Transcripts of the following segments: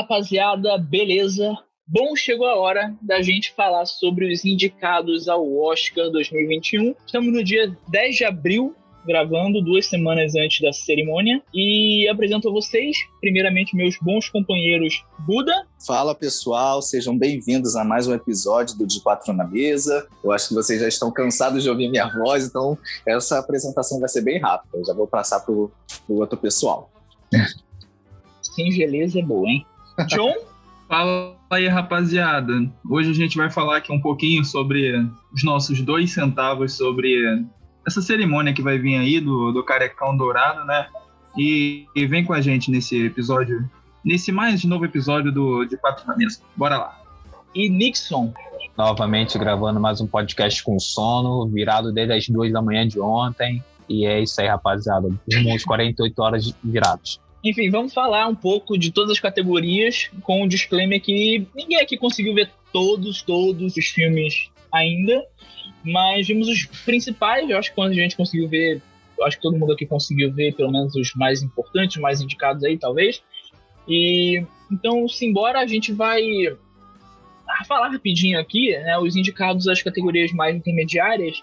rapaziada, beleza? Bom, chegou a hora da gente falar sobre os indicados ao Oscar 2021. Estamos no dia 10 de abril, gravando duas semanas antes da cerimônia. E apresento a vocês, primeiramente, meus bons companheiros Buda. Fala pessoal, sejam bem-vindos a mais um episódio do De Quatro na Mesa. Eu acho que vocês já estão cansados de ouvir minha voz, então essa apresentação vai ser bem rápida. Eu já vou passar para o outro pessoal. Singeleza é boa, hein? John? Fala aí, rapaziada. Hoje a gente vai falar aqui um pouquinho sobre os nossos dois centavos sobre essa cerimônia que vai vir aí do, do Carecão Dourado, né? E, e vem com a gente nesse episódio, nesse mais novo episódio do De Quatro na Mesa. Bora lá. E Nixon. Novamente gravando mais um podcast com sono, virado desde as duas da manhã de ontem. E é isso aí, rapaziada. Uns 48 horas virados. Enfim, vamos falar um pouco de todas as categorias, com o um disclaimer que ninguém aqui conseguiu ver todos, todos os filmes ainda, mas vimos os principais. Eu acho que quando a gente conseguiu ver, acho que todo mundo aqui conseguiu ver pelo menos os mais importantes, os mais indicados aí, talvez. E então, simbora, a gente vai falar rapidinho aqui, né, os indicados às categorias mais intermediárias,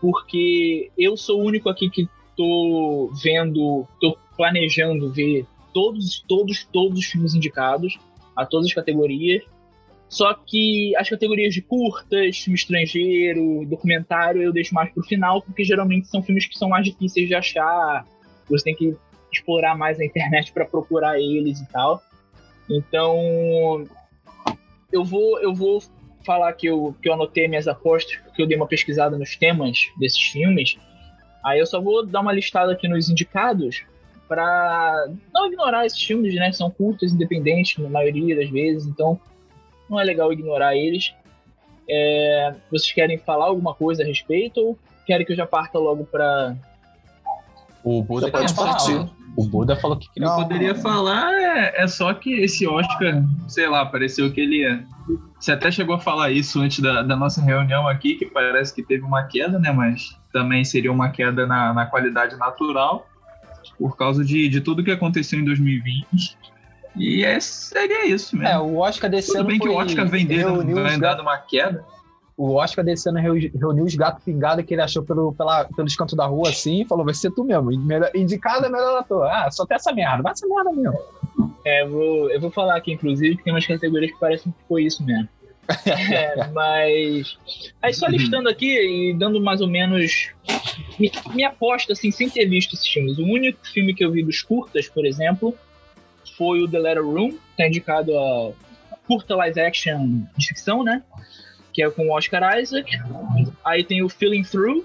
porque eu sou o único aqui que tô vendo, tô planejando ver todos, todos, todos os filmes indicados a todas as categorias. Só que as categorias de curtas, filme estrangeiro, documentário, eu deixo mais pro final, porque geralmente são filmes que são mais difíceis de achar. Você tem que explorar mais a internet para procurar eles e tal. Então, eu vou, eu vou falar que eu, que eu anotei minhas apostas, porque eu dei uma pesquisada nos temas desses filmes. Aí eu só vou dar uma listada aqui nos indicados, para não ignorar esses filmes, né? São curtos, independentes, na maioria das vezes, então não é legal ignorar eles. É, vocês querem falar alguma coisa a respeito ou querem que eu já parta logo para o Buda pode partir. O Buda falou que queria. Eu poderia falar, é, é, só que esse Oscar, sei lá, pareceu que ele. Você até chegou a falar isso antes da, da, nossa reunião aqui, que parece que teve uma queda, né? Mas também seria uma queda na, na qualidade natural por causa de, de tudo que aconteceu em 2020. E é, seria isso mesmo. É, o Oscar desse Tudo ano. bem que o Oscar vendeu, vai dado uma queda. O Oscar desse ano reuniu os gatos pingados que ele achou pelo, pela, pelos cantos da rua assim e falou: vai ser tu mesmo. Indicado é melhor ator. Ah, só tem essa merda. Vai essa merda mesmo. É, eu vou, eu vou falar aqui, inclusive, que tem umas categorias que parecem que foi isso mesmo. É, mas. Aí só listando aqui e dando mais ou menos minha aposta, assim, sem ter visto esses filmes. O único filme que eu vi dos curtas, por exemplo, foi o The Letter Room, que tá indicado a curta live action de ficção, né? Que é com o Oscar Isaac. Aí tem o Feeling Through,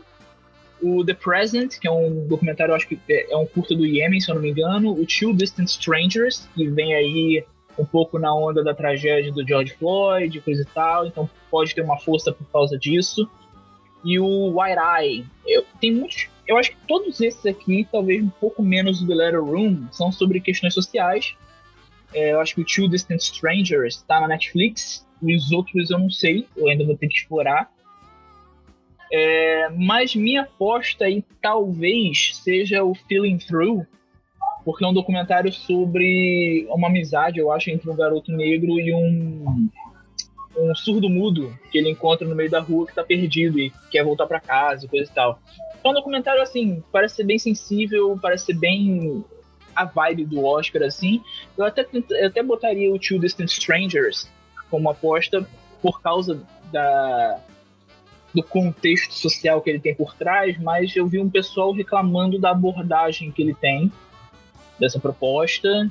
o The Present, que é um documentário, acho que é um curta do Yemen, se eu não me engano. O Two Distant Strangers, que vem aí um pouco na onda da tragédia do George Floyd, coisa e tal. Então pode ter uma força por causa disso e o White Eye. Eu, tem muitos. Eu acho que todos esses aqui, talvez um pouco menos do The Letter Room, são sobre questões sociais. É, eu acho que o Two Distant Strangers está na Netflix. Os outros eu não sei, eu ainda vou ter que explorar. É, mas minha aposta aí talvez seja o Feeling Through, porque é um documentário sobre uma amizade, eu acho, entre um garoto negro e um um surdo mudo que ele encontra no meio da rua que tá perdido e quer voltar para casa e coisa e tal. Então, um documentário, assim, parece ser bem sensível, parece ser bem a vibe do Oscar, assim. Eu até, eu até botaria o Two Distant Strangers como aposta por causa da, do contexto social que ele tem por trás, mas eu vi um pessoal reclamando da abordagem que ele tem dessa proposta.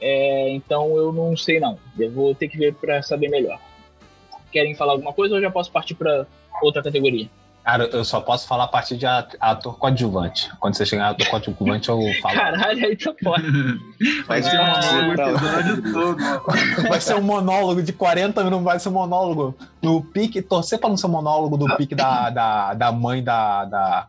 É, então eu não sei não. Eu vou ter que ver para saber melhor querem falar alguma coisa ou já posso partir para outra categoria? Cara, eu só posso falar a partir de ator coadjuvante. Quando você chegar em ator coadjuvante, eu falo. Caralho, aí tu pode. Vai ser um monólogo todo. Vai ser um monólogo de 40 minutos, vai ser um monólogo no pique. Torcer para não ser um monólogo do pique da, da, da mãe da, da,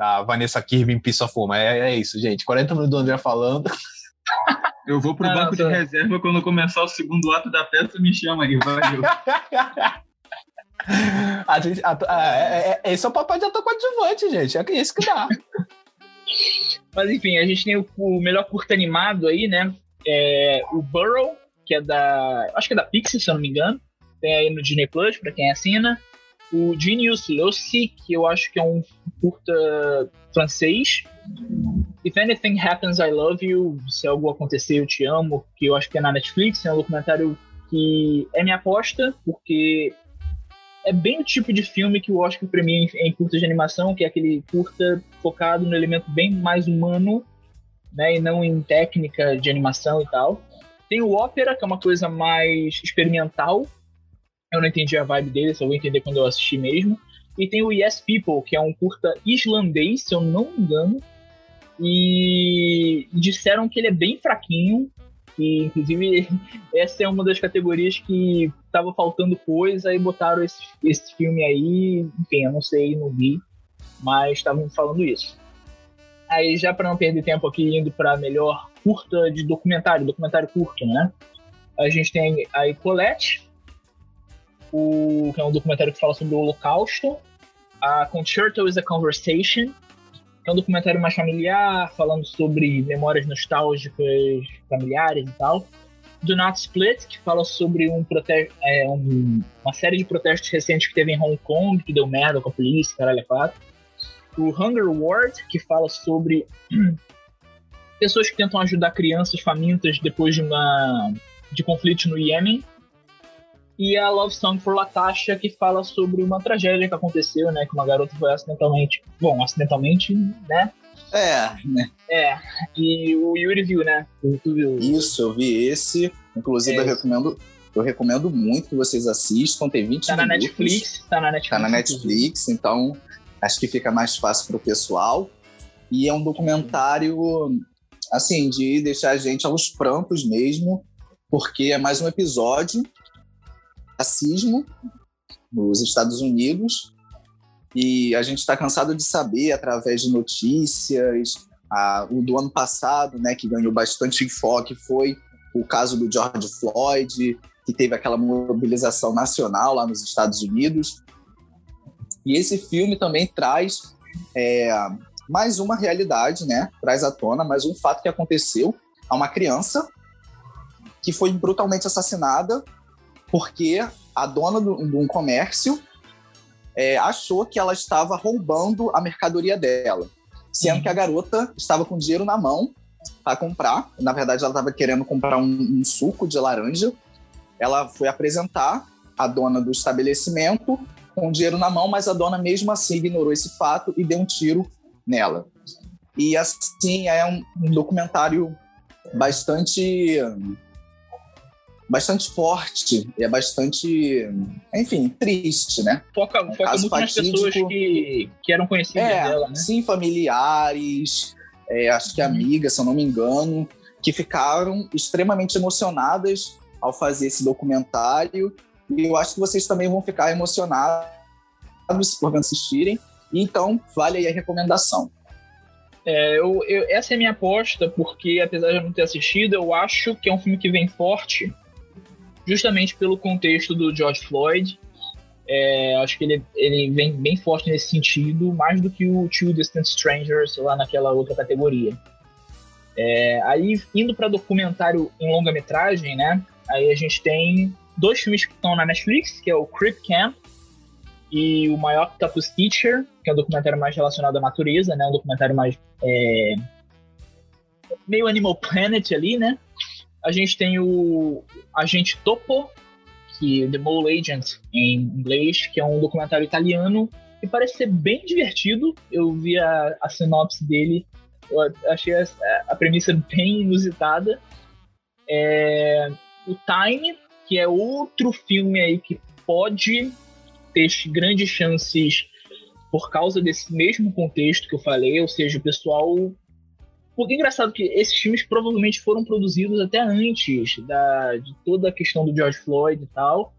da Vanessa Kirby em Piece of Woman. É, é isso, gente. 40 minutos do André falando. Eu vou pro não, banco de reserva quando começar o segundo ato da peça, me chama aí, valeu. a gente, a, a, é, é, esse é o papai de ator coadjuvante, gente. É isso que dá. Mas enfim, a gente tem o, o melhor curta animado aí, né? É, o Burrow, que é da. Acho que é da Pixie, se eu não me engano. Tem aí no Disney Plus, pra quem assina. O Genius Loci, que eu acho que é um curta francês. If Anything Happens, I Love You. Se algo acontecer, eu te amo. Que eu acho que é na Netflix. É um documentário que é minha aposta, porque é bem o tipo de filme que o Oscar premia em, em curta de animação, que é aquele curta focado no elemento bem mais humano, né, e não em técnica de animação e tal. Tem o Ópera, que é uma coisa mais experimental. Eu não entendi a vibe dele, só vou entender quando eu assistir mesmo. E tem o Yes People, que é um curta islandês, se eu não me engano. E disseram que ele é bem fraquinho, que inclusive essa é uma das categorias que tava faltando coisa e botaram esse, esse filme aí, enfim, eu não sei, não vi, mas estavam falando isso. Aí já para não perder tempo aqui indo para melhor curta de documentário, documentário curto, né? A gente tem a Colette, o, que é um documentário que fala sobre o Holocausto, a Concerto is a Conversation, é um documentário mais familiar, falando sobre memórias nostálgicas familiares e tal. Do Not Split, que fala sobre um é, um, uma série de protestos recentes que teve em Hong Kong, que deu merda com a polícia, caralho, é quatro. O Hunger Ward, que fala sobre pessoas que tentam ajudar crianças famintas depois de uma de conflito no Iêmen e a Love Song for Latasha, que fala sobre uma tragédia que aconteceu, né? Que uma garota foi acidentalmente. Bom, acidentalmente, né? É, né? É. E o Yuri viu, né? Tu viu? Isso, eu vi esse. Inclusive, é eu recomendo. Eu recomendo muito que vocês assistam. Tem 20 tá minutos. Na Netflix, tá na Netflix. Tá na Netflix, então acho que fica mais fácil pro pessoal. E é um documentário, assim, de deixar a gente aos prantos mesmo, porque é mais um episódio racismo nos Estados Unidos e a gente está cansado de saber através de notícias. A, o do ano passado, né, que ganhou bastante enfoque, foi o caso do George Floyd, que teve aquela mobilização nacional lá nos Estados Unidos. E esse filme também traz é, mais uma realidade, né? Traz à tona mais um fato que aconteceu a uma criança que foi brutalmente assassinada porque a dona de um comércio é, achou que ela estava roubando a mercadoria dela, sendo uhum. que a garota estava com dinheiro na mão para comprar. Na verdade, ela estava querendo comprar um, um, suco de laranja. Ela foi apresentar a dona do estabelecimento com dinheiro na mão, mas a dona mesmo assim ignorou esse fato e deu um tiro nela. E assim é um, um documentário bastante bastante forte e é bastante, enfim, triste, né? Foca, um foca muito fatídico. nas pessoas que, que eram conhecidas é, dela, né? Sim, familiares, é, acho que amigas, se eu não me engano, que ficaram extremamente emocionadas ao fazer esse documentário. E eu acho que vocês também vão ficar emocionados por assistirem. Então, vale aí a recomendação. É, eu, eu, essa é a minha aposta, porque apesar de eu não ter assistido, eu acho que é um filme que vem forte justamente pelo contexto do George Floyd. É, acho que ele, ele vem bem forte nesse sentido, mais do que o Two Distant Strangers lá naquela outra categoria. É, aí, indo para documentário em longa-metragem, né? Aí a gente tem dois filmes que estão na Netflix, que é o Crip Camp e o My Octopus Teacher, que é um documentário mais relacionado à natureza, né? Um documentário mais... É, meio Animal Planet ali, né? A gente tem o Agente Topo, que The Mole Agent em inglês, que é um documentário italiano que parece ser bem divertido. Eu vi a, a sinopse dele, eu achei a, a premissa bem inusitada. É, o Time, que é outro filme aí que pode ter grandes chances por causa desse mesmo contexto que eu falei, ou seja, o pessoal porque é engraçado que esses filmes provavelmente foram produzidos até antes da, de toda a questão do George Floyd e tal.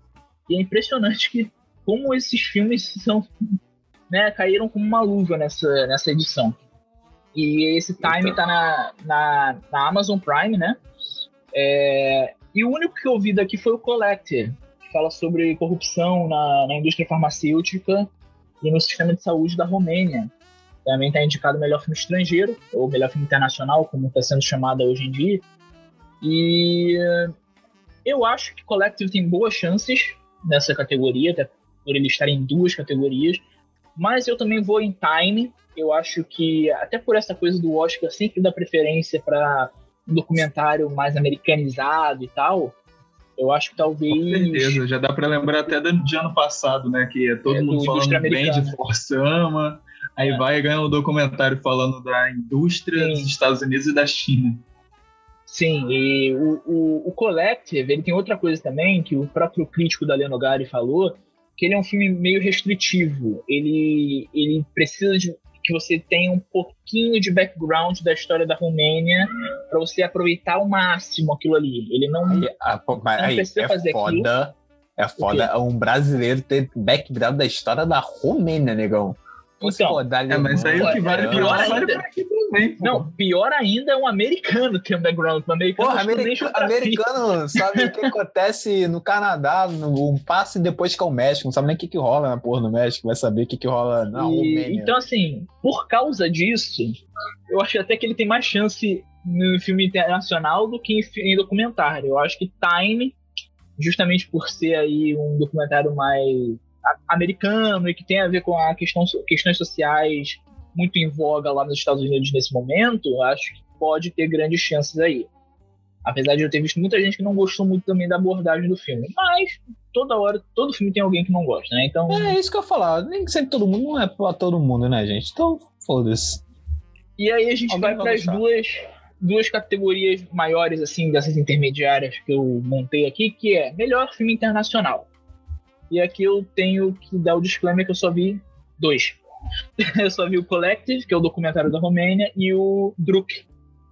E é impressionante que como esses filmes são, né, caíram como uma luva nessa, nessa edição. E esse time tá na, na, na Amazon Prime, né? É, e o único que eu vi daqui foi o Collector, que fala sobre corrupção na, na indústria farmacêutica e no sistema de saúde da Romênia. Também está indicado melhor filme estrangeiro, ou melhor filme internacional, como está sendo chamado hoje em dia. E Eu acho que Collective tem boas chances nessa categoria, até por ele estar em duas categorias. Mas eu também vou em Time. Eu acho que, até por essa coisa do Oscar sempre dá preferência para um documentário mais americanizado e tal, eu acho que talvez. Com certeza, já dá para lembrar até de ano passado, né? Que é todo é, mundo falando bem de Forsama, aí é. vai ganhar um documentário falando da indústria Sim. dos Estados Unidos e da China. Sim, e o, o, o, Collective, ele tem outra coisa também, que o próprio crítico da Lenogari falou, que ele é um filme meio restritivo. Ele, ele precisa de que você tenha um pouquinho de background da história da Romênia para você aproveitar ao máximo aquilo ali. Ele não, aí, a, não aí, precisa é fazer foda, aquilo. É foda um brasileiro ter background da história da Romênia, negão. Então, Pô, é, mas aí o que vale pior ainda. Também, não, pior ainda é um americano ter um background. Um americano, Porra, americano, americano sabe o que acontece no Canadá, no, um passe depois que é o México, não sabe nem o que, que rola na porra no México, vai saber o que, que rola na Romênia. Então, assim, por causa disso, eu acho até que ele tem mais chance no filme internacional do que em, em documentário. Eu acho que Time, justamente por ser aí um documentário mais americano e que tem a ver com a questão, questões sociais muito em voga lá nos Estados Unidos nesse momento, acho que pode ter grandes chances aí. Apesar de eu ter visto muita gente que não gostou muito também da abordagem do filme. Mas toda hora, todo filme tem alguém que não gosta, né? Então. É isso que eu ia falar. Nem sempre todo mundo não é pra todo mundo, né, gente? Então, foda-se. E aí a gente alguém vai para as duas, duas categorias maiores, assim, dessas intermediárias que eu montei aqui, que é melhor filme internacional. E aqui eu tenho que dar o disclaimer que eu só vi dois. eu só vi o Collective, que é o documentário da Romênia, e o Druk,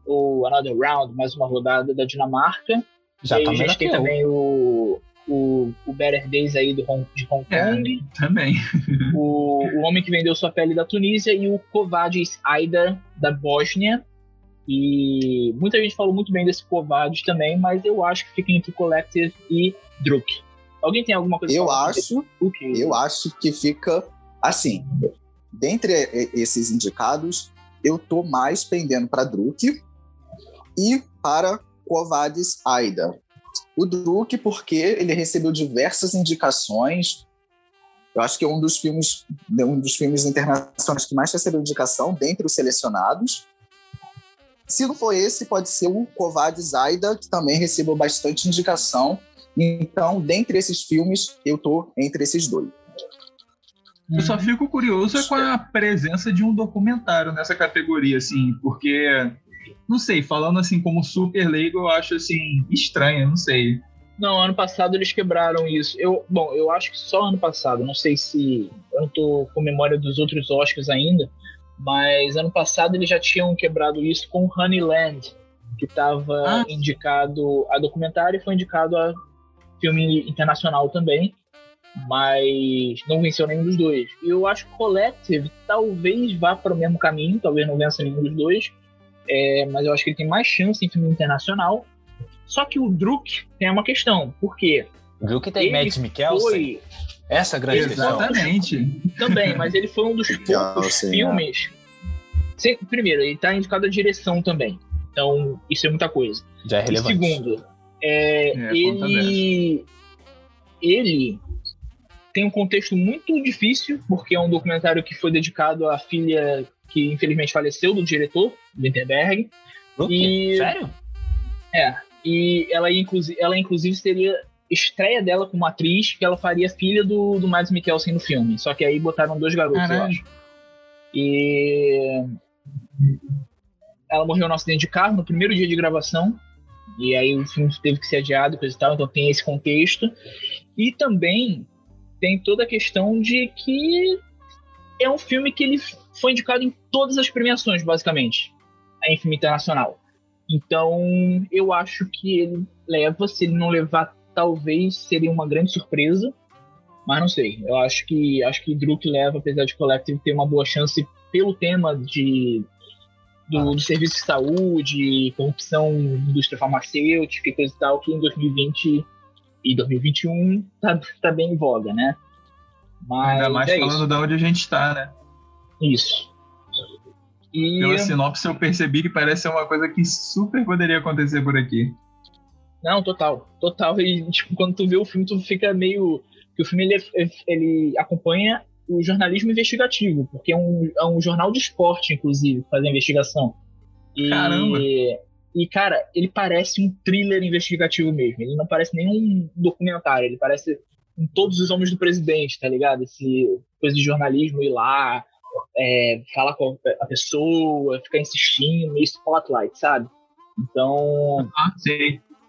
o Another Round, mais uma rodada da Dinamarca. Já e tá a gente tem também o, o, o Better Days aí do Hong, de Hong é, Kong. É, também. o, o Homem que Vendeu Sua Pele da Tunísia e o Kovadis Aida da Bósnia. E muita gente falou muito bem desse Kovadis também, mas eu acho que fica entre Collective e Druk. Alguém tem alguma coisa? Eu acho, eu acho que fica assim. Dentre esses indicados, eu tô mais pendendo para Druk e para Covades Aida. O Druk porque ele recebeu diversas indicações. Eu acho que é um dos filmes, um dos filmes internacionais que mais recebeu indicação dentre os selecionados. Se não for esse, pode ser o Covades Aida, que também recebeu bastante indicação então, dentre esses filmes, eu tô entre esses dois. Eu só fico curioso com a presença de um documentário nessa categoria, assim, porque, não sei, falando assim como super leigo, eu acho assim, estranho, não sei. Não, ano passado eles quebraram isso. Eu, bom, eu acho que só ano passado, não sei se. Eu não tô com memória dos outros Oscars ainda, mas ano passado eles já tinham quebrado isso com Honeyland, que estava ah. indicado a documentário e foi indicado a filme internacional também, mas não venceu nenhum dos dois. E eu acho que Collective talvez vá para o mesmo caminho, talvez não vença nenhum dos dois, é, mas eu acho que ele tem mais chance em filme internacional. Só que o Druk tem uma questão, por quê? O Druk tem Mads Mikkelsen? Foi... Essa é a grande Exatamente. Questão. Também, mas ele foi um dos poucos é. filmes... Primeiro, ele está indicado a direção também. Então, isso é muita coisa. Já é relevante. E segundo, é, é, ele, ele tem um contexto muito difícil, porque é um documentário que foi dedicado à filha que infelizmente faleceu do diretor, Winterberg. E, Sério? É. E ela, inclusive, ela, inclusive, seria estreia dela como atriz, que ela faria filha do, do Mads Mikkelsen no filme. Só que aí botaram dois garotos, Caralho. eu acho. E. Ela morreu no acidente de carro no primeiro dia de gravação. E aí o filme teve que ser adiado, coisa e tal, então tem esse contexto. E também tem toda a questão de que é um filme que ele foi indicado em todas as premiações, basicamente, em filme internacional. Então, eu acho que ele leva, se ele não levar, talvez seria uma grande surpresa, mas não sei. Eu acho que acho que Druk leva, apesar de Collective ter uma boa chance pelo tema de do, do, serviço de saúde, corrupção indústria farmacêutica e coisa e tal, que em 2020 e 2021 tá, tá bem em voga, né? Mas Ainda mais é falando isso. de onde a gente está, né? Isso. E... Pela sinopse eu percebi que parece ser uma coisa que super poderia acontecer por aqui. Não, total. Total. E, tipo, quando tu vê o filme, tu fica meio. Que o filme ele, ele acompanha o jornalismo investigativo, porque é um, é um jornal de esporte, inclusive, fazer a investigação. E, Caramba. E, cara, ele parece um thriller investigativo mesmo. Ele não parece nenhum documentário. Ele parece em todos os homens do presidente, tá ligado? Esse coisa de jornalismo ir lá, é, falar com a pessoa, ficar insistindo, meio spotlight, sabe? Então, Ah,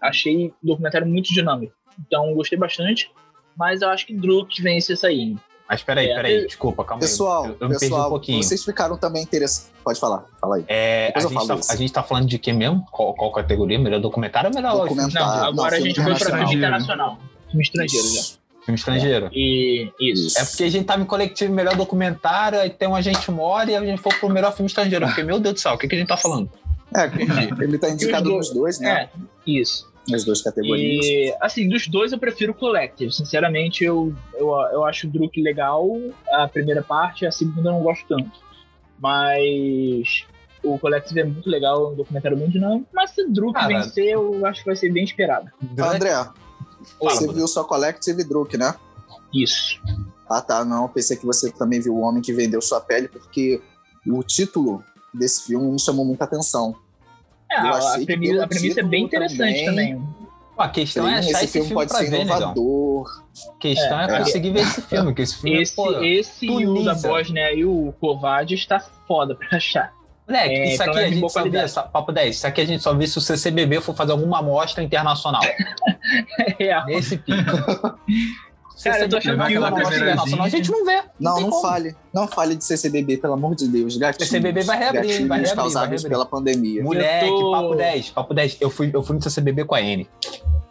achei o documentário muito dinâmico. Então, gostei bastante. Mas eu acho que Druk vence essa aí. Mas peraí, É, peraí, eu- desculpa, calma Pessoal, aí. Eu, eu me perdi um pessoal, pouquinho. vocês ficaram também interessados. Pode falar, fala aí. É, a, gente falo tá, a gente tá falando de quê mesmo? Qual, qual categoria? Melhor documentário ou melhor Documentário. Não, agora não, a gente foi pra filme internacional. Filme estrangeiro já. filme estrangeiro? E isso. É porque a gente tava em coletivo melhor documentário, aí tem um agente mora e a gente foi pro melhor filme estrangeiro. Porque, meu Deus do céu, o que, que a gente tá falando? É, ele tá indicado os nos dois, né? É, isso. Nas duas categorias. E, assim, dos dois eu prefiro o Collective. Sinceramente, eu, eu, eu acho o Druk legal, a primeira parte, a segunda eu não gosto tanto. Mas o Collective é muito legal, é um documentário muito dinâmico. Mas se o Druk Cara. vencer, eu acho que vai ser bem esperado. André, Fala, você viu só Collective Druk, né? Isso. Ah, tá. Não, pensei que você também viu O Homem que Vendeu Sua Pele, porque o título desse filme me chamou muita atenção. É, Eu a, premissa, a premissa é bem interessante também- também. Pô, a questão é achar esse esse filme filme, pode pra ser ver, negão. inovador. A questão é, É. conseguir ver esse filme, que esse filme, Esse, pô, esse e o da Tunísia. Bósnia e o Kovad está foda pra achar. Moleque, É, isso aqui é a gente só vê, só- papo 10, isso aqui a gente só vê se o CCBB for fazer alguma amostra internacional. É real. Nesse pico. Cara, eu tô achando CCBB que uma uma amostra câmerazinha- internacional, a gente não vê. Não, não, como. fale. Não fale de CCBB, pelo amor de Deus. Gatinhos. CCBB vai reabrir, gatinhos vai reabrir, vai causados reabrir. pela pandemia. Moleque, tô- papo 10, papo 10. Eu fui, eu fui no CCBB com a N.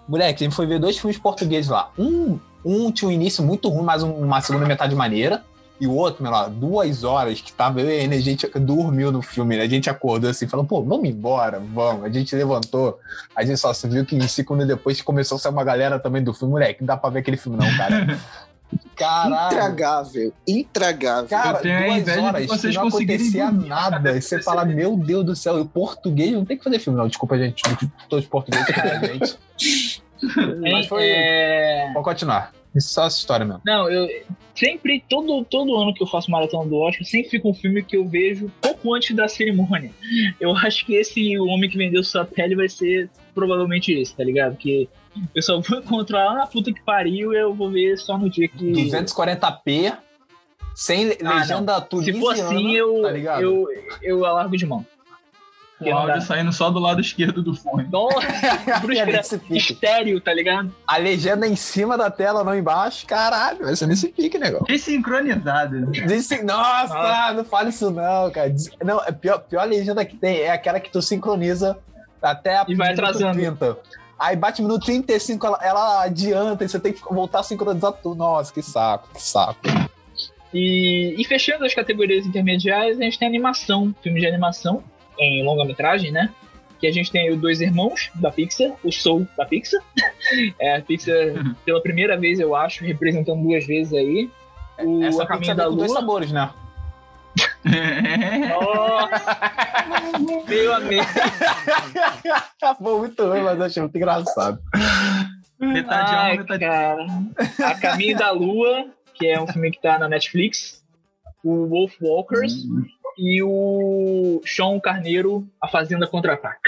Moleque, a gente foi ver dois filmes portugueses lá. Um, um tinha um início muito ruim, mas um- uma segunda metade maneira. E o outro, meu lá, duas horas que tava eu e a gente dormiu no filme. né? A gente acordou assim, falou, pô, vamos embora, vamos. A gente levantou. A gente só se viu que cinco minutos depois começou a sair uma galera também do filme. Moleque, não dá pra ver aquele filme não, cara. Caralho. Intragável. Intragável. Cara, Eu tenho duas horas vocês não acontecia nada. E você fala, meu Deus do céu, e o português não tem que fazer filme, não. Desculpa, gente. Todos portugueses, cara, gente. Mas foi. É, Pode continuar. É só essa história mesmo. Não, eu sempre, todo, todo ano que eu faço maratona do Oscar, sempre fica um filme que eu vejo pouco antes da cerimônia. Eu acho que esse O Homem que Vendeu Sua Pele vai ser provavelmente esse, tá ligado? Porque eu só vou encontrar lá na puta que pariu e eu vou ver só no dia que. 240p, sem Ah, legenda Se tunisiana, for assim, eu, tá eu, eu alargo de mão. O áudio saindo só do lado esquerdo do fone. Nossa, É estéreo, tá ligado? A legenda em cima da tela, não embaixo. Caralho, vai ser nesse pique, negócio. Desincronizado. Disse, nossa, Nossa. não fale isso não, cara. Diz- Não, a pior, pior legenda que tem é aquela que tu sincroniza até a E vai minuto atrasando. 30. Aí bate minuto 35, ela, ela adianta e você tem que voltar a sincronizar tudo. Nossa, que saco, que saco. E, e fechando as categorias intermediárias, a gente tem animação, filme de animação em longa-metragem, né? Que a gente tem aí os Dois Irmãos, da Pixar, o Soul, da Pixar. É, a Pixar, pela primeira vez, eu acho, representando duas vezes aí. O Essa A Caminho da com dois Lua. sabores, né? Nossa! Meu amigo. Foi muito ruim, mas eu achei muito engraçado. metade Ai, alma, metade cara. A Caminho da Lua, que é um filme que tá na Netflix. O Wolf Walkers. E o Sean Carneiro, A Fazenda Contra-Ataca.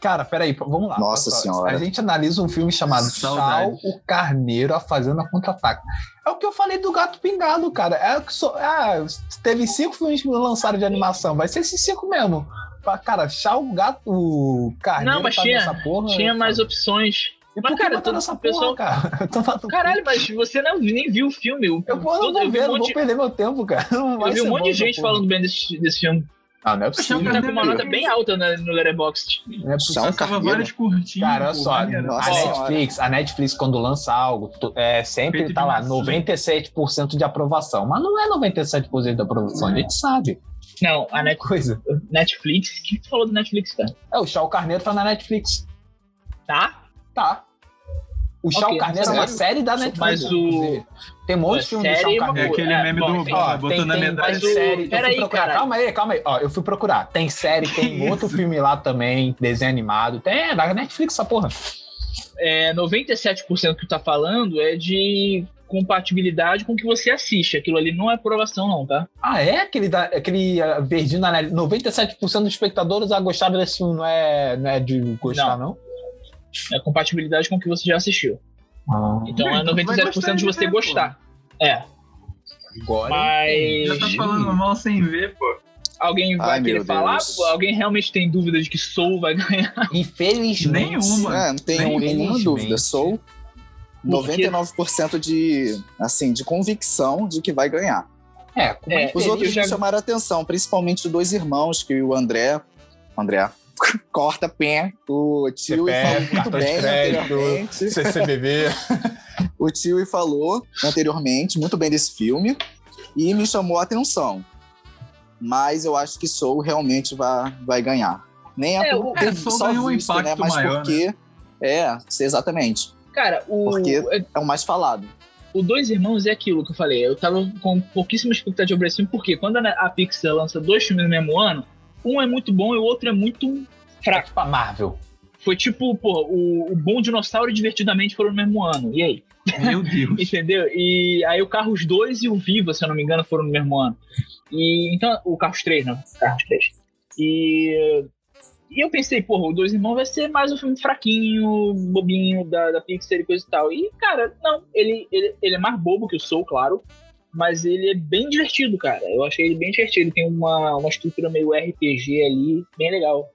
Cara, peraí, vamos lá. Nossa só, Senhora. A gente analisa um filme chamado Sal, Saudades. o Carneiro, a Fazenda Contra-Ataque. É o que eu falei do Gato Pingado, cara. É o que só, ah, teve cinco filmes que lançaram de animação. Vai ser esses cinco mesmo. Cara, Chá o Gato o Carneiro Não, mas tá tinha- nessa porra. Tinha mais opções. E Mas, por que cara, botar todo nessa pessoal- porra, cara? Tô Caralho, mas você não, nem viu o filme. Eu, Eu, vou- eu todo- vou eu ver, um não vou monte, perder meu tempo, cara. Não eu vi um monte de essa gente porra. falando bem desse, desse filme. Ah, não é possível. tá com uma nota bem alta na- no Letterboxd. Não é possível. Carneiro. vários curtinhos. Cara, olha só. Nossa a. Netflix, a Netflix, quando lança algo, tu- é, sempre Feito tá lá, massinha. 97% de aprovação. Mas não é 97% de aprovação, a gente sabe. Não, a Net- Coisa. Netflix. O que tu falou do Netflix, cara? É, o Chau Carneiro tá na Netflix. Tá? Tá. O Chau Ok, Carneiro é uma série da Netflix. Mas o-. Tem um monte de filme do Chau é uma É Carneiro. aquele É, meme bom, do tem- Ó, botando a tem, medalha. mas o- série. Peraí, procurar. cara. Calma aí, calma aí. Ó, eu fui procurar. Tem série, tem outro filme lá também, desenho animado. Tem, é da Netflix essa porra. é, 97% que tu tá falando é de compatibilidade com o que você assiste. Aquilo ali não é aprovação, não, tá? Ah, é? Aquele, da, aquele uh, verdinho na 97% dos espectadores a gostar desse filme não é, não é de gostar, não? É compatibilidade com o que você já assistiu. Ah. Então É, é então tu vai 97% gostar de de você ver, pô. gostar. É. Agora. Mas. Já tá falando mal sem ver, pô. Alguém vai Ai, querer falar? Deus. Alguém realmente tem dúvida de que Soul vai ganhar? Infelizmente. Nenhuma. É, não tenho Nem nenhuma dúvida. Sou Porque- 99% de, assim, de convicção de que vai ganhar. É, É, Os outros já- me chamaram a atenção, principalmente os dois irmãos, que o André. O André. Corta pé. O tio CPF, falou muito bem crédito. anteriormente. CCBB. O tio falou anteriormente muito bem desse filme e me chamou a atenção. Mas eu acho que Soul realmente vai, vai ganhar. Nem é, É, por ter é, só ganhou um visto, né? impacto Mas maior, porque. É, exatamente. Cara, o, Porque- É o mais falado. o Dois Irmãos é aquilo que eu falei. Eu tava com pouquíssima expectativa pra esse filme, porque quando a a Pixar lança dois filmes no mesmo ano, um é muito bom e o outro é muito fraco. Pra Marvel. Foi tipo, pô, o, o Bom Dinossauro e Divertidamente foram no mesmo ano. E aí? Meu Deus. Entendeu? E aí o Carros 2 e o Viva, se eu não me engano, foram no mesmo ano. E então, o Carros 3, não, Carros 3. E, e eu pensei, porra, o Dois Irmãos vai ser mais um filme fraquinho, bobinho da, da Pixar e coisa e tal. E, cara, não, ele, ele, ele é mais bobo que o Soul, claro. Mas ele é bem divertido, cara. Eu achei ele bem divertido. Ele tem uma, uma estrutura meio RPG ali, bem legal.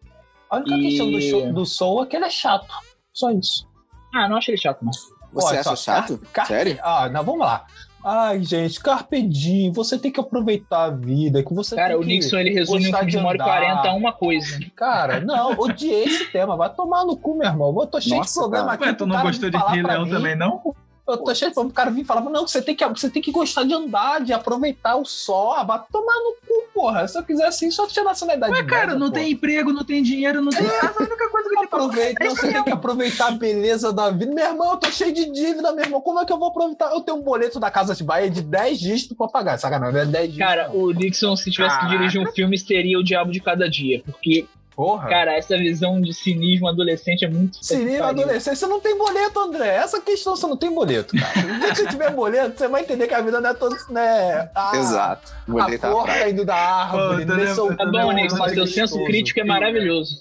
A única E- questão do, show, do Soul é que ele é chato. Só isso. Ah, não achei ele chato, não. Você Pô, acha só, chato? Car- Sério? Ah, não, vamos lá. Ai, gente, Carpe Diem, você tem que aproveitar a vida, que você Cara, tem o que... Nixon ele resume um de de uma hora e andar. 40 a uma coisa. Cara, não, odiei esse tema. Vai tomar no cu, meu irmão. Eu tô cheio Nossa, de problema cara. aqui. Ué, tu não cara gostou de Rei Leão também, não? Eu tô cheio de problema. O cara vir falar, não, você tem, que, você tem que gostar de andar, de aproveitar o sol. Vai tomar no cu, porra. Se eu quiser assim, só tirar a nacionalidade. Ué, cara, média, não pô. tem emprego, não tem dinheiro, não tem casa. A única coisa que ele fala. Aproveita, não, você tem que aproveitar a beleza da vida. Meu irmão, eu tô cheio de dívida, meu irmão. Como é que eu vou aproveitar? Eu tenho um boleto da Casa de Bahia de 10 dígitos pra pagar. Sacanagem, é 10 dígitos. Cara, o Nixon, se tivesse que dirigir um filme, seria o Diabo de Cada Dia. Porque, Porra. cara, essa visão de cinismo adolescente é muito. Pariu. adolescente, você não tem boleto, André. Essa questão, você não tem boleto, cara. Se você tiver boleto, você vai entender que a vida não é toda, né? A, Exato. Vou A atrás. caindo da árvore, Pô, tá sou Tá bom, não, Nixon, mais seu senso crítico é maravilhoso.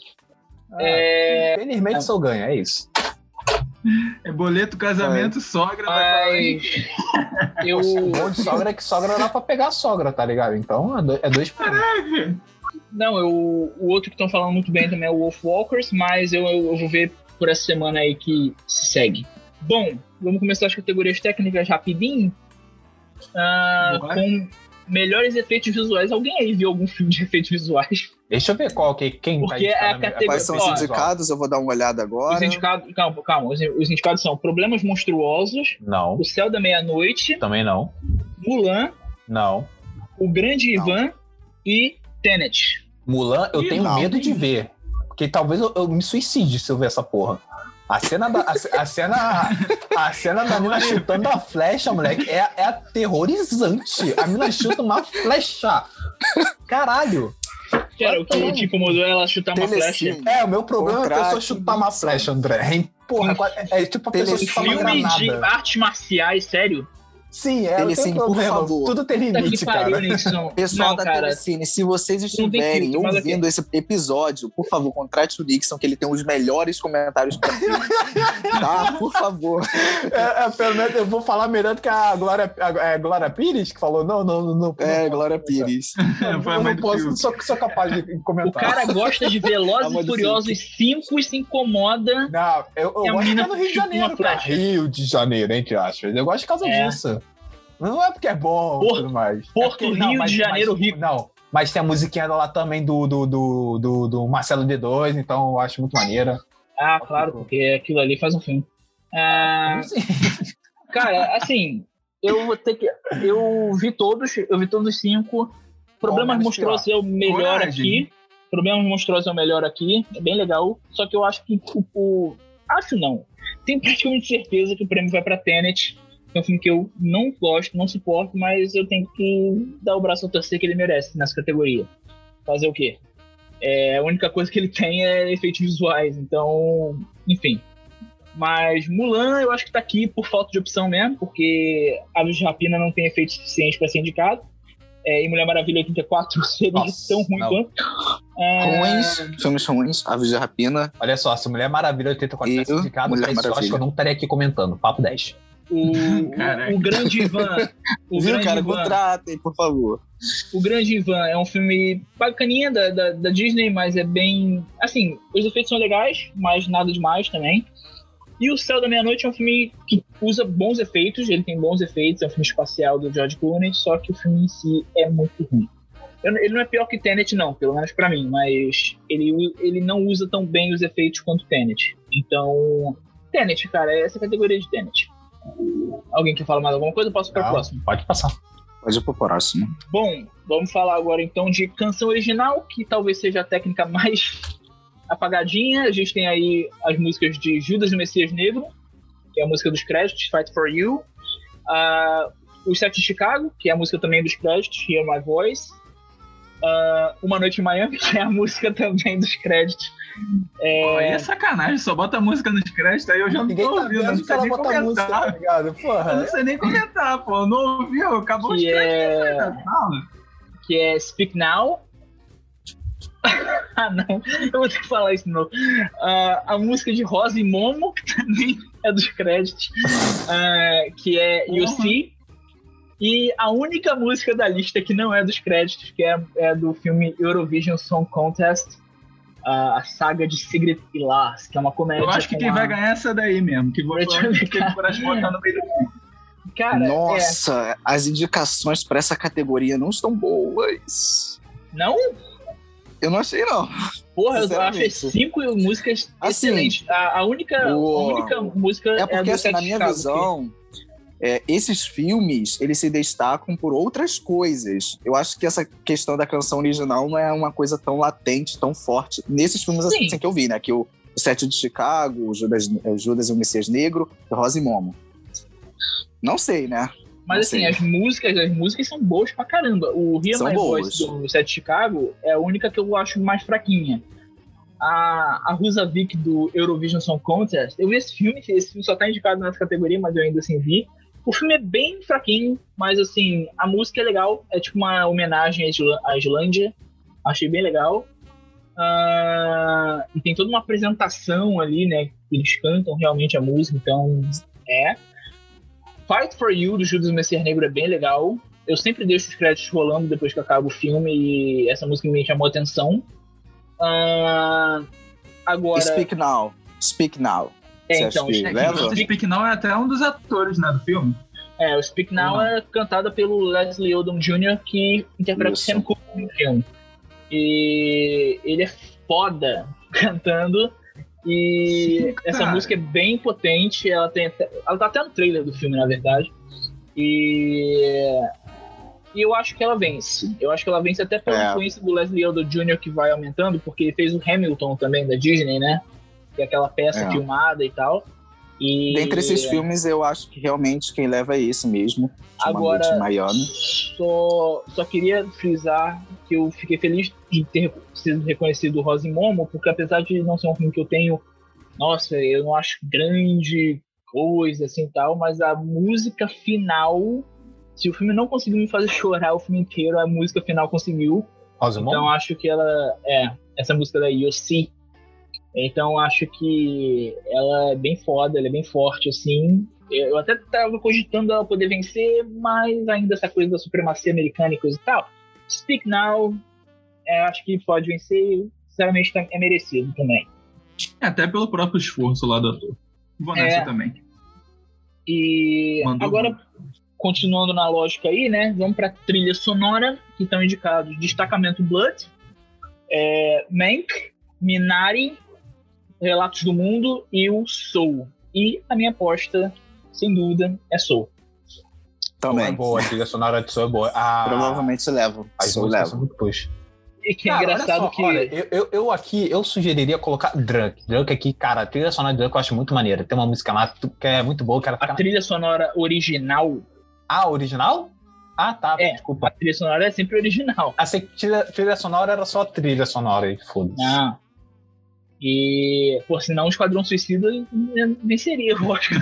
É... Infelizmente, sou ganha, é isso. É boleto, casamento, sogra. vai falar aí. Mas. Eu. O bom de sogra é que sogra dá pra pegar a sogra, tá ligado? Então é é dois um. Não, eu, o outro que estão falando muito bem também é o Wolfwalkers, mas eu, eu, eu vou ver por essa semana aí que se segue. Bom, vamos começar as categorias técnicas rapidinho. Ah, com melhores efeitos visuais. Alguém aí viu algum filme de efeitos visuais? Deixa eu ver qual que quem Porque tá é a indicado categoria- Quais são os indicados? Eu vou dar uma olhada agora. Os indicados, calma, calma. Os, os indicados são Problemas Monstruosos, Não, O Céu da Meia-Noite, também não. Mulan, Não. O Grande Não. Ivan e Tenet. Mulan, eu Ih, tenho não. medo de ver. Porque talvez eu, eu me suicide se eu ver essa porra. A cena da, a, a cena, a cena da mina chutando a flecha, moleque, é, é aterrorizante. A mina chuta uma flecha. Caralho. Cara, o que te incomodou é ela chutar uma flecha. É, o meu problema é a pessoa Contrato, chutar uma flecha, André. É, Porra, é, é tipo a pessoa chutar uma Filme de granada. artes marciais, sério? Sim, é, Telecine, por problema. favor. Tudo tem limite, pariu, cara. Pessoal Não, da cara. Telecine, se vocês estiverem filtro, ouvindo esse episódio, por favor, contrate o Nixon, que ele tem os melhores comentários pra filme. tá? Por favor. É, é, pelo menos eu vou falar melhor do que a Glória, a, é, Glória Pires, que falou: não, não, não. não É, não Glória. Pires. Eu não posso, sou, sou capaz de O comentar. cara gosta de Velozes e Furiosos 5 e se incomoda. Não, eu, eu gosto de no Rio de Janeiro, cara. Rio de Janeiro, entre aspas. Eu gosto por causa É. disso. Não é porque é bom Porto- tudo mais. É Porto porque- Rio de Janeiro rico. Não, mas tem a musiquinha lá também do, do, do, do, do Marcelo D2, então eu acho muito maneira. Ah, claro, porque aquilo ali faz um filme. Ah, cara, assim, eu vou ter que. Eu vi todos, eu vi todos os cinco. Problemas menos Monstruosos é o melhor Coragem. aqui. Problemas Monstruosos é o melhor aqui. É bem legal. Só que eu acho que o. o- acho não. Tenho praticamente certeza que o prêmio vai pra Tenet. É um filme que eu não gosto, não suporto, mas eu tenho que dar o braço a torcer que ele merece nessa categoria. Fazer o quê? É, a única coisa que ele tem é efeitos visuais, então, enfim. Mas Mulan eu acho que tá aqui por falta de opção mesmo, porque Aves de Rapina não tem efeito suficiente para ser indicado. É, e Mulher Maravilha 84 seria tão ruim não. quanto. É, Ruins, filmes ruins, Aves de Rapina. Olha só, se Mulher Maravilha 84 E tivesse indicado, Mulher eu acho que eu não estaria aqui comentando. Papo 10. O, o, o Grande Ivan. O Viu, Grande cara? Ivan, Contratem, por favor. O Grande Ivan é um filme bacaninha da, da, da Disney, mas é bem. Assim, os efeitos são legais, mas nada demais também. E O Céu da Meia-Noite é um filme que usa bons efeitos, ele tem bons efeitos, é um filme espacial do George Clooney, só que o filme em si é muito ruim. Eu- Ele não é pior que Tenet, não, pelo menos pra mim, mas ele, ele não usa tão bem os efeitos quanto Tenet. Então, Tenet, cara, é essa categoria de Tenet. Alguém quer falar mais alguma coisa? Eu posso para o próximo. Pode passar. Pode ir pro próximo. Bom, vamos falar agora então de canção original, que talvez seja a técnica mais apagadinha. A gente tem aí as músicas de Judas e o Messias Negro, que é a música dos créditos, Fight for You. Ah, o Sete de Chicago, que é a música também dos créditos, Hear My Voice. Ah, Uma Noite em Miami, que é a música também dos créditos. É, Pô, aí é sacanagem, só bota música nos créditos, aí eu já não Ninguém tô tá ouvindo, não sei nem bota música, tá comentar. ligado? Eu Porra. não sei nem comentar, pô. Não ouviu? Acabou os que créditos. é, né? Que é Speak Now. ah, não, eu vou ter que falar isso de novo. Ah, a música de Rosa e Momo, que também é dos créditos, ah, que é You Porra. See. E a única música da lista que não é dos créditos, que é, é do filme Eurovision Song Contest, a saga de Sigrid e Lars, que é uma comédia. Eu acho que quem a- vai ganhar é essa daí mesmo. Que vou de botar no meio do Cara, é, Nossa, as indicações pra essa categoria não estão boas. não? Eu não achei, não. Porra, eu achei cinco músicas Assim, excelentes. A, a única, a única música É porque, do assim, na minha visão, é, esses filmes, eles se destacam por outras coisas. Eu acho que essa questão da canção original não é uma coisa tão latente, tão forte. Nesses filmes Sim. assim que eu vi, né? Que o, o Sete de Chicago, o Judas, o Judas e o Messias Negro, Rosa e Momo. Não sei, né? Mas assim, as músicas, as músicas são boas pra caramba. O São My boas. Voice do Sete Chicago é a única que eu acho mais fraquinha. A, a Rusavik do Eurovision Song Contest, eu vi esse filme, esse filme só tá indicado nessa categoria, mas eu ainda assim vi. O filme é bem fraquinho, mas assim, a música é legal, é tipo uma homenagem à Islândia. Achei bem legal. Ah, e tem toda uma apresentação ali, né? Eles cantam realmente a música, então é. Fight for You do Judas Messias Negro é bem legal. Eu sempre deixo os créditos rolando depois que acaba o filme e essa música me chamou a atenção. Ah, agora. Speak Now. Speak Now. É, você então, acha que o leva? Speak- O Speak Now é até um dos atores né, do filme. É, o Speak Now Uhum. é cantada pelo Leslie Odom Jr., que interpreta o Isso. Sam Cooke no filme. E ele é foda cantando. E Sim, essa música é bem potente. Ela, tem até- ela tá até no trailer do filme, na verdade. E, e eu acho que ela vence. Eu acho que ela vence até pela É. influência do Leslie Odom Jr., que vai aumentando, porque ele fez o Hamilton também, da Disney, né? Que é aquela peça É. filmada e tal. E... Dentre esses filmes, eu acho que realmente quem leva é esse mesmo. De Agora, em Miami. Só, só queria frisar que eu fiquei feliz de ter sido reconhecido o Rosa Momo, porque apesar de não ser um filme que eu tenho, nossa, eu não acho grande coisa assim e tal, mas a música final, se o filme não conseguiu me fazer chorar o filme inteiro, a música final conseguiu. Rosa Então acho que ela é essa música da Yossi. Então acho que ela é bem foda, ela é bem forte assim. Eu até tava cogitando ela poder vencer, mas ainda essa coisa da supremacia americana e coisa e tal. Speak Now, é, acho que pode vencer. e, Sinceramente tá- é merecido também. Até pelo próprio esforço lá do ator. Vou nessa É. também. E Mandou agora, muito. continuando na lógica aí, né? Vamos pra trilha sonora, que estão indicados Destacamento Blood, é, Mank, Minari, Relatos do Mundo e o Soul. E a minha aposta, sem dúvida, é Soul. Também. é boa, a trilha sonora de Soul é boa. Ah, Provavelmente levo. As Sou músicas levo. são muito push. E que é Cara, olha engraçado só, que. Olha, eu, eu, eu aqui, eu sugeriria colocar Drunk. Drunk aqui, cara, a trilha sonora de Drunk eu acho muito maneira. Tem uma música lá que é muito boa, ela A trilha sonora original, Ah, original? Ah, tá, É. desculpa. a trilha sonora é sempre original. Que trilha, trilha sonora era só trilha sonora aí, foda-se. Não. E, por sinal, o Esquadrão Suicida nem seria o Oscar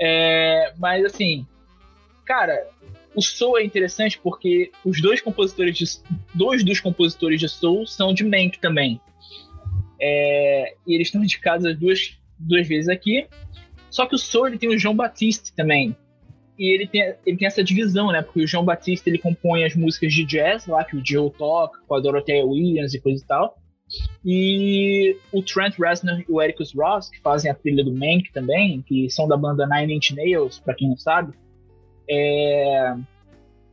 é, Mas, assim, cara, o Soul é interessante porque os dois compositores de, dois dos compositores de Soul são de Mank também. É, e eles estão indicados duas, duas vezes aqui. Só que o Soul ele tem o João Batiste também. E ele tem, ele tem essa divisão, né? Porque o João Batiste ele compõe as músicas de jazz lá, que o Joe toca, com a Dorothea Williams e coisa e tal. E o Trent Reznor e o Ericus Ross, que fazem a trilha do Mank também, que são da banda Nine Inch Nails, para quem não sabe, é,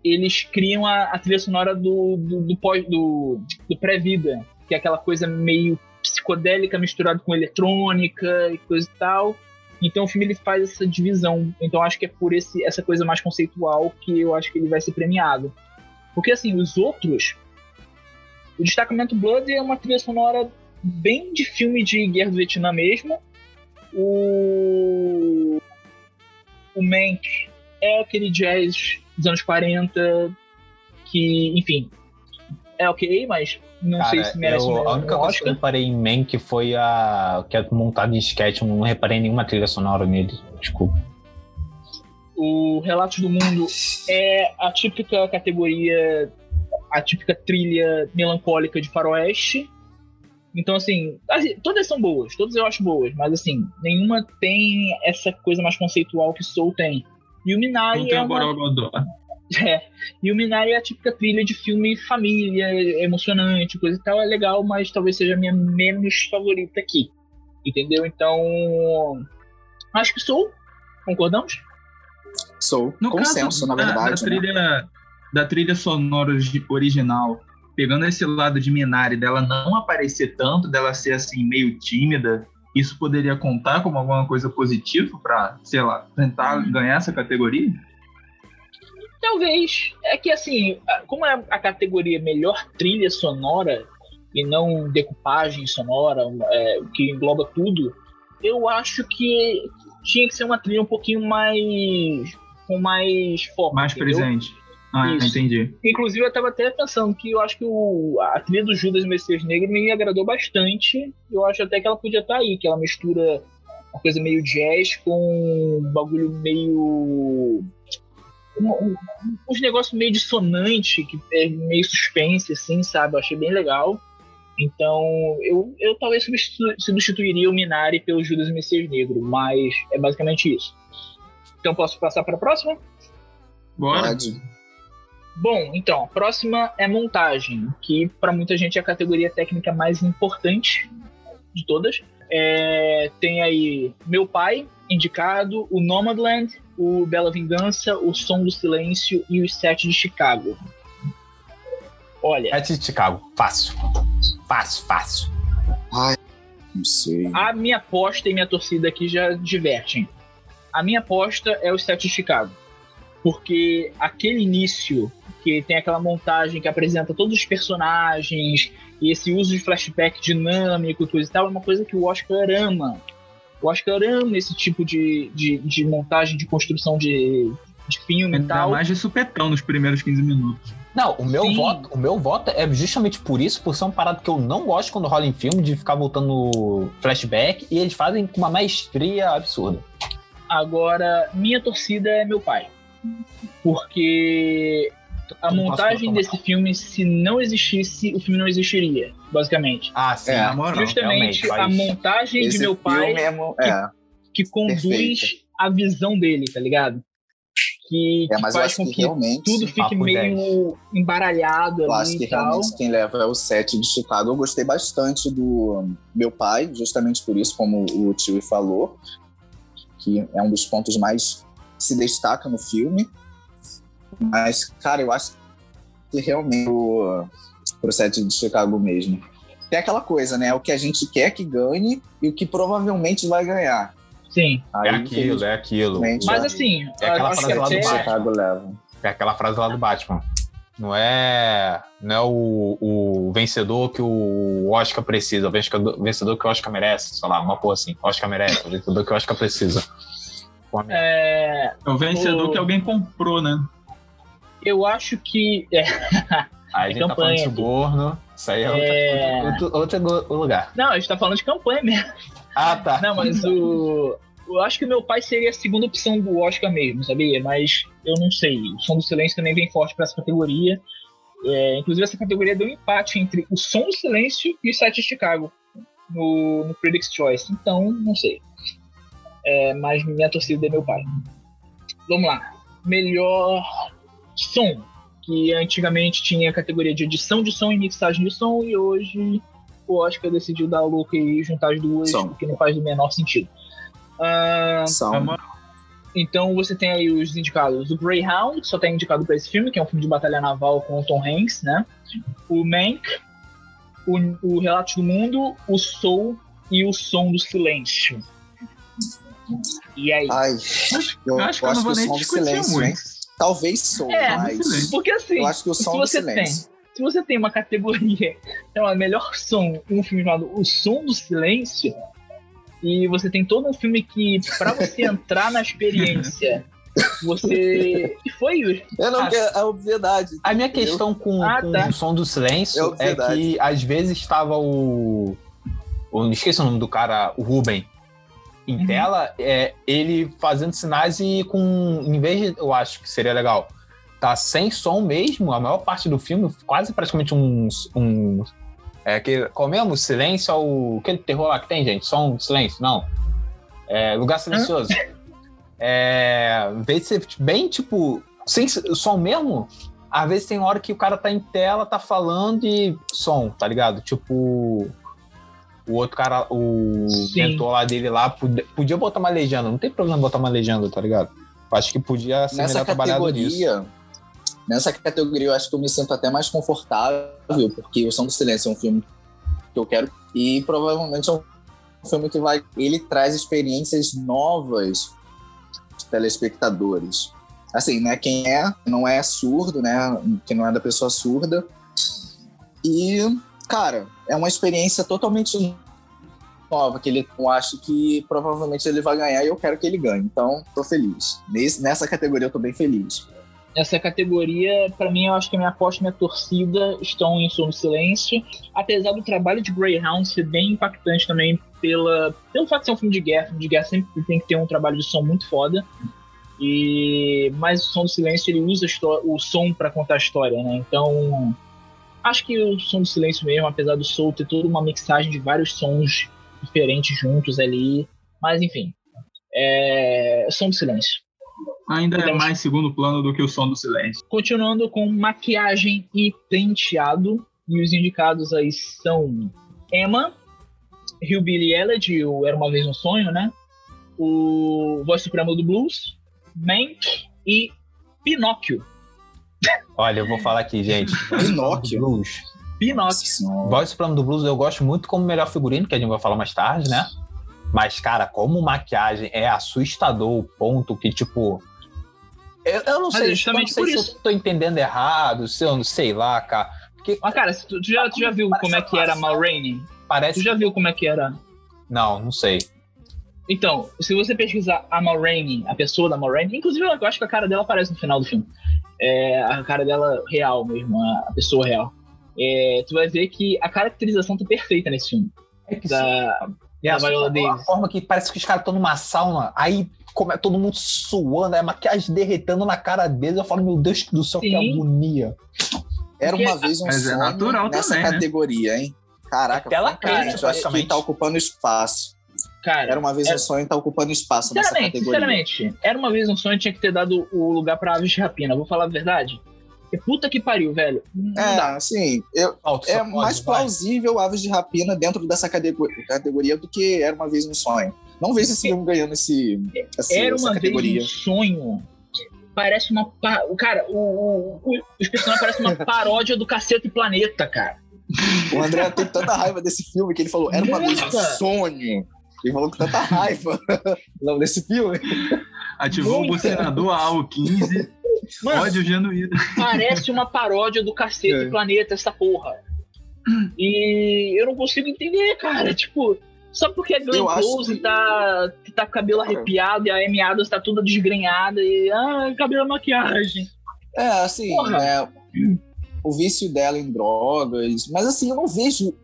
eles criam a, a, trilha sonora do, do, do, do, do pré-vida, que é aquela coisa meio psicodélica misturada com eletrônica e coisa e tal. Então o filme ele faz essa divisão. Então acho que é por esse, essa coisa mais conceitual que eu acho que ele vai ser premiado. Porque assim, os outros o Destacamento Blood é uma trilha sonora bem de filme de Guerra do Vietnã mesmo. O. O Mank é aquele jazz dos anos 40 que, enfim, é ok, mas não Cara, sei se merece eu, A única coisa que eu reparei em Mank foi a que é montada em sketch, não reparei nenhuma trilha sonora nele, desculpa. O Relatos do Mundo é a típica categoria a típica trilha melancólica de faroeste. Então, assim, assim, todas são boas, todas eu acho boas, mas assim, nenhuma tem essa coisa mais conceitual que Soul tem. E o Minari é uma... É, e o Minari é a típica trilha de filme família, emocionante, coisa e tal, é legal, mas talvez seja a minha menos favorita aqui. Entendeu? Então, acho que Soul, concordamos? Sou. No Consenso, caso, na verdade. Da, da né? Da trilha sonora original, pegando esse lado de Minari, dela não aparecer tanto, dela ser assim meio tímida, isso poderia contar como alguma coisa positiva para, sei lá, tentar hum. ganhar essa categoria? Talvez. É que assim, como é a categoria melhor trilha sonora e não decupagem sonora, é, que engloba tudo, eu acho que tinha que ser uma trilha um pouquinho mais com mais foco. Mais entendeu? presente. Ah, Isso. entendi. Inclusive, eu tava até pensando que eu acho que o, a trilha do Judas Messias Negro me agradou bastante. Eu acho até que ela podia estar tá aí, que ela mistura uma coisa meio jazz com um bagulho meio. Um, um, uns negócios meio dissonante, que é meio suspense, assim, sabe? Eu achei bem legal. Então, eu, eu talvez substituiria o Minari pelo Judas Messias Negro, mas é basicamente isso. Então, posso passar para a próxima? Bora. Pode. Bom, então, a próxima é montagem, que para muita gente é a categoria técnica mais importante de todas. É, tem aí Meu Pai, indicado, o Nomadland, o Bela Vingança, o Som do Silêncio e os Sete de Chicago. Olha. Sete de Chicago, fácil. Fácil, fácil. Ai, não sei. A minha aposta e minha torcida aqui já divertem. A minha aposta é os Sete de Chicago. Porque aquele início que tem aquela montagem que apresenta todos os personagens e esse uso de flashback dinâmico e coisa e tal, é uma coisa que o Oscar ama. O Oscar ama esse tipo de, de, de montagem, de construção de, de filme e tal. mais de supetão nos primeiros 15 minutos. Não, o meu, voto, o meu voto é justamente por isso, por ser um parado que eu não gosto quando rola em filme, de ficar voltando flashback, e eles fazem com uma maestria absurda. Agora, minha torcida é meu pai. Porque a montagem desse filme, se não existisse, o filme não existiria, basicamente. Ah, sim, é, moral, Justamente a montagem de meu pai é, é, que, que, conduz perfeito. a visão dele, tá ligado? Que, é, que faz com que, que tudo fique meio 10. embaralhado eu ali acho que e realmente tal. quem leva é o set de Chicago. Eu gostei bastante do meu pai, justamente por isso, como o tio falou, que é um dos pontos mais se destaca no filme. Mas, cara, eu acho que realmente o, pro set de Chicago mesmo. Tem aquela coisa, né? O que a gente quer que ganhe e o que provavelmente vai ganhar. Sim. Aí, é aquilo, é aquilo. Mas assim, é aquela frase lá do Chicago leva. É aquela frase lá do Batman. Não é, não é o, o vencedor que o Oscar precisa, o vencedor que o Oscar merece, sei lá, uma porra assim. Oscar merece, o vencedor que o Oscar precisa. É, é o vencedor o... que alguém comprou, né? Eu acho que. É, Aí a gente tá falando de suborno. Isso aí é, é... Outro, outro, outro, lugar. Não, a gente tá falando de campanha mesmo. Ah, tá. Não, mas o. Eu acho que meu pai seria a segunda opção do Oscar mesmo, sabia? Mas eu não sei. O Som do Silêncio também vem forte para essa categoria. É, inclusive, essa categoria deu um empate entre o Som do Silêncio e o Sete de Chicago no, no Critics' Choice. Então, não sei. É, mas minha torcida é meu pai. Vamos lá. Melhor som. Que antigamente tinha a categoria de edição de som e mixagem de som, e hoje o Oscar decidiu dar o look e juntar as duas, som. porque não faz o menor sentido. Uh, som. Então você tem aí os indicados. O Greyhound, que só tem indicado para esse filme, que é um filme de batalha naval com o Tom Hanks, né? O Mank, o, o Relato do Mundo, o Soul e o Som do Silêncio. E aí? Ai, eu, eu acho que eu, eu não vou nem discutir silêncio, muito. Hein? Talvez Soul, é, mas... Porque assim, eu acho que o som se você do silêncio. Tem, se você tem uma categoria, é o melhor som, um filme chamado O Som do Silêncio, e você tem todo um filme que, para você entrar na experiência, você. que foi? Eu não quero. É obviedade. A minha questão com, ah, com tá. o som do silêncio é, é, que às vezes estava o. Eu não esqueci o nome do cara, o Ruben. Em uhum. tela, é, ele fazendo sinais e com. Em vez de. Eu acho que seria legal. Tá sem som mesmo, a maior parte do filme, quase praticamente um, um é que, qual mesmo? Silêncio ao. Aquele terror lá que tem, gente? Som, silêncio, não. É, lugar silencioso. É, vez de ser bem tipo. Sem som mesmo, às vezes tem hora que o cara tá em tela, tá falando e som, tá ligado? Tipo. O outro cara, o Sim. mentor lá dele lá, podia, podia botar uma legenda, não tem problema botar uma legenda, tá ligado? Acho que podia ser Nessa melhor trabalhado nisso. Nessa categoria eu acho que eu me sinto até mais confortável, porque O Som do Silêncio é um filme que eu quero e provavelmente é um filme que vai ele traz experiências novas de telespectadores. Assim, né, quem é, não é surdo, né, que não é da pessoa surda. E, cara, é uma experiência totalmente nova que ele eu acho que provavelmente ele vai ganhar e eu quero que ele ganhe. Então, tô feliz. Nesse, nessa categoria eu tô bem feliz essa categoria, para mim, eu acho que a minha aposta e minha torcida estão em Som Silêncio. Apesar do trabalho de Greyhound ser bem impactante também pela, pelo fato de ser um filme de guerra. Filme de guerra sempre tem que ter um trabalho de som muito foda. E mas o Som do Silêncio ele usa o som para contar a história, né? Então acho que o Som do Silêncio mesmo, apesar do Soul ter toda uma mixagem de vários sons diferentes juntos ali, mas enfim, é Som do Silêncio ainda é mais segundo plano do que o som do silêncio. Continuando com maquiagem e penteado. E os indicados aí são Emma, Hillbilly Elegy, o Era Uma Vez um Sonho, né? O Voz Suprema do Blues, Mank e Pinóquio. Olha, eu vou falar aqui, gente. Pinóquio. Blues. Pinóquio. Voz Suprema do Blues eu gosto muito como melhor figurino, que a gente vai falar mais tarde, né? Mas, cara, como maquiagem é assustador o ponto que, tipo, eu, eu não sei, eu não sei se eu tô entendendo errado, se eu não sei lá, cara. Porque, Mas, cara, tu, tu, já, tu já viu como é que era a Rainey? Parece. Tu já viu como é que era? Não, não sei. Então, se você pesquisar a Rainey, a pessoa da Rainey, inclusive eu acho que a cara dela aparece no final do filme. É, a cara dela real mesmo, a pessoa real. É, tu vai ver que a caracterização tá perfeita nesse filme. É que da, sim. da Viola Davis. A forma que parece que os caras estão numa sauna, aí como é todo mundo suando, a maquiagem derretendo na cara deles. Eu falo, meu Deus do céu, Sim. que agonia. Era uma vez um Mas é é natural nessa também, né? categoria, né? hein? Caraca, Aquela cara, eu acho que tá ocupando espaço. Cara, era uma vez era... um sonho tá ocupando espaço nessa categoria. Sinceramente, era uma vez um sonho tinha que ter dado o lugar pra Aves de Rapina. Vou falar a verdade. E puta que pariu, velho. Não é, dá. assim, eu, é mais plausível Aves de Rapina dentro dessa categoria do que Era Uma Vez um Sonho. Não vejo esse filme ganhando esse, esse Era uma vez um sonho. Parece uma. Cara, o, o, o, os personagens parecem uma paródia do Cacete Planeta, cara. O André tem tanta raiva desse filme que ele falou: Era uma vez um sonho. Ele falou com tanta raiva não, desse filme. Ativou Muita. o senador AO15. Mano, ódio genuíno. Parece uma paródia do Cacete é. Planeta, essa porra. E eu não consigo entender, cara. Tipo, só porque a Glenn Close que... tá, tá com cabelo arrepiado e a Amy Adams tá toda desgrenhada e. Ah, cabelo maquiagem. É, assim. É, o vício dela em drogas. Mas assim, eu não vejo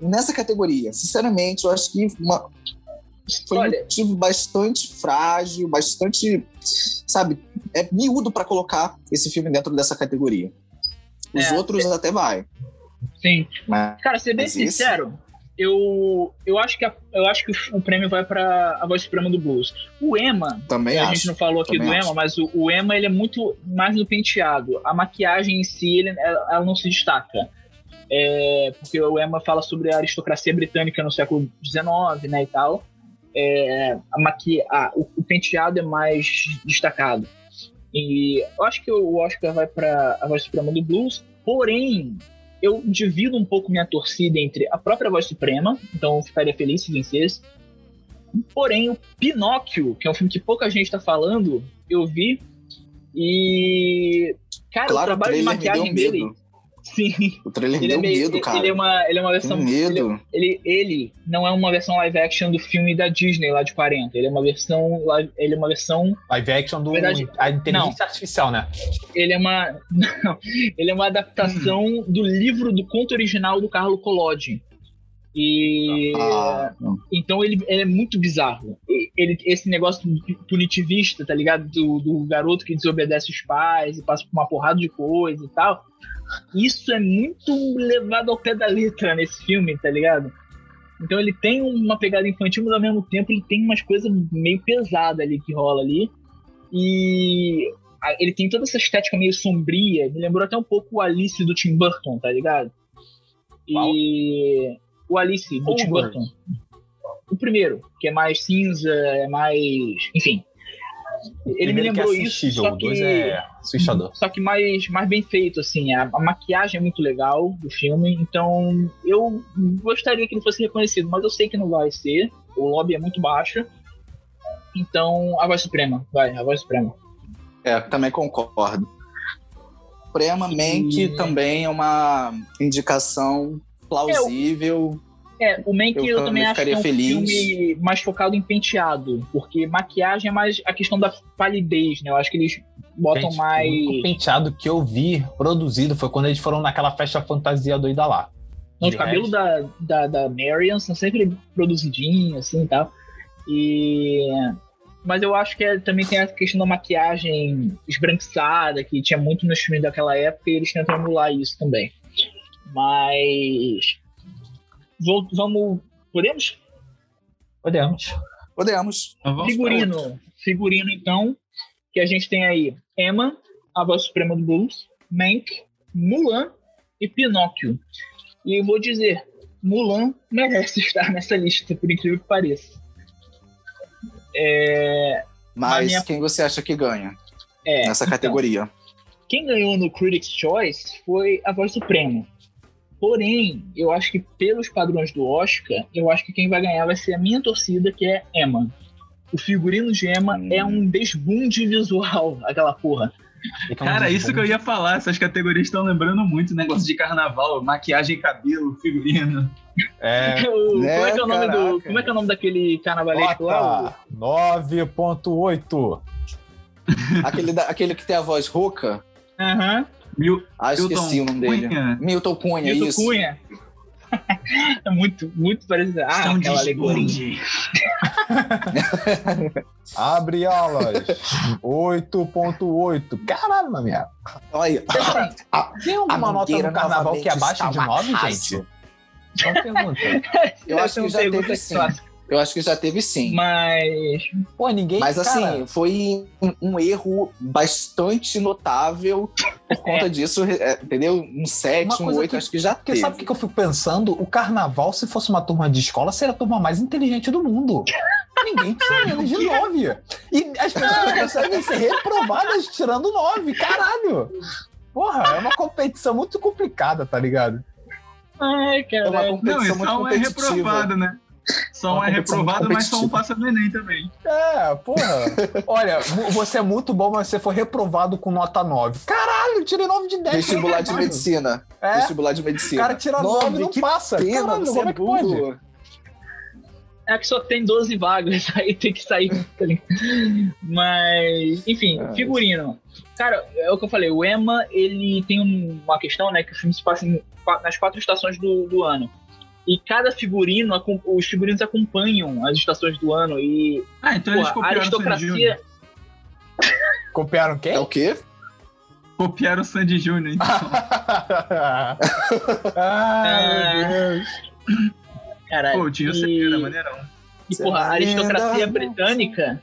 nessa categoria. Sinceramente, eu acho que uma, foi Olha, um motivo bastante frágil, bastante, sabe, é miúdo para colocar esse filme dentro dessa categoria. Os é, outros é... até vai. Sim. Mas, Cara, ser bem sincero, eu, eu, acho que a, eu acho que o prêmio vai para a voz suprema do blues. O Emma, também a acho, gente não falou aqui do acho. Emma, mas o, o, Emma ele é muito mais no penteado. A maquiagem em si, ele, ela, ela não se destaca. É, porque o Emma fala sobre a aristocracia britânica no século XIX, né, e tal. É, a maqui o, o, penteado é mais destacado. E eu acho que o Oscar vai para a voz suprema do blues, porém eu divido um pouco minha torcida entre a própria voz suprema, então eu ficaria feliz se vencesse. Porém, o Pinóquio, que é um filme que pouca gente está falando, eu vi. E. Cara, claro, o trabalho de maquiagem dele. Sim. O trailer ele deu é meio, medo, cara. Ele é uma, ele é uma versão. medo. Ele, ele, ele, não é uma versão live action do filme da Disney lá de 40. Ele é uma versão. Ele é uma versão. Live action do. Verdade, a inteligência não. artificial, né? Ele é uma. Não. Ele é uma adaptação hum. do livro do conto original do Carlo Collodi. E ah, então ele, ele, é muito bizarro. Ele, esse negócio punitivista, tá ligado? Do, do, garoto que desobedece os pais e passa por uma porrada de coisa e tal. Isso é muito levado ao pé da letra nesse filme, tá ligado? Então ele tem uma pegada infantil, mas ao mesmo tempo ele tem umas coisas meio pesadas ali que rola ali. E ele tem toda essa estética meio sombria. Me lembrou até um pouco o Alice do Tim Burton, tá ligado? E. O Alice do Tim Burton. O primeiro, que é mais cinza, é mais. Enfim. Ele me lembrou é isso, só que, é assustador. só que mais, mais bem feito, assim. A, a, maquiagem é muito legal do filme, então eu gostaria que ele fosse reconhecido, mas eu sei que não vai ser. O lobby é muito baixo. Então, a voz suprema, vai, a voz suprema. É, também concordo. Prema Mank e... também é uma indicação plausível. É, o Mank eu, eu também acho que é um feliz. filme mais focado em penteado, porque maquiagem é mais a questão da palidez, né? Eu acho que eles botam Gente, mais. O penteado que eu vi produzido foi quando eles foram naquela festa fantasia doida lá. Não, o cabelo da, da, da Marion são sempre produzidinhos, assim e tal. E. Mas eu acho que é, também tem a questão da maquiagem esbranquiçada, que tinha muito nos filmes daquela época, e eles tentam emular isso também. Mas Vamos. Podemos? Podemos. Podemos. Figurino. Figurino, então, que a gente tem aí Emma, a voz suprema do blues, Mank, Mulan e Pinóquio. E vou dizer, Mulan merece estar nessa lista, por incrível que pareça. É... Mas minha... quem você acha que ganha é, nessa então, categoria? Quem ganhou no Critics' Choice foi a voz suprema. Porém, eu acho que pelos padrões do Oscar, eu acho que quem vai ganhar vai ser a minha torcida, que é Emma. O figurino de Emma hum. é um desbunde visual, aquela porra. Cara, isso que eu ia falar, essas categorias estão lembrando muito o negócio de carnaval, maquiagem, cabelo, figurino. É, o, né, como, é que é o nome do, como é que é o nome daquele carnavalesco lá? 9.8. aquele, aquele que tem a voz rouca? Aham. Uhum. Mil, ah, esqueci Milton o nome dele. Cunha. Milton Cunha, Milton isso. Cunha. é muito, muito parecido. Ah, Estão aquela alegoria. Abre alas. 8.8. Caralho, na minha. Olha aí. Tem alguma nota no carnaval que é abaixo de 9, gente? Só pergunta. Eu acho que já teve sim. Eu acho que já teve sim. Mas. Pô, ninguém. Mas assim, cara... foi um, um, erro bastante notável por conta é. disso, é, entendeu? Um 7, um 8, que, acho que já porque teve. Sabe o que eu fico pensando? O carnaval, se fosse uma turma de escola, seria a turma mais inteligente do mundo. Ninguém menos de 9. E as pessoas conseguem ser reprovadas tirando 9. Caralho! Porra, é uma competição muito complicada, tá ligado? Ai, cara. É uma competição Não, muito é reprovado, né? Só um é reprovado, mas só um passa no Enem também. É, porra. Olha, você é muito bom, mas você foi reprovado com nota 9. Caralho, tirei 9 de 10. Vestibular de medicina. É? Vestibular de medicina. O cara tira 9 e não passa. Pena, Caralho, como é que pode? É que só tem 12 vagas, aí tem que sair. tá? Mas, enfim, Ah, figurino. Cara, é o que eu falei, o Emma, ele tem um- uma questão, né, que o filme se passa em nas quatro estações do, do ano. E cada figurino, os figurinos acompanham as estações do ano. E Ah, então eles porra, a copiaram Júnior. aristocracia. Copiaram quem? É o quê? Copiaram o Sandy Júnior, então. Ai, meu Deus. Caralho, Pô, tinha e- Cepeda, maneirão. E, porra, a aristocracia britânica.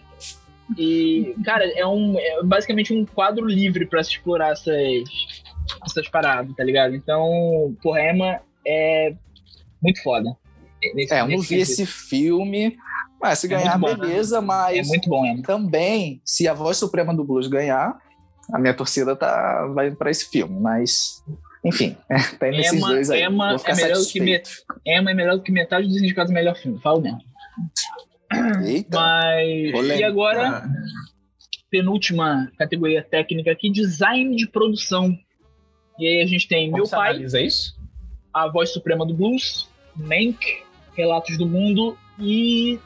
E, cara, é, um, é basicamente um quadro livre pra se explorar essas, essas paradas, tá ligado? Então, porra, Emma é muito foda. Nesse- É, eu não vi esse filme. Mas se É ganhar, bom, né? beleza, É mas muito bom, Emma. também, se a voz suprema do blues ganhar, a minha torcida tá, vai pra esse filme. Mas, enfim, tá aí nesses Emma, dois aí. Emma Vou ficar é melhor do que. Emma é melhor do que metade dos indicados do melhor filme, falo mesmo. Eita, Mas. polêmica. E agora, penúltima categoria técnica aqui: design de produção. E aí a gente tem Como Meu Pai, analisa isso? A Voz Suprema do Blues, Mank, Relatos do Mundo e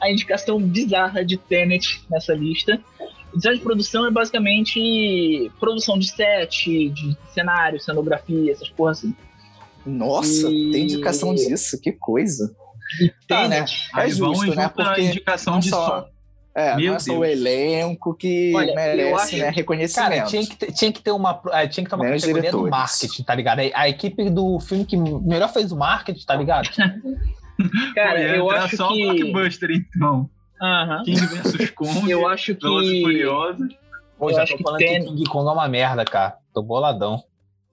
a indicação bizarra de Tenet nessa lista. O design de produção é basicamente produção de set, de cenário, cenografia, essas porra assim. Nossa, E- tem indicação disso, que coisa. Tá, né? É aí justo, né? a Porque indicação não de só- som. É, Meu é só o Deus. elenco que Olha, eu merece acho- né, reconhecimento. Cara, tinha que, ter, tinha que ter uma, eh, tinha que ter uma Nem os categoria do diretores. marketing, tá ligado? A, a equipe do filme que melhor fez o marketing, tá ligado? cara, eu acho só o que. blockbuster, então. Aham. King vs Kong, Eu acho Velozes e que. Furiosos. Pô, Eu já acho tô que falando tem- que King Kong é uma merda, cara. Tô boladão.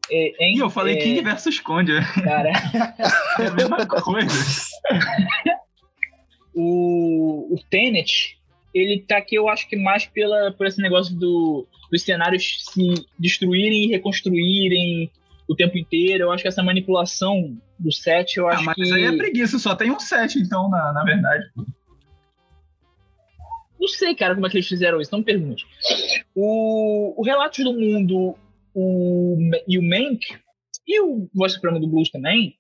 É, hein, Ih, eu falei é, King vs Kong, é Cara, a mesma coisa. o, o Tenet, ele tá aqui, eu acho que mais pela, por esse negócio do, dos cenários se destruírem e reconstruírem o tempo inteiro. Eu acho que essa manipulação do set, eu Ah, acho mas que. aí é preguiça, só tem um set, então, na, na verdade. Não sei, cara, como é que eles fizeram isso, não me pergunte. O, o Relatos do Mundo o, e o Mank, e o Voz Suprema do Blues também,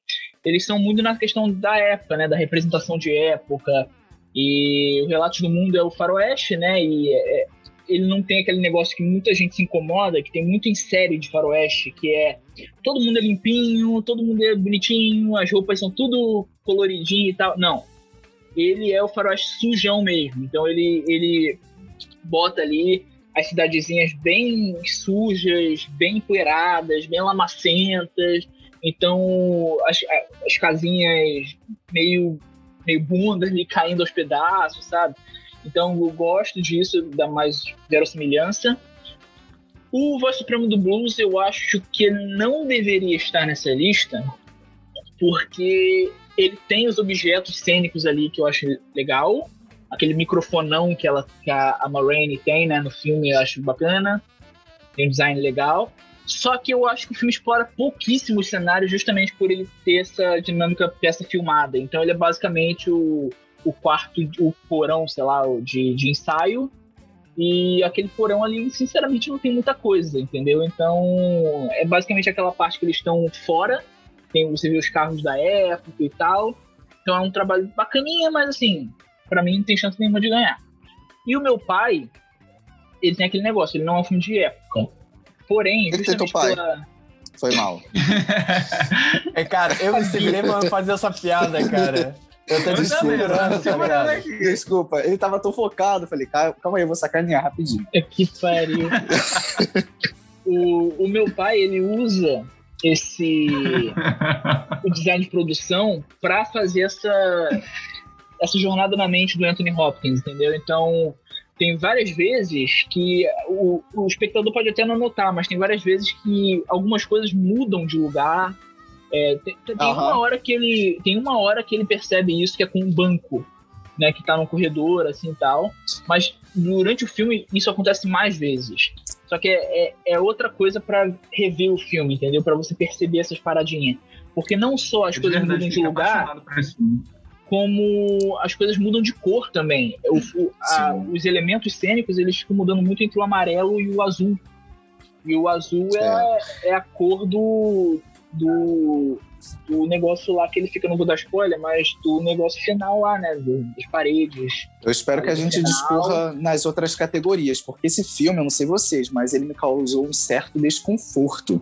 eles são muito na questão da época, né, da representação de época. E o Relatos do Mundo é o faroeste, né, e é- ele não tem aquele negócio que muita gente se incomoda, que tem muito em série de faroeste, que é todo mundo é limpinho, todo mundo é bonitinho, as roupas são tudo coloridinho e tal. Não, ele é o faroeste sujão mesmo. Então ele, ele bota ali as cidadezinhas bem sujas, bem empoeiradas, bem lamacentas. Então as, as casinhas meio, meio bundas ali caindo aos pedaços, sabe? Então eu gosto disso, dá mais verossimilhança. O Voz Supremo do Blues eu acho que não deveria estar nessa lista, porque ele tem os objetos cênicos ali que eu acho legal. Aquele microfonão que, ela, que a, a Ma Rainey tem né, no filme eu acho bacana. Tem um design legal. Só que eu acho que o filme explora pouquíssimo os cenários justamente por ele ter essa dinâmica peça filmada. Então ele é basicamente o, o quarto, o porão, sei lá, de, de ensaio. E aquele porão ali, sinceramente, não tem muita coisa, entendeu? Então é basicamente aquela parte que eles estão fora tem, você vê os carros da época e tal. Então é um trabalho bacaninha, mas assim, pra mim não tem chance nenhuma de ganhar. E o meu pai, ele tem aquele negócio, ele não é um filme de época. Porém, Ele justamente pai? pela. Foi mal. É, cara, eu me segurei pra fazer essa piada, cara. Eu tô tô tá. Desculpa, ele tava tão focado. eu Falei, "Ca- calma aí, eu vou sacanear rapidinho. Que pariu. o, o meu pai, ele usa esse o design de produção para fazer essa essa jornada na mente do Anthony Hopkins, entendeu? Então tem várias vezes que o, o espectador pode até não notar, mas tem várias vezes que algumas coisas mudam de lugar. É, tem tem Aham. uma hora que ele tem uma hora que ele percebe isso que é com um banco, né, que tá no corredor assim e tal. Mas durante o filme isso acontece mais vezes. Só que é, é, é outra coisa pra rever o filme, entendeu? Pra você perceber essas paradinhas. Porque não só as De coisas verdade, mudam de lugar, como as coisas mudam de cor também. O- a- os elementos cênicos eles ficam mudando muito entre o amarelo e o azul. E o azul é, é a cor do, do, do negócio lá que ele fica, não vou dar spoiler, mas do negócio final lá, né? Do, das paredes. Eu espero que a gente discorra nas outras categorias, porque esse filme, eu não sei vocês, mas ele me causou um certo desconforto.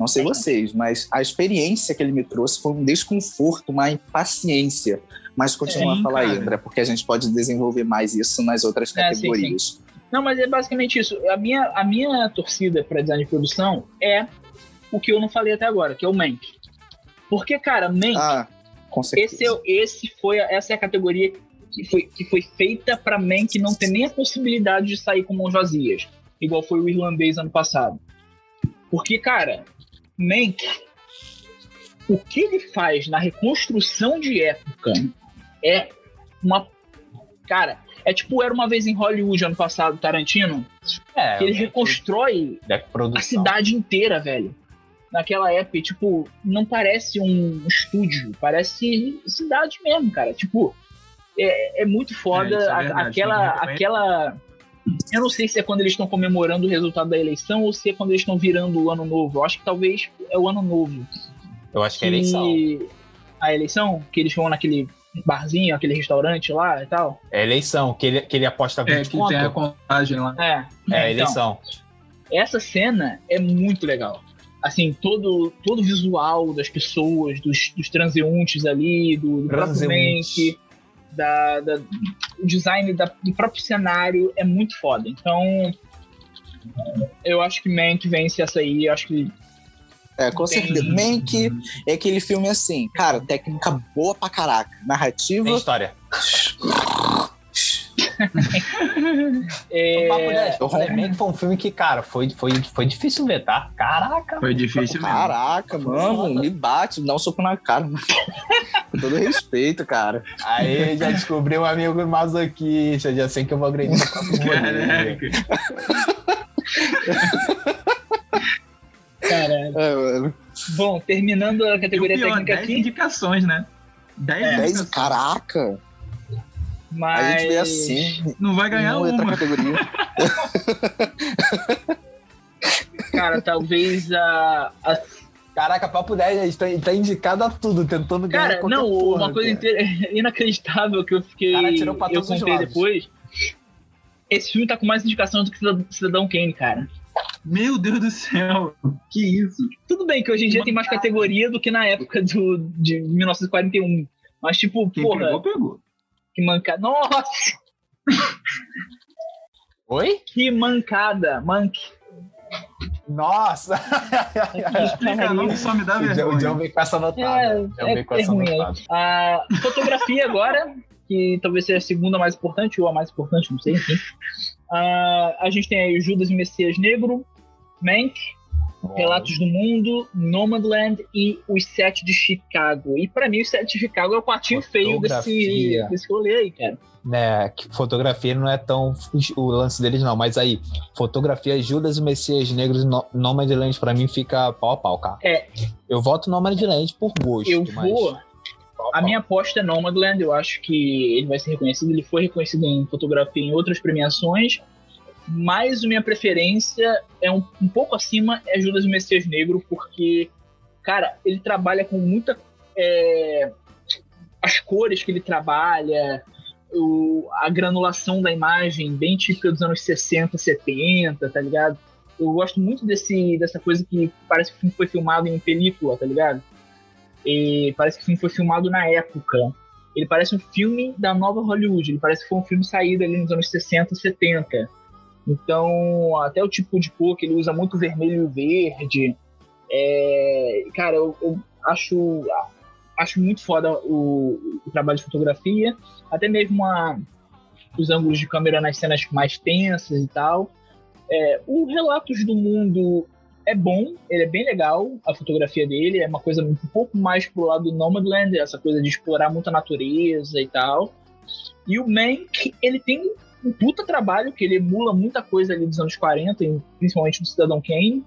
Não sei vocês, mas a experiência que ele me trouxe foi um desconforto, uma impaciência. Mas continua Sim, a falar aí. André, porque a gente pode desenvolver mais isso nas outras É, sim, categorias. Não, mas é basicamente isso. A minha, a minha torcida para design de produção é o que eu não falei até agora, que é o Mank. Porque, cara, Mank, Ah, esse, é, esse foi, essa é a categoria que foi, que foi feita para Mank não ter nem a possibilidade de sair com mãos vazias, igual foi o irlandês ano passado. Porque, cara, Mank, o que ele faz na reconstrução de época é uma. Cara, é tipo Era uma vez em Hollywood ano passado, Tarantino, É, que ele reconstrói da a produção. cidade inteira, velho. Naquela época, e, tipo, não parece um estúdio, parece cidade mesmo, cara. Tipo, é, é muito foda. É, é a- verdade, aquela, reconhecer. aquela. Eu não sei se é quando eles estão comemorando o resultado da eleição ou se é quando eles estão virando o ano novo. Eu acho que talvez é o ano novo. Eu acho que é eleição. Que- A eleição, que eles vão naquele barzinho, aquele restaurante lá e tal. É eleição, que ele, que ele aposta 20 É, que conto. tem a contagem lá. É, É, então, eleição. essa cena é muito legal. Assim, todo, todo o visual das pessoas, dos, dos transeuntes ali, do, do. Mank, da, da- o design da- do próprio cenário é muito foda. Então, eu acho que Mank vence essa aí. Eu acho que É, com Tem- certeza. Mank é aquele filme assim, cara, técnica boa pra caraca. Narrativa. Tem história. é, O Papo 10. eu O falei, rompo. Mank foi um filme que, cara, foi, foi, foi difícil ver, tá? Caraca. Foi difícil mesmo. Caraca, mano, me bate, me dá um soco na cara. Com todo respeito, cara. Aí já descobri um amigo masoquista, já sei que eu vou agredir o próximo Caraca. cara, É, mano. bom, terminando a E o categoria pior, técnica 10 aqui, indicações, né? 10 Dez- indicações. caraca, mas a gente vê assim, Não vai ganhar uma outra uma. categoria. cara, talvez a, a Caraca, papo 10, a gente tá, tá indicado a tudo, tentando ganhar Cara, não, porra, uma coisa cara. inacreditável que eu fiquei. Cara, tirou pra eu contei depois. Esse filme tá com mais indicação do que Cidad- Cidadão Kane, cara. Meu Deus do céu. Que isso? Tudo bem que hoje em dia tem mais categoria do que na época do, de 1941. Mas, tipo, Quem porra, pegou, pegou. Que mancada. Nossa, Oi? que mancada. Mank. Nossa! Explica não, que só me dá John- o John vergonha. veio com essa notada. É, é, com é essa ruim. notada. A fotografia agora, que talvez seja a segunda mais importante, ou a mais importante, não sei, enfim. Ah, a gente tem aí o Judas e Messias Negro, Mank, Relatos do Mundo, Nomadland e Os Sete de Chicago. E pra mim, Os Sete de Chicago é o quartinho feio desse, desse rolê aí, cara. né, que fotografia não é tão o lance deles, não. Mas aí, fotografia Judas e Messias Negros e No- Nomadland pra mim fica pau a pau, cara. É. Eu voto Nomadland por gosto. Eu mas vou. pau A pau. minha aposta é Nomadland, eu acho que ele vai ser reconhecido. Ele foi reconhecido em fotografia em outras premiações, mas minha preferência é um, um pouco acima é Judas Messias Negro, porque, cara, ele trabalha com muita. é, as cores que ele trabalha, o- a granulação da imagem, bem típica dos anos 60, 70, tá ligado? Eu gosto muito desse, dessa coisa que parece que o filme foi filmado em película, tá ligado? E parece que o filme foi filmado na época. Ele parece um filme da nova Hollywood. Ele parece que foi um filme saído ali nos anos 60, 70. Então, até o tipo de cor que ele usa muito vermelho e verde. É, cara, eu, eu acho, acho muito foda o, o trabalho de fotografia. Até mesmo a, os ângulos de câmera nas cenas mais tensas e tal. É, o Relatos do Mundo é bom, ele é bem legal, a fotografia dele é uma coisa um pouco mais pro lado do Nomadland, essa coisa de explorar muita natureza e tal. E o Mank, ele tem um puta trabalho, que ele emula muita coisa ali dos anos 40, e principalmente do Cidadão Kane,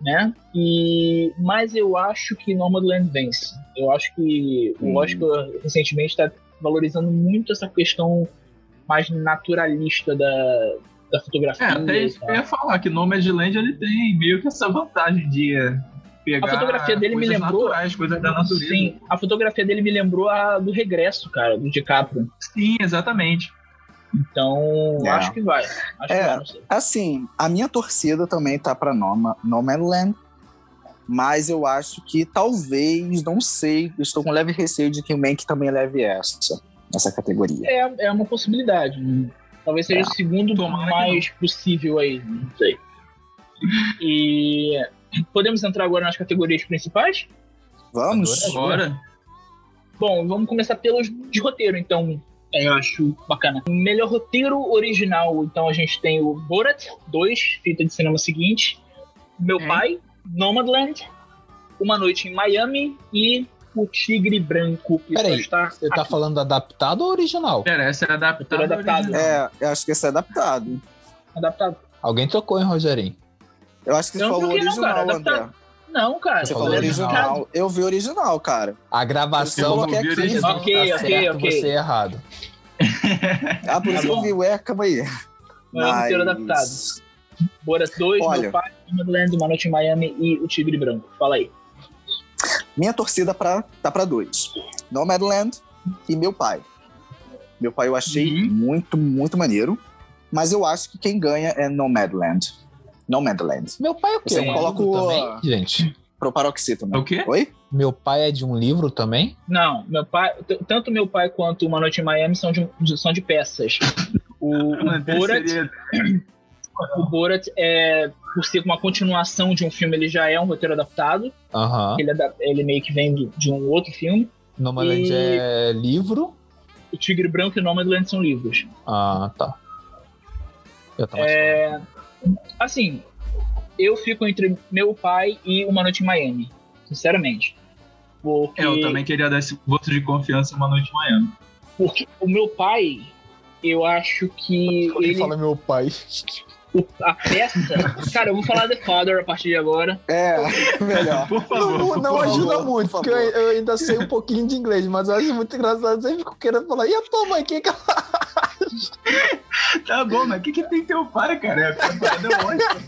né? E, mas eu acho que Nomadland vence. Eu acho que o Hum. Oscar recentemente está valorizando muito essa questão mais naturalista da, da fotografia. É, até isso que tal. eu ia falar, que Nomadland ele tem meio que essa vantagem de pegar A fotografia dele me lembrou- naturais, coisas da natureza. Sim, a fotografia dele me lembrou a do regresso, cara, do DiCaprio. Sim, exatamente. Então, É. acho que vai. Acho que É. vai, não sei. Assim, a minha torcida também tá pra Noma, Nomadland, mas eu acho que talvez, não sei, estou com leve receio de que o Mank também leve essa, essa categoria. É, é uma possibilidade. né? Talvez seja É. o segundo Tomara que mais possível aí, não sei. E podemos entrar agora nas categorias principais? Vamos? Agora, Bom, vamos começar pelos de roteiro, então. É, Eu acho bacana. Melhor roteiro original, então a gente tem o Borat 2, fita de cinema seguinte, Meu É. Pai, Nomadland, Uma Noite em Miami e O Tigre Branco, Peraí, está Você tá falando adaptado ou original? pera, essa é adaptada. Adaptado. É, eu acho que esse é adaptado. adaptado. Alguém trocou, hein, Rogerinho? Eu acho que você Eu não falou não, original, cara, André. Não, cara. Você falou original. original. Eu vi original, cara. A gravação Eu coloquei vi aqui. original. Ok, tá ok, certo, ok. você é errado. Ah, por Tá isso que eu vi. Ué, calma aí. Não roteiro adaptado. Borat 2, Olha. Meu Pai, Nomadland, Uma Noite em Miami e O Tigre Branco. Fala aí. Minha torcida pra, tá pra dois. Nomadland e Meu Pai. Meu Pai eu achei Uhum. muito, muito maneiro. Mas eu acho que quem ganha é Nomadland. Nomadland. Meu pai é o quê? Você coloca livro o- também, gente? Pro paroxítona. É o quê? Oi? Meu pai é de um livro também? Não, meu pai, tanto meu pai quanto Uma Noite em Miami são de, de- são de peças. O, o Mano, Borat, o Borat é, por ser uma continuação de um filme, ele já é um roteiro adaptado. Aham. Ele, é da- ele meio que vem do- de um outro filme. Nomadland E- é livro? O Tigre Branco e o Nomadland são livros. Ah, tá. Eu tava É, assim, eu fico entre meu pai e Uma Noite em Miami, sinceramente. Porque, É, eu também queria dar esse voto de confiança uma noite de manhã. porque o meu pai, eu acho que Quando ele, fala meu pai. o- a peça. Cara, eu vou falar The Father a partir de agora. É, melhor. Por favor. Não, não por ajuda favor, muito, por porque eu, favor. eu ainda sei um pouquinho de inglês, mas eu acho muito engraçado. Eu sempre fico querendo falar, e a tua mãe, quem que ela Tá bom, mas o que, que tem teu pai, cara? É a parada é ótima.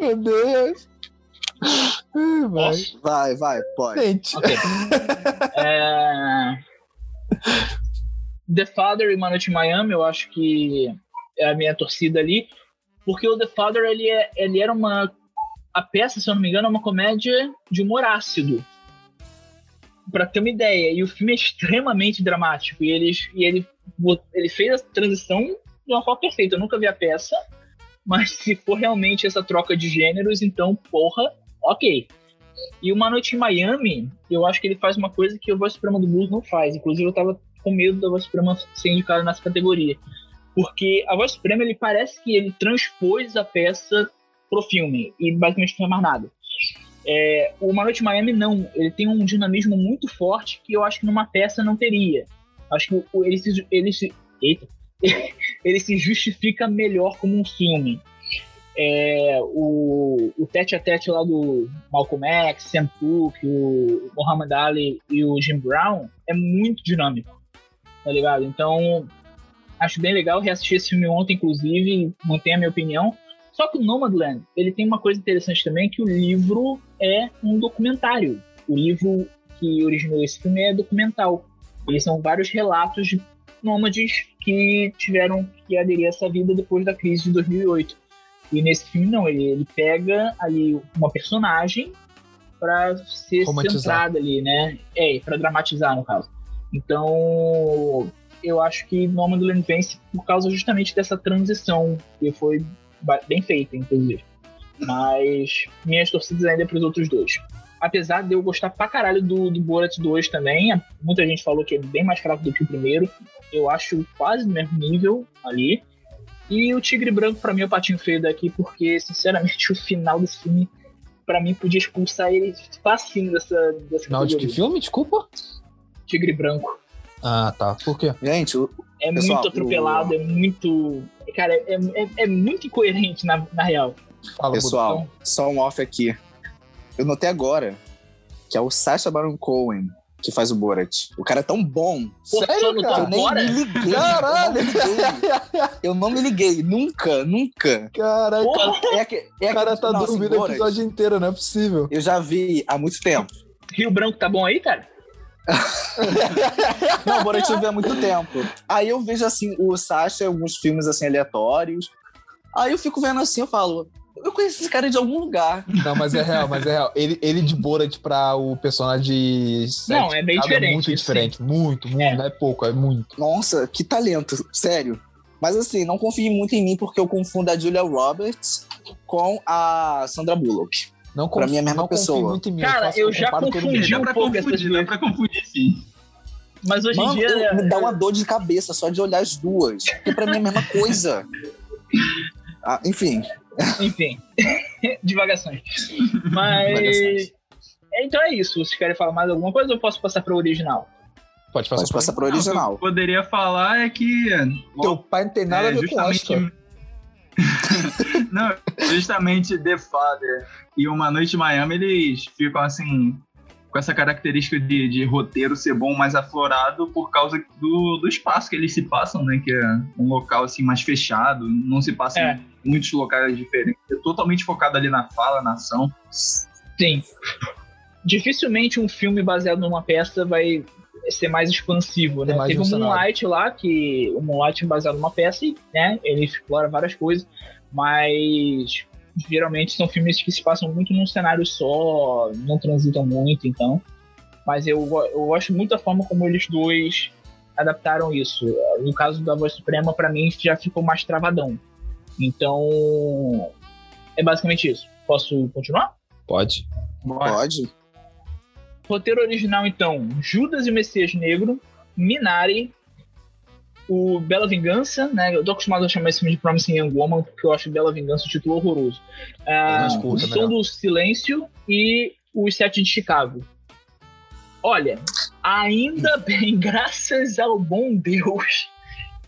Meu Deus. Ai, vai. Posso? Vai, vai, pode. Gente, Ok. É, The Father e Uma Noite em Miami, eu acho que é a minha torcida ali. Porque o The Father, ele, é, ele era uma... A peça, se eu não me engano, é uma comédia de humor ácido. Pra ter uma ideia. E o filme é extremamente dramático. E ele, e ele, ele fez a transição de uma forma perfeita. Eu nunca vi a peça. Mas se for realmente essa troca de gêneros, então, porra, ok. E Uma Noite em Miami, eu acho que ele faz uma coisa que o Voz Suprema do Blues não faz. Inclusive, eu tava com medo da Voz Suprema ser indicada nessa categoria. Porque a Voz Suprema, ele parece que ele transpôs a peça pro filme. E basicamente não fez mais nada. É, o Uma Noite Miami, não. Ele tem um dinamismo muito forte que eu acho que numa peça não teria. Acho que ele se... Ele se eita. ele se justifica melhor como um filme. É, o, o tete a tete lá do Malcolm X, Sam Cooke, o Muhammad Ali e o Jim Brown é muito dinâmico, tá ligado? Então, acho bem legal reassistir esse filme ontem, inclusive, mantém a minha opinião. Só que o Nomadland, ele tem uma coisa interessante também, que o livro é um documentário. O livro que originou esse filme é documental. Eles são vários relatos de nômades que tiveram que aderir a essa vida depois da crise de 2008. E nesse filme, não, ele, ele pega ali uma personagem para ser centrada ali, né? É, para dramatizar, no caso. Então, eu acho que Nomadland vence por causa justamente dessa transição, que foi bem feita, inclusive. Mas minhas torcidas ainda é pros outros dois. Apesar de eu gostar pra caralho do, do Borat 2 também, muita gente falou que é bem mais fraco do que o primeiro. Eu acho quase no mesmo nível ali. E o Tigre Branco, pra mim, é o patinho feio daqui, porque, sinceramente, o final desse filme, pra mim, podia expulsar ele facinho dessa, dessa final de que filme? Desculpa. Tigre Branco. Ah, tá. Por quê? Gente, o- É Pessoal, muito atropelado, é muito. Cara, é, é, é muito incoerente na, na real. Fala, pessoal, só um off aqui. Eu notei agora que é o Sacha Baron Cohen que faz o Borat. O cara é tão bom. Sério, cara? Eu nem me liguei. Caralho! Eu não me liguei. Eu não me liguei. Nunca, nunca. Caraca, É, aque- é o cara tá não, assim, dormindo o episódio inteiro, não é possível. Eu já vi há muito tempo. Rio Branco tá bom aí, cara? Não, Borat eu vi há muito tempo. Aí eu vejo assim, o Sasha, alguns filmes assim aleatórios. Aí eu fico vendo assim, eu falo, eu conheço esse cara de algum lugar. Não, mas é real, mas é real. Ele, ele de Borat pra o personagem Não, é bem diferente, muito isso diferente. Muito, muito. É. Não é pouco, é muito. Nossa, que talento, sério. Mas assim, não confie muito em mim porque eu confundo a Julia Roberts com a Sandra Bullock. Não Pra mim é a mesma não confio pessoa. muito em mim. Cara, faço- eu já confundi um pra pouco essas confundir, dá duas. pra confundir sim. Mas hoje Mano, em dia. eu- me dá uma dor de cabeça só de olhar as duas. Porque pra mim é a mesma coisa. Ah, enfim, Enfim, divagações. Mas. Divagações. Então é isso. Vocês querem falar mais alguma coisa ou eu posso passar para o original? Pode passar pode passar pro Não, o que original. eu poderia falar é que. Teu pai não tem nada a é, ver com Oscar. Não, justamente The Father e Uma Noite em Miami, eles ficam assim. Com essa característica de, de roteiro ser bom, mais aflorado, por causa do, do espaço que eles se passam, né? Que é um local assim mais fechado, não se passa É. em muitos locais diferentes. É totalmente focado ali na fala, na ação. Sim. Dificilmente um filme baseado numa peça vai ser mais expansivo, né? Mais Teve um cenário. Moonlight lá, que o Moonlight é baseado numa peça e, né, ele explora várias coisas, mas geralmente são filmes que se passam muito num cenário só, não transitam muito, então. Mas eu, eu gosto muito da forma como eles dois adaptaram isso. No caso da Voz Suprema, pra mim, já ficou mais travadão. Então, é basicamente isso. Posso continuar? Pode. Pode? Roteiro original, então, Judas e o Messias Negro, Minari, o Bela Vingança, né? Eu tô acostumado a chamar esse filme de Promising Young Woman, porque eu acho Bela Vingança um título horroroso. Ah, mais o Som melhor. do Silêncio e Os Sete de Chicago. Olha, ainda bem, graças ao bom Deus,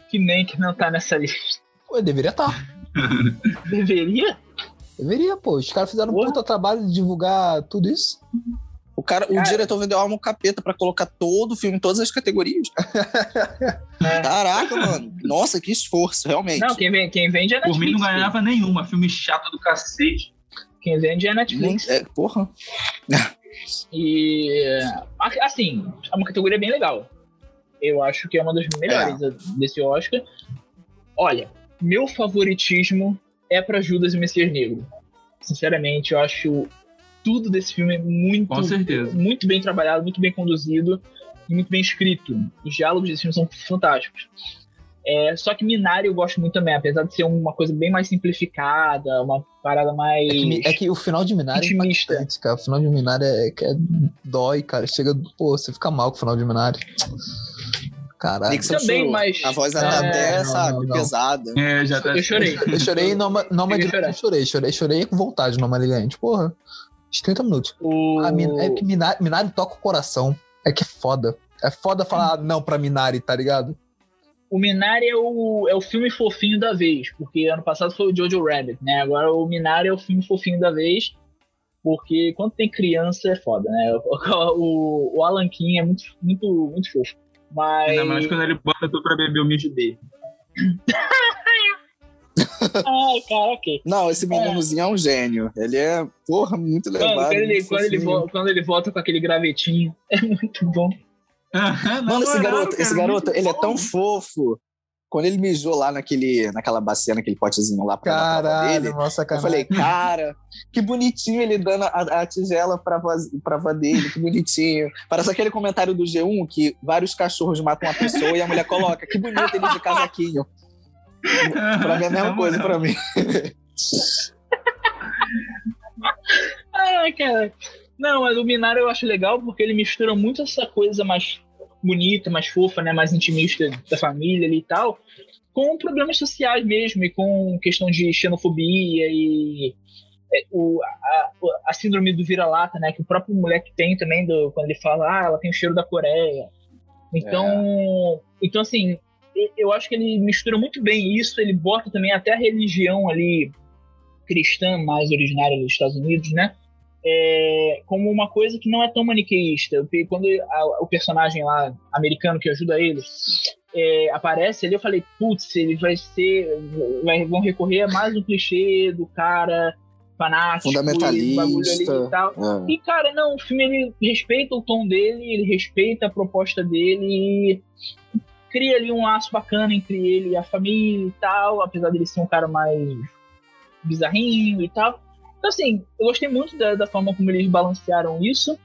que nem que não tá nessa lista. Pô, deveria estar. Deveria? Deveria, pô. Os caras fizeram um Porra. puta trabalho de divulgar tudo isso. O, cara, o Cara. diretor vendeu alma capeta pra colocar todo o filme em todas as categorias. É. Caraca, mano. Nossa, que esforço, realmente. Não, quem, vem, quem vende é Por Netflix. mim não filho. ganhava nenhuma, filme chato do cacete. Quem vende é Netflix. é, porra. E a- assim, é uma categoria bem legal. Eu acho que é uma das melhores desse Oscar. Olha, meu favoritismo é pra Judas e o Messias Negro. Sinceramente, eu acho tudo desse filme muito, Com certeza. muito bem trabalhado, muito bem conduzido e muito bem escrito. Os diálogos desse filme são fantásticos. É, só que Minari eu gosto muito também, apesar de ser uma coisa bem mais simplificada, uma parada mais. É que, é que o final de Minari é Intimista. impactante, cara. O final de Minari é, que é dói, cara. Chega, pô, você fica mal com o final de Minari. Caralho. Nixon Também, chorou. mas- A voz era É, até, não, sabe, não, não. pesada. É, já tá. Eu chorei. Eu chorei no Nomad Cheguei a eu chorei, chorei, chorei com vontade no Nomadland. Porra, uns 30 minutos. O... A Min- é que Minari, Minari toca o coração. É que é foda. É foda falar não pra Minari, tá ligado? O Minari é o, é o filme fofinho da vez, porque ano passado foi o Jojo Rabbit, né? Agora o Minari é o filme fofinho da vez, porque quando tem criança é foda, né? O, o Alan King é muito, muito, muito fofo. Mas. Ainda mais quando ele bota tu pra beber o mijo dele. Ai, cara, ok. Não, esse meninozinho é um gênio. Ele é, porra, muito Mano, levado. quando, ele, quando, ele fofinho. vo- quando ele volta com aquele gravetinho, é muito bom. Mano, esse garoto, esse garoto, ele é tão fofo. Quando ele mijou lá naquele, naquela bacia, naquele potezinho lá pra Caralho, dele, nossa, eu cara. falei, cara, que bonitinho ele dando a, a tigela pra, voz, pra dele, que bonitinho. Parece aquele comentário do G1 que vários cachorros matam uma pessoa e a mulher coloca, que bonito ele de casaquinho. Pra mim é a mesma coisa, pra mim. Ai, cara. Não, mas o Minari eu acho legal porque ele mistura muito essa coisa mais bonita, mais fofa, né, mais intimista da família ali e tal, com problemas sociais mesmo e com questão de xenofobia e é, o, a, a síndrome do vira-lata, né, que o próprio moleque tem também do, quando ele fala, ah, ela tem o cheiro da Coreia. Então, então assim, eu acho que ele mistura muito bem isso, ele bota também até a religião ali cristã mais originária dos Estados Unidos, né? é, como uma coisa que não é tão maniqueísta. Porque Quando a- o personagem lá, americano, que ajuda ele, é, aparece ali, eu falei, putz, ele vai ser. Vai, vão recorrer a mais um clichê do cara fanático, Fundamentalista. e tal. É. E, cara, não, o filme ele respeita o tom dele, ele respeita a proposta dele e cria ali um laço bacana entre ele e a família e tal, apesar dele ser um cara mais bizarrinho e tal. Então, assim, eu gostei muito da, da forma como eles balancearam isso.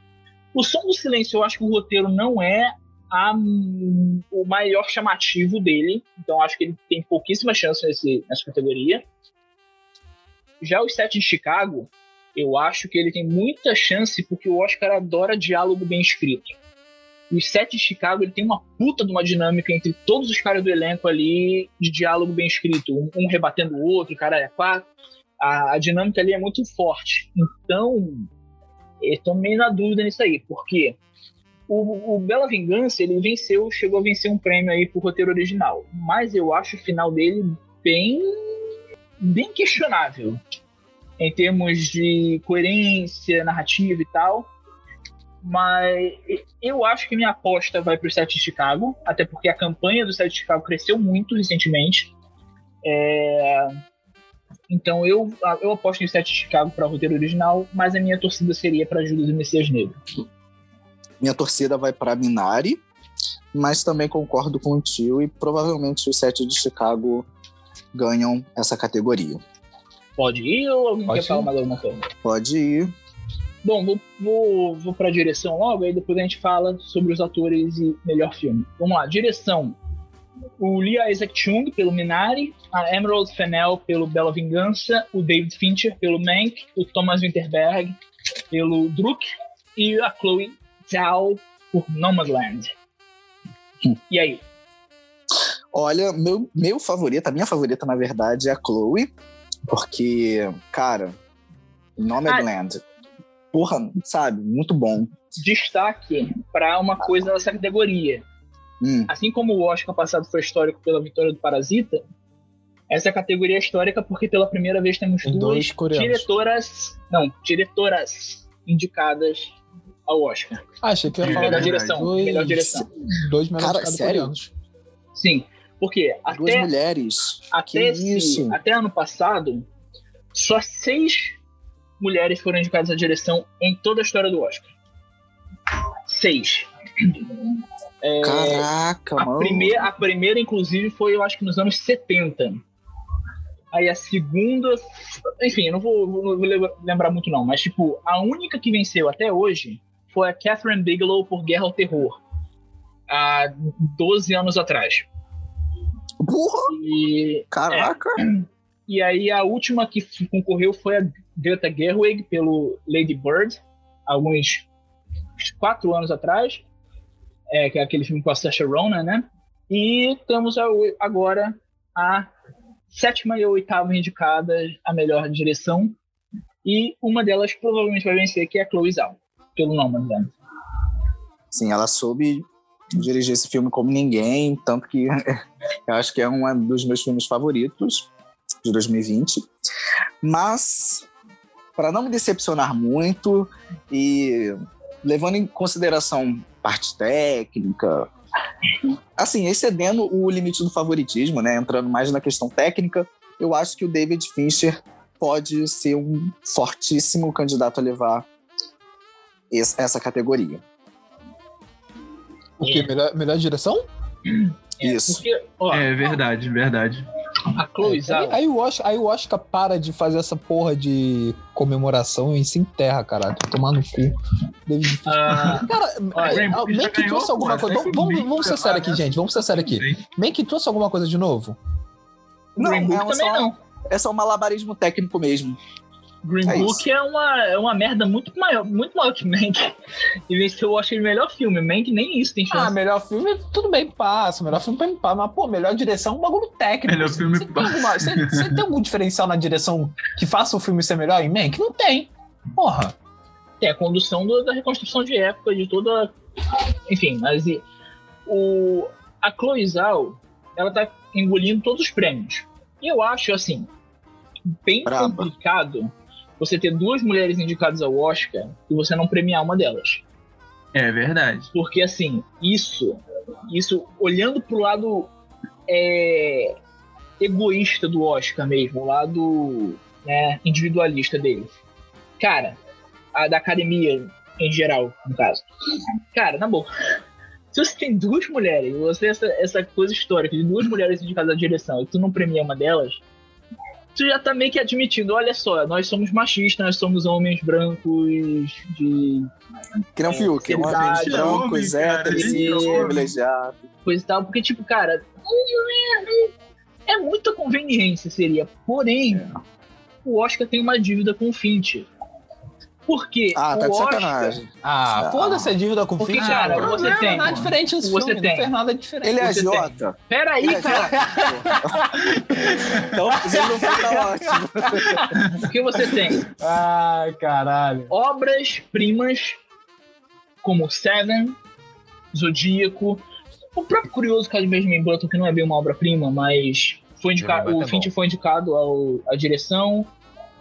O Som do Silêncio, eu acho que o roteiro não é a- o maior chamativo dele, então acho que ele tem pouquíssima chance nesse, nessa categoria. Já o Sete de Chicago, eu acho que ele tem muita chance porque o Oscar adora diálogo bem escrito. E o Sete de Chicago ele tem uma puta de uma dinâmica entre todos os caras do elenco ali de diálogo bem escrito, um, um rebatendo o outro, o cara é quatro. A, a dinâmica ali é muito forte. Então, eu tô meio na dúvida nisso aí, porque o, o Bela Vingança ele venceu, chegou a vencer um prêmio aí pro roteiro original, mas eu acho o final dele bem bem questionável em termos de coerência narrativa e tal. Mas eu acho que minha aposta vai pro Sete de Chicago, até porque a campanha do Sete de Chicago cresceu muito recentemente. É, Então eu, eu aposto em Sete de Chicago para roteiro original, mas a minha torcida seria para Judas e o Messias Negro. Minha torcida vai para Minari, mas também concordo com o tio e provavelmente os sete de Chicago ganham essa categoria. Pode ir ou alguém Pode quer falar ir. mais alguma coisa? Pode ir. Bom, vou, vou, vou para direção logo, aí depois a gente fala sobre os atores e melhor filme. Vamos lá, direção. O Lee Isaac Chung, pelo Minari, a Emerald Fennell, pelo Bela Vingança, o David Fincher, pelo Mank, o Thomas Winterberg, pelo Druk, e a Chloe Zhao, por Nomadland. E aí? Olha, meu, meu favorito, a minha favorita, na verdade, é a Chloe, porque, cara, Nomadland, porra, sabe, muito bom. Destaque para uma coisa nessa categoria. Hum, assim como o Oscar passado foi histórico pela vitória do Parasita, essa categoria é histórica porque pela primeira vez temos Tem duas coreanos. diretoras, não, diretoras indicadas ao Oscar. Ah, achei que ia É, falar Melhor direção, dois, melhor direção. dois melhores Cara, sério? coreanos. Sim, porque duas até, mulheres. até, que esse- isso? até ano passado, só seis mulheres foram indicadas à direção em toda a história do Oscar. Seis. É, Caraca, A mano. primeira, a primeira, inclusive, foi, eu acho que nos anos 70. Aí a segunda. Enfim, eu não vou, não vou lembra- lembrar muito, não. Mas, tipo, a única que venceu até hoje foi a Catherine Bigelow por Guerra ao Terror. Há 12 anos atrás. Porra, E, caraca. e aí a última que concorreu foi a Greta Gerwig pelo Lady Bird, alguns quatro anos atrás, é, que é aquele filme com a Saoirse Ronan, né? E temos a- agora a sétima e a oitava indicadas a melhor direção e uma delas provavelmente vai vencer, que é a Chloe Zhao, pelo Nomadland. Sim, ela soube dirigir esse filme como ninguém, tanto que eu acho que é um dos meus filmes favoritos de 2020. Mas, para não me decepcionar muito e levando em consideração parte técnica, assim, excedendo o limite do favoritismo, né, entrando mais na questão técnica, eu acho que o David Fincher pode ser um fortíssimo candidato a levar essa categoria. O quê? Melhor, melhor direção? É, Isso. Porque, ó, É verdade, verdade. A Chloe aí, Zhao, aí, o Oscar, aí o Oscar para de fazer essa porra de comemoração e se enterra, caralho. Tomar no cu. David ah, Cara, Olha, é, já que ganhou, trouxe alguma coisa. até Vamos, vamos, vamos ser sérios aqui, né? gente. Vamos ser sérios aqui. Meio que trouxe alguma coisa de novo? o Green Book é também só, não. é só um malabarismo técnico mesmo. Green É Book é uma, é uma merda muito maior, muito maior que Mank. E venceu, eu achei o melhor filme. Mank nem isso tem Ah, chance. melhor filme, tudo bem, passa. Melhor filme pra mim passa. Mas, pô, melhor direção é um bagulho técnico. Melhor filme você, tem alguma- você- você tem algum diferencial na direção que faça o filme ser melhor em Mank? Não tem. Porra. Tem a condução do- da reconstrução de época, de toda. Enfim, mas e- o, a Chloe Zhao, ela tá engolindo todos os prêmios. E eu acho, assim, bem Braba. complicado, você ter duas mulheres indicadas ao Oscar e você não premiar uma delas. É verdade. Porque, assim, isso, isso olhando pro lado é, egoísta do Oscar mesmo, o lado né, individualista deles. Cara, a da academia em geral, no caso. Cara, na boa. Se você tem duas mulheres, você essa, essa coisa histórica de duas mulheres indicadas à direção e tu não premia uma delas, tu já tá meio que admitindo, olha só, nós somos machistas, nós somos homens brancos de. Que não viu, que é um homem seriedade, brancos, héteros, é homem. privilegiado. coisa e tal, porque, tipo, cara, é muita conveniência, seria. Porém, o Oscar tem uma dívida com o Finch. Porque Ah, tá o de Oscar, sacanagem. Ah, Ah. foda-se a dívida com o Porque, Finch. cara, Ah, você não, tem- Nada diferente nesse você filme, tem. não fez nada diferente. Ele é Você tem. agiota. Peraí, Ele é cara, então, ele não for, tá ótimo. porque você tem Ai, caralho. obras-primas como Seven, Zodíaco, o próprio curioso caso de Benjamin Button, que não é bem uma obra-prima, mas foi indicado, o é Finch foi indicado ao, à direção.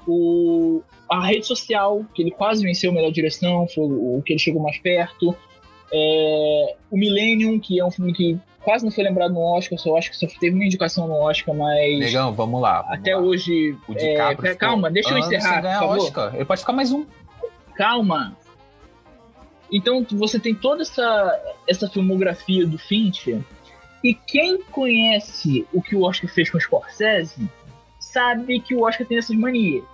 O, a rede social, que ele quase venceu a melhor direção, foi o, o que ele chegou mais perto. É, o Millennium, que é um filme que quase não foi lembrado no Oscar, só acho que só teve uma indicação no Oscar, mas Negão, vamos lá. vamos até lá. hoje. O é, DiCaprio calma, deixa eu encerrar, ganhar por favor. Oscar. Ele pode ficar mais um. calma. Então você tem toda essa, essa filmografia do Fincher, e quem conhece o que o Oscar fez com o Scorsese, sabe que o Oscar tem essas manias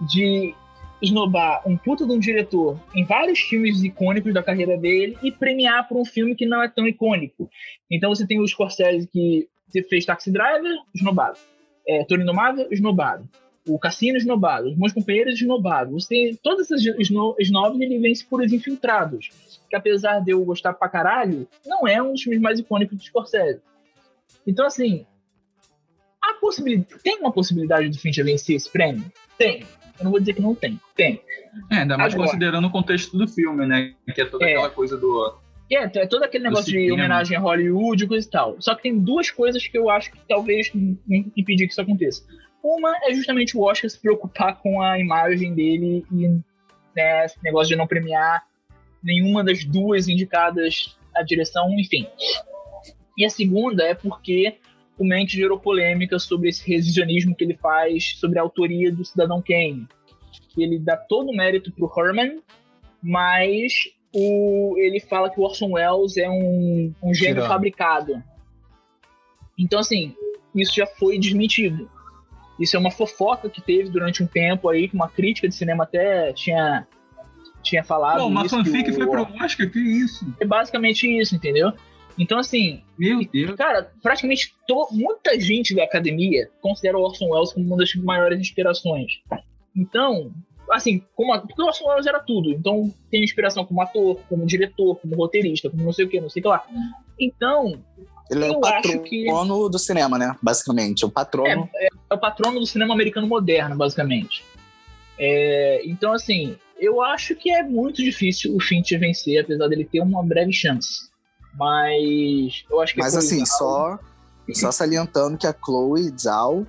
de esnobar um puta de um diretor em vários filmes icônicos da carreira dele e premiar por um filme que não é tão icônico. Então você tem o Scorsese que fez Taxi Driver, esnobado. É, Toro Indomável, esnobado o Cassino esnobado, os meus companheiros esnobados. Você tem todas essas esno- snobs, ele vence por os infiltrados. Que apesar de eu gostar pra caralho, não é um dos filmes mais icônicos do Scorsese. Então, assim, a possibilidade, tem uma possibilidade do Fincher vencer esse prêmio? Tem. Eu não vou dizer que não tem. Tem. É, ainda mais Agora. considerando o contexto do filme, né? Que é toda É. aquela coisa do. É, é todo aquele negócio de homenagem a Hollywood e coisa e tal. Só que tem duas coisas que eu acho que talvez im- impedir que isso aconteça. Uma é justamente o Oscar se preocupar com a imagem dele e né, esse negócio de não premiar nenhuma das duas indicadas à direção, enfim. E a segunda é porque o Mank gerou polêmica sobre esse revisionismo que ele faz sobre a autoria do Cidadão Kane. Ele dá todo o mérito pro Herman, mas o, ele fala que o Orson Welles é um, um gênio Tirano. fabricado. Então, assim, isso já foi desmentido. Isso é uma fofoca que teve durante um tempo aí, que uma crítica de cinema até tinha, tinha falado. Pô, uma isso, fanfic que o- foi pro Oscar, que isso? É basicamente isso, entendeu? Então, assim, Meu Deus. cara, praticamente to- muita gente da academia considera o Orson Welles como uma das maiores inspirações. Então, assim, como a- porque o Orson Welles era tudo. Então, tem inspiração como ator, como diretor, como roteirista, como não sei o que, não sei o que lá. Então, Ele é o patrono que- do cinema, né? Basicamente. O patrono. é o patrono do cinema americano moderno, basicamente. É, então, assim, eu acho que é muito difícil o Fincher vencer, apesar dele ter uma breve chance. Mas eu acho que Mas é assim, só, só salientando que a Chloe Zhao,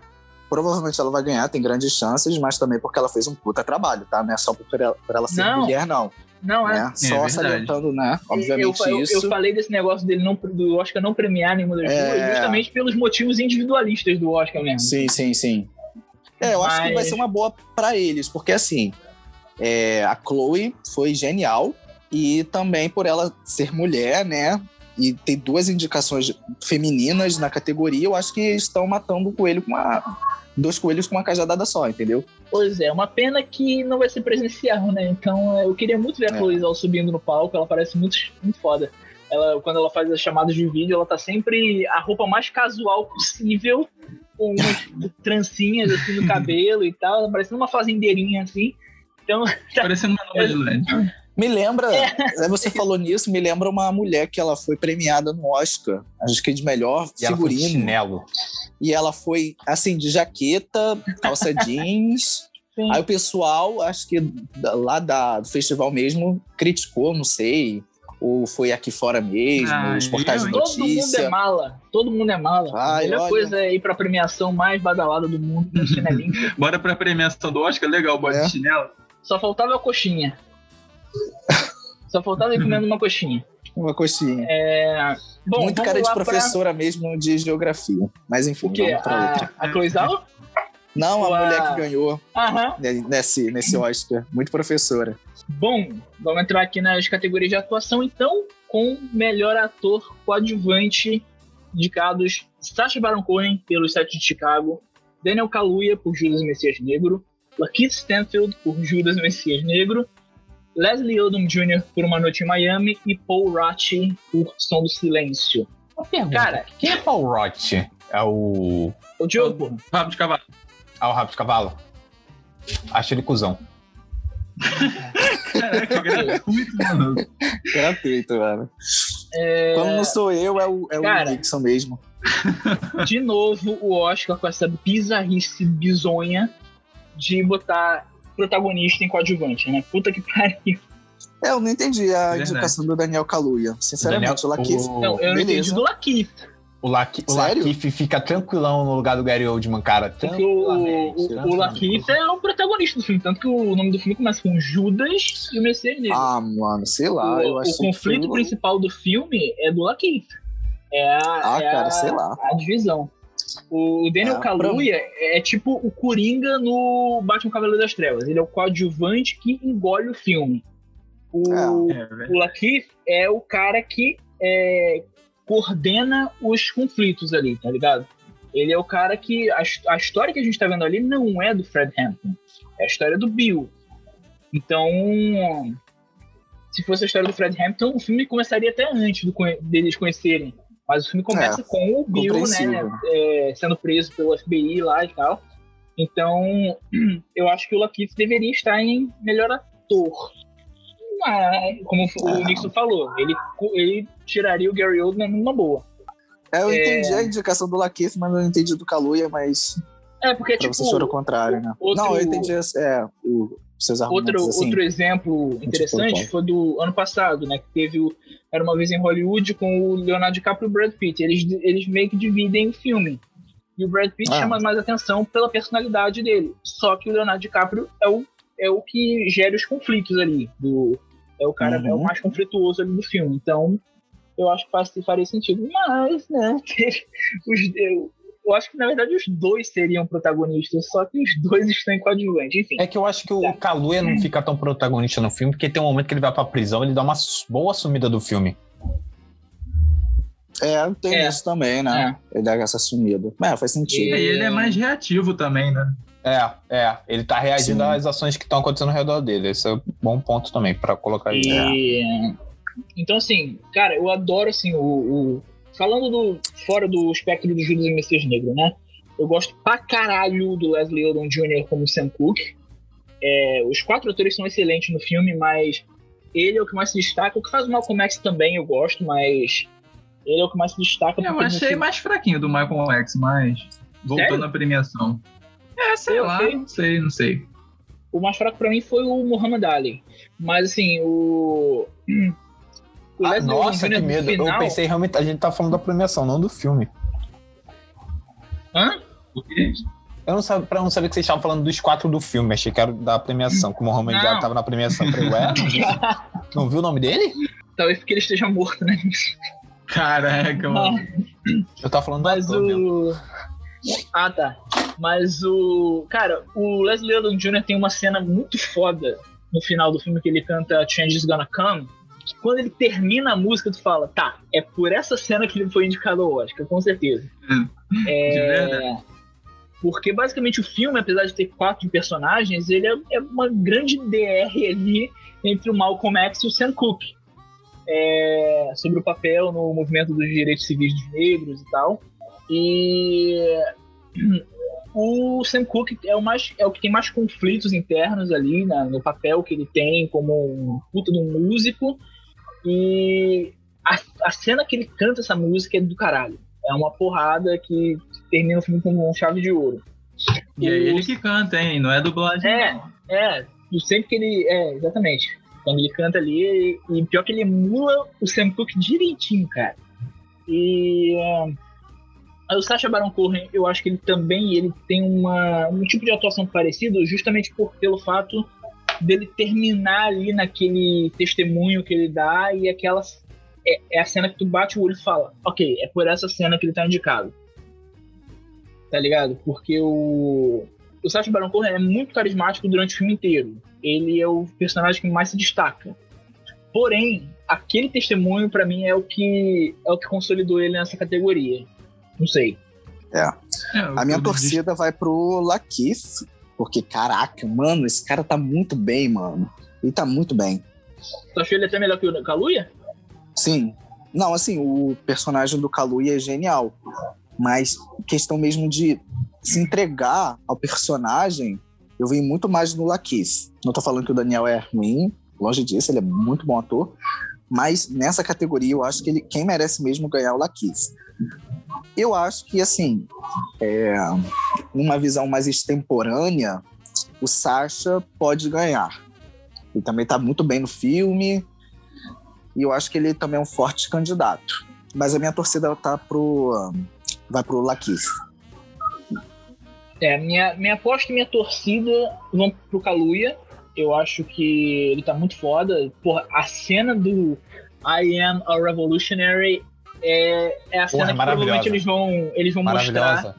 provavelmente ela vai ganhar, tem grandes chances, mas também porque ela fez um puta trabalho, tá? Não é só por ela, por ela ser Não. mulher, não. Não, é. né? Só verdade. salientando, né? Eu, Obviamente eu- isso. eu falei desse negócio dele não, do Oscar não premiar nenhuma das É. duas, justamente pelos motivos individualistas do Oscar mesmo. Sim, sim, sim. É, eu acho que vai Mas- ser uma boa pra eles, porque assim, é, a Chloe foi genial e também por ela ser mulher, né? E ter duas indicações femininas na categoria, eu acho que estão matando o coelho com uma. Dois coelhos com uma cajadada só, entendeu? Pois é, uma pena que não vai ser presencial, né? Então é, eu queria muito ver a É. Chloe Zhao subindo no palco, ela parece muito, muito foda. Ela, quando ela faz as chamadas de vídeo, ela tá sempre a roupa mais casual possível, com umas trancinhas assim no cabelo e tal, parecendo uma fazendeirinha assim. Então, Parecendo uma nova de LED. Me lembra, É. aí você falou nisso, me lembra uma mulher que ela foi premiada no Oscar, acho que de melhor E ela foi de figurino. chinelo. E ela foi, assim, de jaqueta, calça jeans. sim. Aí o pessoal, acho que da- lá da, do festival mesmo, criticou, não sei. Ou foi aqui fora mesmo, Ah, os portais de eu- Todo mundo é notícia? mala. Todo mundo é mala. a Ai, melhor olha. coisa é ir pra premiação mais badalada do mundo no chinelinho. Bora pra premiação do Oscar, legal, bota É. de chinelo. Só faltava a coxinha. Só faltava ir comendo uma coxinha. Uma coxinha. É... Bom, Muito cara de lá pra- professora mesmo de geografia. Mas enfim, O quê? vamos pra outra. A, a Cloizal? Não, a Ou a- mulher que ganhou nesse, nesse Oscar. Muito professora. Bom, vamos entrar aqui nas categorias de atuação, então, com melhor ator coadjuvante indicados Sacha Baron Cohen pelo Sete de Chicago, Daniel Kaluuya por Judas Messias Negro, Lakeith Stanfield por Judas Messias Negro, Leslie Odom Jr. por Uma Noite em Miami e Paul Ratti por Som do Silêncio. Uma pergunta. Cara, Quem é Paul Roth? É o. o Diogo, Rabo de cavalo. Ah, o Rabo de Cavalo? Acho ele cuzão. Caraca, gratuito, mano. Gratuito, mano. é, Quando não sou eu, é o, é o Cara. Nixon mesmo. de novo o Oscar com essa bizarrice bizonha de botar protagonista em coadjuvante, né? Puta que pariu. É, eu não entendi a Verdade. indicação do Daniel Kaluuya. Sinceramente, o Lakeith. o, Não, eu beleza. entendi do Lakeith. o, Laki, o? Lakeith fica tranquilão no lugar do Gary Oldman, cara. Porque o, o, o Lakeith é o protagonista do filme. Tanto que o nome do filme começa com Judas e o Messias Negro. Ah, mano, sei lá. o, eu o acho conflito que... principal do filme é do Lakeith. É a, Ah, é cara, a, sei lá. a divisão. O Daniel Ah, Kaluuya é tipo o Coringa no Batman Cavaleiro das Trevas. Ele é o coadjuvante que engole o filme. O, É, velho. o Lakeith é o cara que é, coordena os conflitos ali, tá ligado? Ele é o cara que. A, a história que a gente tá vendo ali não é do Fred Hampton. É a história do Bill. Então. Se fosse a história do Fred Hampton, o filme começaria até antes do deles conhecerem. Mas o filme começa com o Bill, né? é, sendo preso pelo FBI lá e tal. Então, eu acho que o Lakeith deveria estar em melhor ator. Mas, como o Ah. Nixon falou, ele, ele tiraria o Gary Oldman numa boa. É, eu É. entendi a indicação do Lakeith, mas não entendi do Kaluuya, mas É, porque, pra tipo, você o contrário, né? outro- Não, eu entendi é, o, seus argumentos outro, assim. outro exemplo interessante qual. foi do ano passado, né? Que teve o Era Uma Vez em Hollywood com o Leonardo DiCaprio e o Brad Pitt. Eles, eles meio que dividem o filme. E o Brad Pitt Ah. chama mais atenção pela personalidade dele. Só que o Leonardo DiCaprio é o, é o que gera os conflitos ali. Do, é o cara Uhum. é o mais conflituoso ali do filme. Então, eu acho que faz, faria sentido. Mas, né? Os, eu, eu acho que, na verdade, os dois seriam protagonistas, só que os dois estão em coadjuvante. Enfim. É que eu acho que o Kaluuya não fica tão protagonista no filme, porque tem um momento que ele vai pra prisão, ele dá uma boa sumida do filme. É, tem É. isso também, né? Ele dá essa sumida. É, faz sentido. E ele é mais reativo também, né? É, é. Ele tá reagindo Sim. às ações que estão acontecendo ao redor dele. Esse é um bom ponto também pra colocar aí. E, Então, assim, cara, eu adoro, assim, o... o- Falando do... Fora do espectro do Judas e Messias Negro, né? Eu gosto pra caralho do Leslie Odom Jr. como Sam Cooke. É, os quatro atores são excelentes no filme, mas ele é o que mais se destaca. O que faz o Malcolm X também eu gosto, mas ele é o que mais se destaca. Eu achei filme- mais fraquinho do Michael X, mas voltando Sério? à premiação. É, sei Eu lá, achei- não sei, não sei. O mais fraco pra mim foi o Muhammad Ali. Mas, assim, o... o Ah, nossa, que no medo. final- Eu pensei realmente, a gente tá falando da premiação, não do filme. Hã? O quê? Eu não sabia, pra não saber que vocês estavam falando dos quatro do filme, achei que era da premiação, que o Mohamed Não. já tava na premiação. Eu Falei, ué, não, viu? não viu o nome dele? Talvez porque ele esteja morto, né? Caraca, mano. Eu tava falando Mas do ator o. Ah, tá. Mas o. Cara, o Leslie Odom Jr. tem uma cena muito foda no final do filme que ele canta Change is Gonna Come. Que quando ele termina a música, tu fala, tá, é por essa cena que ele foi indicado ao Oscar, com certeza. De verdade. Porque basicamente o filme, apesar de ter quatro personagens, ele é, é uma grande DR ali entre o Malcolm X e o Sam Cooke. É, sobre o papel no movimento dos direitos civis dos negros e tal. E o Sam Cooke é o, mais, é o que tem mais conflitos internos ali na- no papel que ele tem como um puta de um músico. E a, a cena que ele canta essa música é do caralho. É uma porrada que termina o filme com um chave de ouro. E é ele que canta, hein? Não é dublagem. É. não. É, sempre que ele. É, exatamente. Quando ele canta ali, e pior que ele emula o Sam Cooke direitinho, cara. E uh, o Sacha Baron Cohen, eu acho que ele também ele tem uma, um tipo de atuação parecido, justamente por, pelo fato dele terminar ali naquele testemunho que ele dá e aquela é, é, a cena que tu bate o olho e fala, ok, é por essa cena que ele tá indicado. Tá ligado? Porque o o Sacha Baron Cohen é muito carismático durante o filme inteiro. Ele é o personagem que mais se destaca. Porém, aquele testemunho para mim é o que é o que consolidou ele nessa categoria. Não sei. É. é a minha torcida vai pro Lakeith, porque caraca, mano, esse cara tá muito bem, mano. Ele tá muito bem. Tu achou ele até melhor que o Kaluuya? Sim. Não, assim, o personagem do Kaluuya é genial. Mas questão mesmo de se entregar ao personagem, eu vi muito mais no Laquis. Não tô falando que o Daniel é ruim, longe disso, ele é muito bom ator. Mas nessa categoria, eu acho que ele, quem merece mesmo ganhar é o Laquis. Eu acho que, assim, é, numa visão mais extemporânea, o Sasha pode ganhar. Ele também tá muito bem no filme. E eu acho que ele também é um forte candidato. Mas a minha torcida tá pro. vai pro Laquis. É, minha, minha aposta e minha torcida vão pro Kaluuya. Eu acho que ele tá muito foda. Porra, a cena do I Am a Revolutionary é, é a cena Porra, é que provavelmente eles vão, eles vão mostrar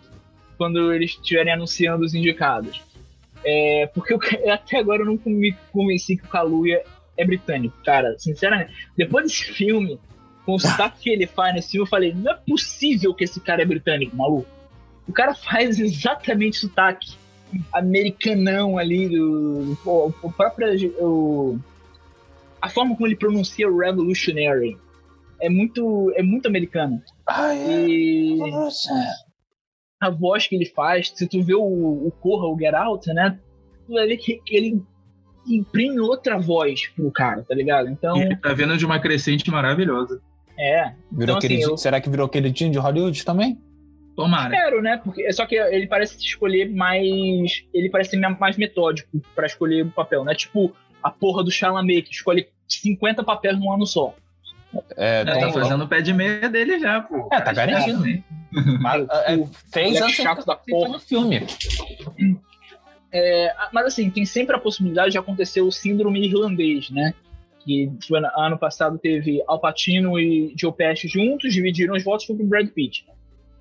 quando eles estiverem anunciando os indicados. É, porque eu, até agora eu não me convenci que o Kaluuya é britânico, cara. Sinceramente, depois desse filme, com o sotaque que ele faz nesse filme, eu falei: não é possível que esse cara é britânico, maluco. O cara faz exatamente sotaque americanão ali, do, o, o próprio. O, a forma como ele pronuncia revolutionary é muito, é muito americano. Ah, é. E a voz que ele faz, se tu vê o, o Corra, o Get Out, né? Tu vai ver que, que ele imprime outra voz pro cara, tá ligado? Então. E tá vendo de uma crescente maravilhosa. É. Virou então, assim, eu... Será que virou queridinho de Hollywood também? Tomara. Espero, né? Porque, só que ele parece escolher mais. Ele parece ser mais metódico para escolher o papel, né? Tipo a porra do Chalamet, que escolhe 50 papéis num ano só. É, tá fazendo o pé de meia dele já, pô. É, tá garantido. Mas, é, é, fez antes chato da porra. no filme. É, mas assim, tem sempre a possibilidade de acontecer o síndrome irlandês, né? Que ano passado teve Al Pacino e Joe Pesci juntos, dividiram os votos pro Brad Pitt.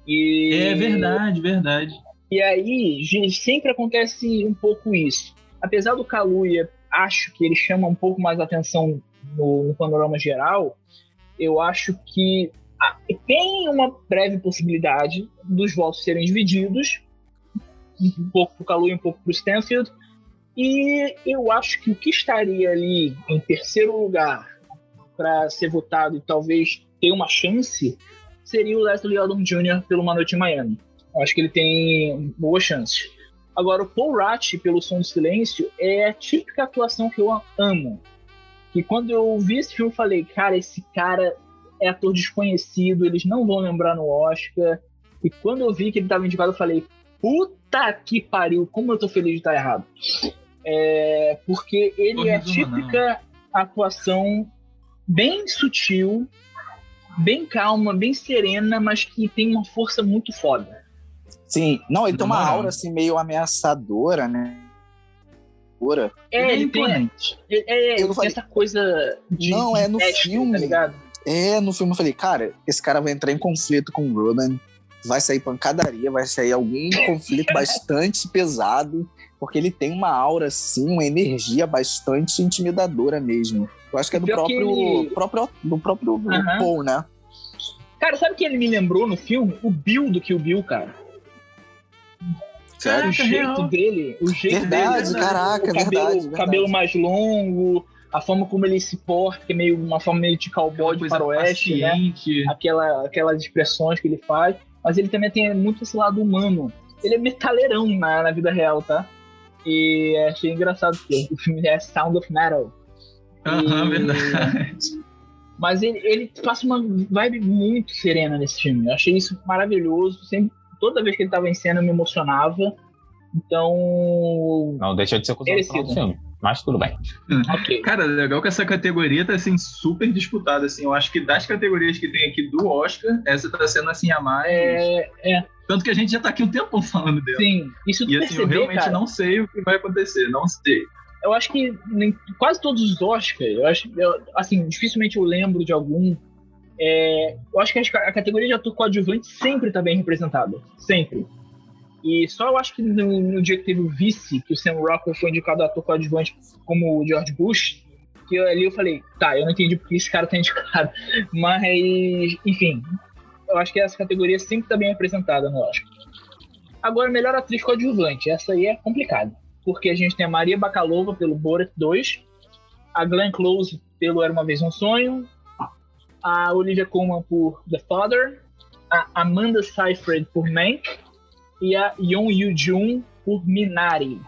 E... É verdade, verdade. E aí sempre acontece um pouco isso. Apesar do Kaluuya, acho que ele chama um pouco mais atenção no, no panorama geral, eu acho que ah, tem uma breve possibilidade dos votos serem divididos, um pouco para o Kaluuya, um pouco para o Stanfield, e eu acho que o que estaria ali em terceiro lugar para ser votado e talvez ter uma chance seria o Leslie Odom Jr. pelo Uma Noite em Miami. Eu acho que ele tem boas chances. Agora, o Paul Rat, pelo Som do Silêncio, é a típica atuação que eu amo. Que quando eu vi esse filme, eu falei, cara, esse cara é ator desconhecido, eles não vão lembrar no Oscar. E quando eu vi que ele estava indicado, eu falei, puta que pariu, como eu tô feliz de estar errado. É, porque ele é a típica atuação bem sutil, bem calma, bem serena, mas que tem uma força muito foda. Sim, não, ele tem uma aura assim meio ameaçadora, né? É, ele tem, é, é, falei, essa coisa de Não, é no filme. Tá ligado? É, no filme eu falei, cara, esse cara vai entrar em conflito com o Ruben, vai sair pancadaria, vai sair algum conflito bastante pesado, porque ele tem uma aura, assim, uma energia bastante intimidadora mesmo. Eu acho que é do próprio, ele... próprio, do próprio uhum. Paul, né? Cara, sabe o que ele me lembrou no filme? O Bill do que o Bill, cara. Sério? O jeito real. dele, o jeito verdade, dele. Né? Caraca, o cabelo, verdade, verdade. cabelo mais longo, a forma como ele se porta, que é meio uma forma meio de cowboy de faroeste, né? Aquela, aquelas expressões que ele faz. Mas ele também tem muito esse lado humano. Ele é metaleirão na, na vida real, tá? E achei engraçado que o filme é Sound of Metal. Aham, verdade. Mas ele, ele passa uma vibe muito serena nesse filme. Eu achei isso maravilhoso. Sempre, toda vez que ele estava em cena, eu me emocionava. Então. Não, deixa de ser acusado do filme. Mas tudo bem. Ok. Cara, legal que essa categoria tá assim super disputada assim. Eu acho que das categorias que tem aqui do Oscar, essa tá sendo assim a mais. É, é, Tanto que a gente já tá aqui um tempão falando dela. sim. Isso tu E assim, eu perceber, realmente cara, não sei o que vai acontecer, não sei. eu acho que em quase todos os Oscars, eu acho, eu- assim, dificilmente eu lembro de algum. É, eu acho que a categoria de ator coadjuvante sempre está bem representada. Sempre. E só eu acho que no, no dia que teve o vice, que o Sam Rockwell foi indicado ator coadjuvante como o George Bush, que eu- ali eu falei, tá, eu não entendi porque esse cara tá indicado. Mas, enfim, eu acho que essa categoria sempre está bem representada no Oscar. Agora, melhor atriz coadjuvante, essa aí é complicada porque a gente tem a Maria Bakalova pelo Borat 2, a Glenn Close pelo Era Uma Vez Um Sonho, a Olivia Colman por The Father, a Amanda Seyfried por Mank e a Yeon Yoo-jung por Minari.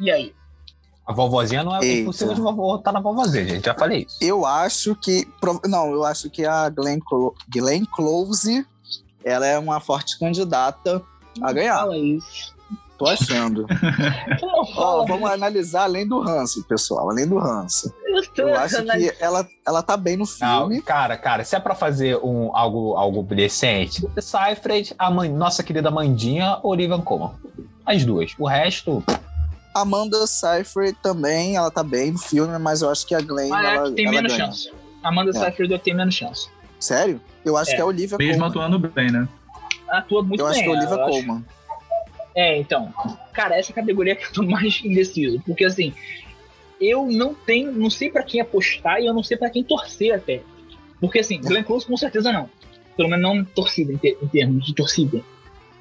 E aí? A vovozinha não é Eita. impossível de vovó tá na vovozinha, gente. Já falei isso. Eu acho que. Não, eu acho que a Glenn, Clo- Glenn Close ela é uma forte candidata a ganhar. Fala isso. Tô achando. Não, Ó, vamos analisar além do ranço, pessoal. Além do ranço. Eu tô Eu acho que ela, ela tá bem no Não, filme. cara, cara, se é pra fazer um, algo, algo decente, Seyfried, a mãe, nossa querida Mandinha, Olivia Colman. As duas. O resto, Amanda Seyfried também, ela tá bem no filme, mas eu acho que a Glenn, Ah, é ela, que tem ela menos ganha. chance. Amanda É. Seyfried tem menos chance. Sério? Eu acho É. que é a Olivia Mesmo Colman. atuando bem, né? Atua muito Eu acho bem. que é a Olivia eu acho- Colman. É, então. Cara, essa categoria que eu tô mais indeciso. Porque assim, eu não tenho. Não sei pra quem apostar e eu não sei pra quem torcer até. Porque assim, Glenn Close com certeza não. Pelo menos não torcida, em, ter- em termos de torcida.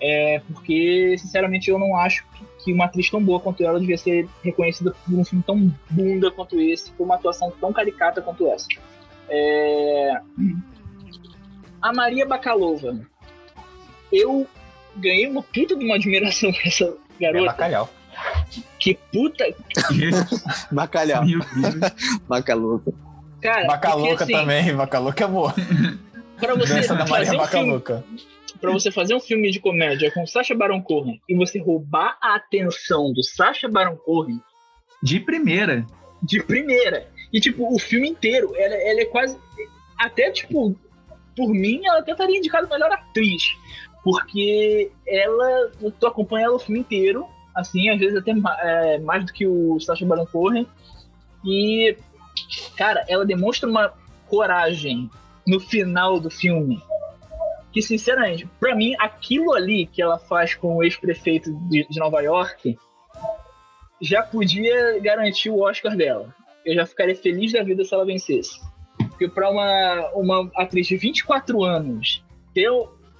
É, porque, sinceramente, eu não acho que- que uma atriz tão boa quanto ela devia ser reconhecida por um filme tão bunda quanto esse, por uma atuação tão caricata quanto essa. É, A Maria Bakalova. Eu ganhei uma puta de uma admiração por essa é garota. bacalhau. que puta. Bacalhau. Bacaluca. Cara, Bacaluca assim, também, Bacaluca é boa. Pra você, Dança da Maria fazer um pra você fazer um filme de comédia com Sacha Baron Cohen e você roubar a atenção do Sacha Baron Cohen De primeira. de primeira. E, tipo, o filme inteiro, ela, ela é quase. Até, tipo, por mim, ela até estaria indicada melhor atriz. Porque ela. Tu acompanha ela o filme inteiro, assim, às vezes até é, mais do que o Sacha Baron Cohen. E, cara, ela demonstra uma coragem no final do filme. Que, sinceramente, pra mim, aquilo ali que ela faz com o ex-prefeito de, de Nova York já podia garantir o Oscar dela. Eu já ficaria feliz da vida se ela vencesse. Porque pra uma, uma atriz de 24 anos ter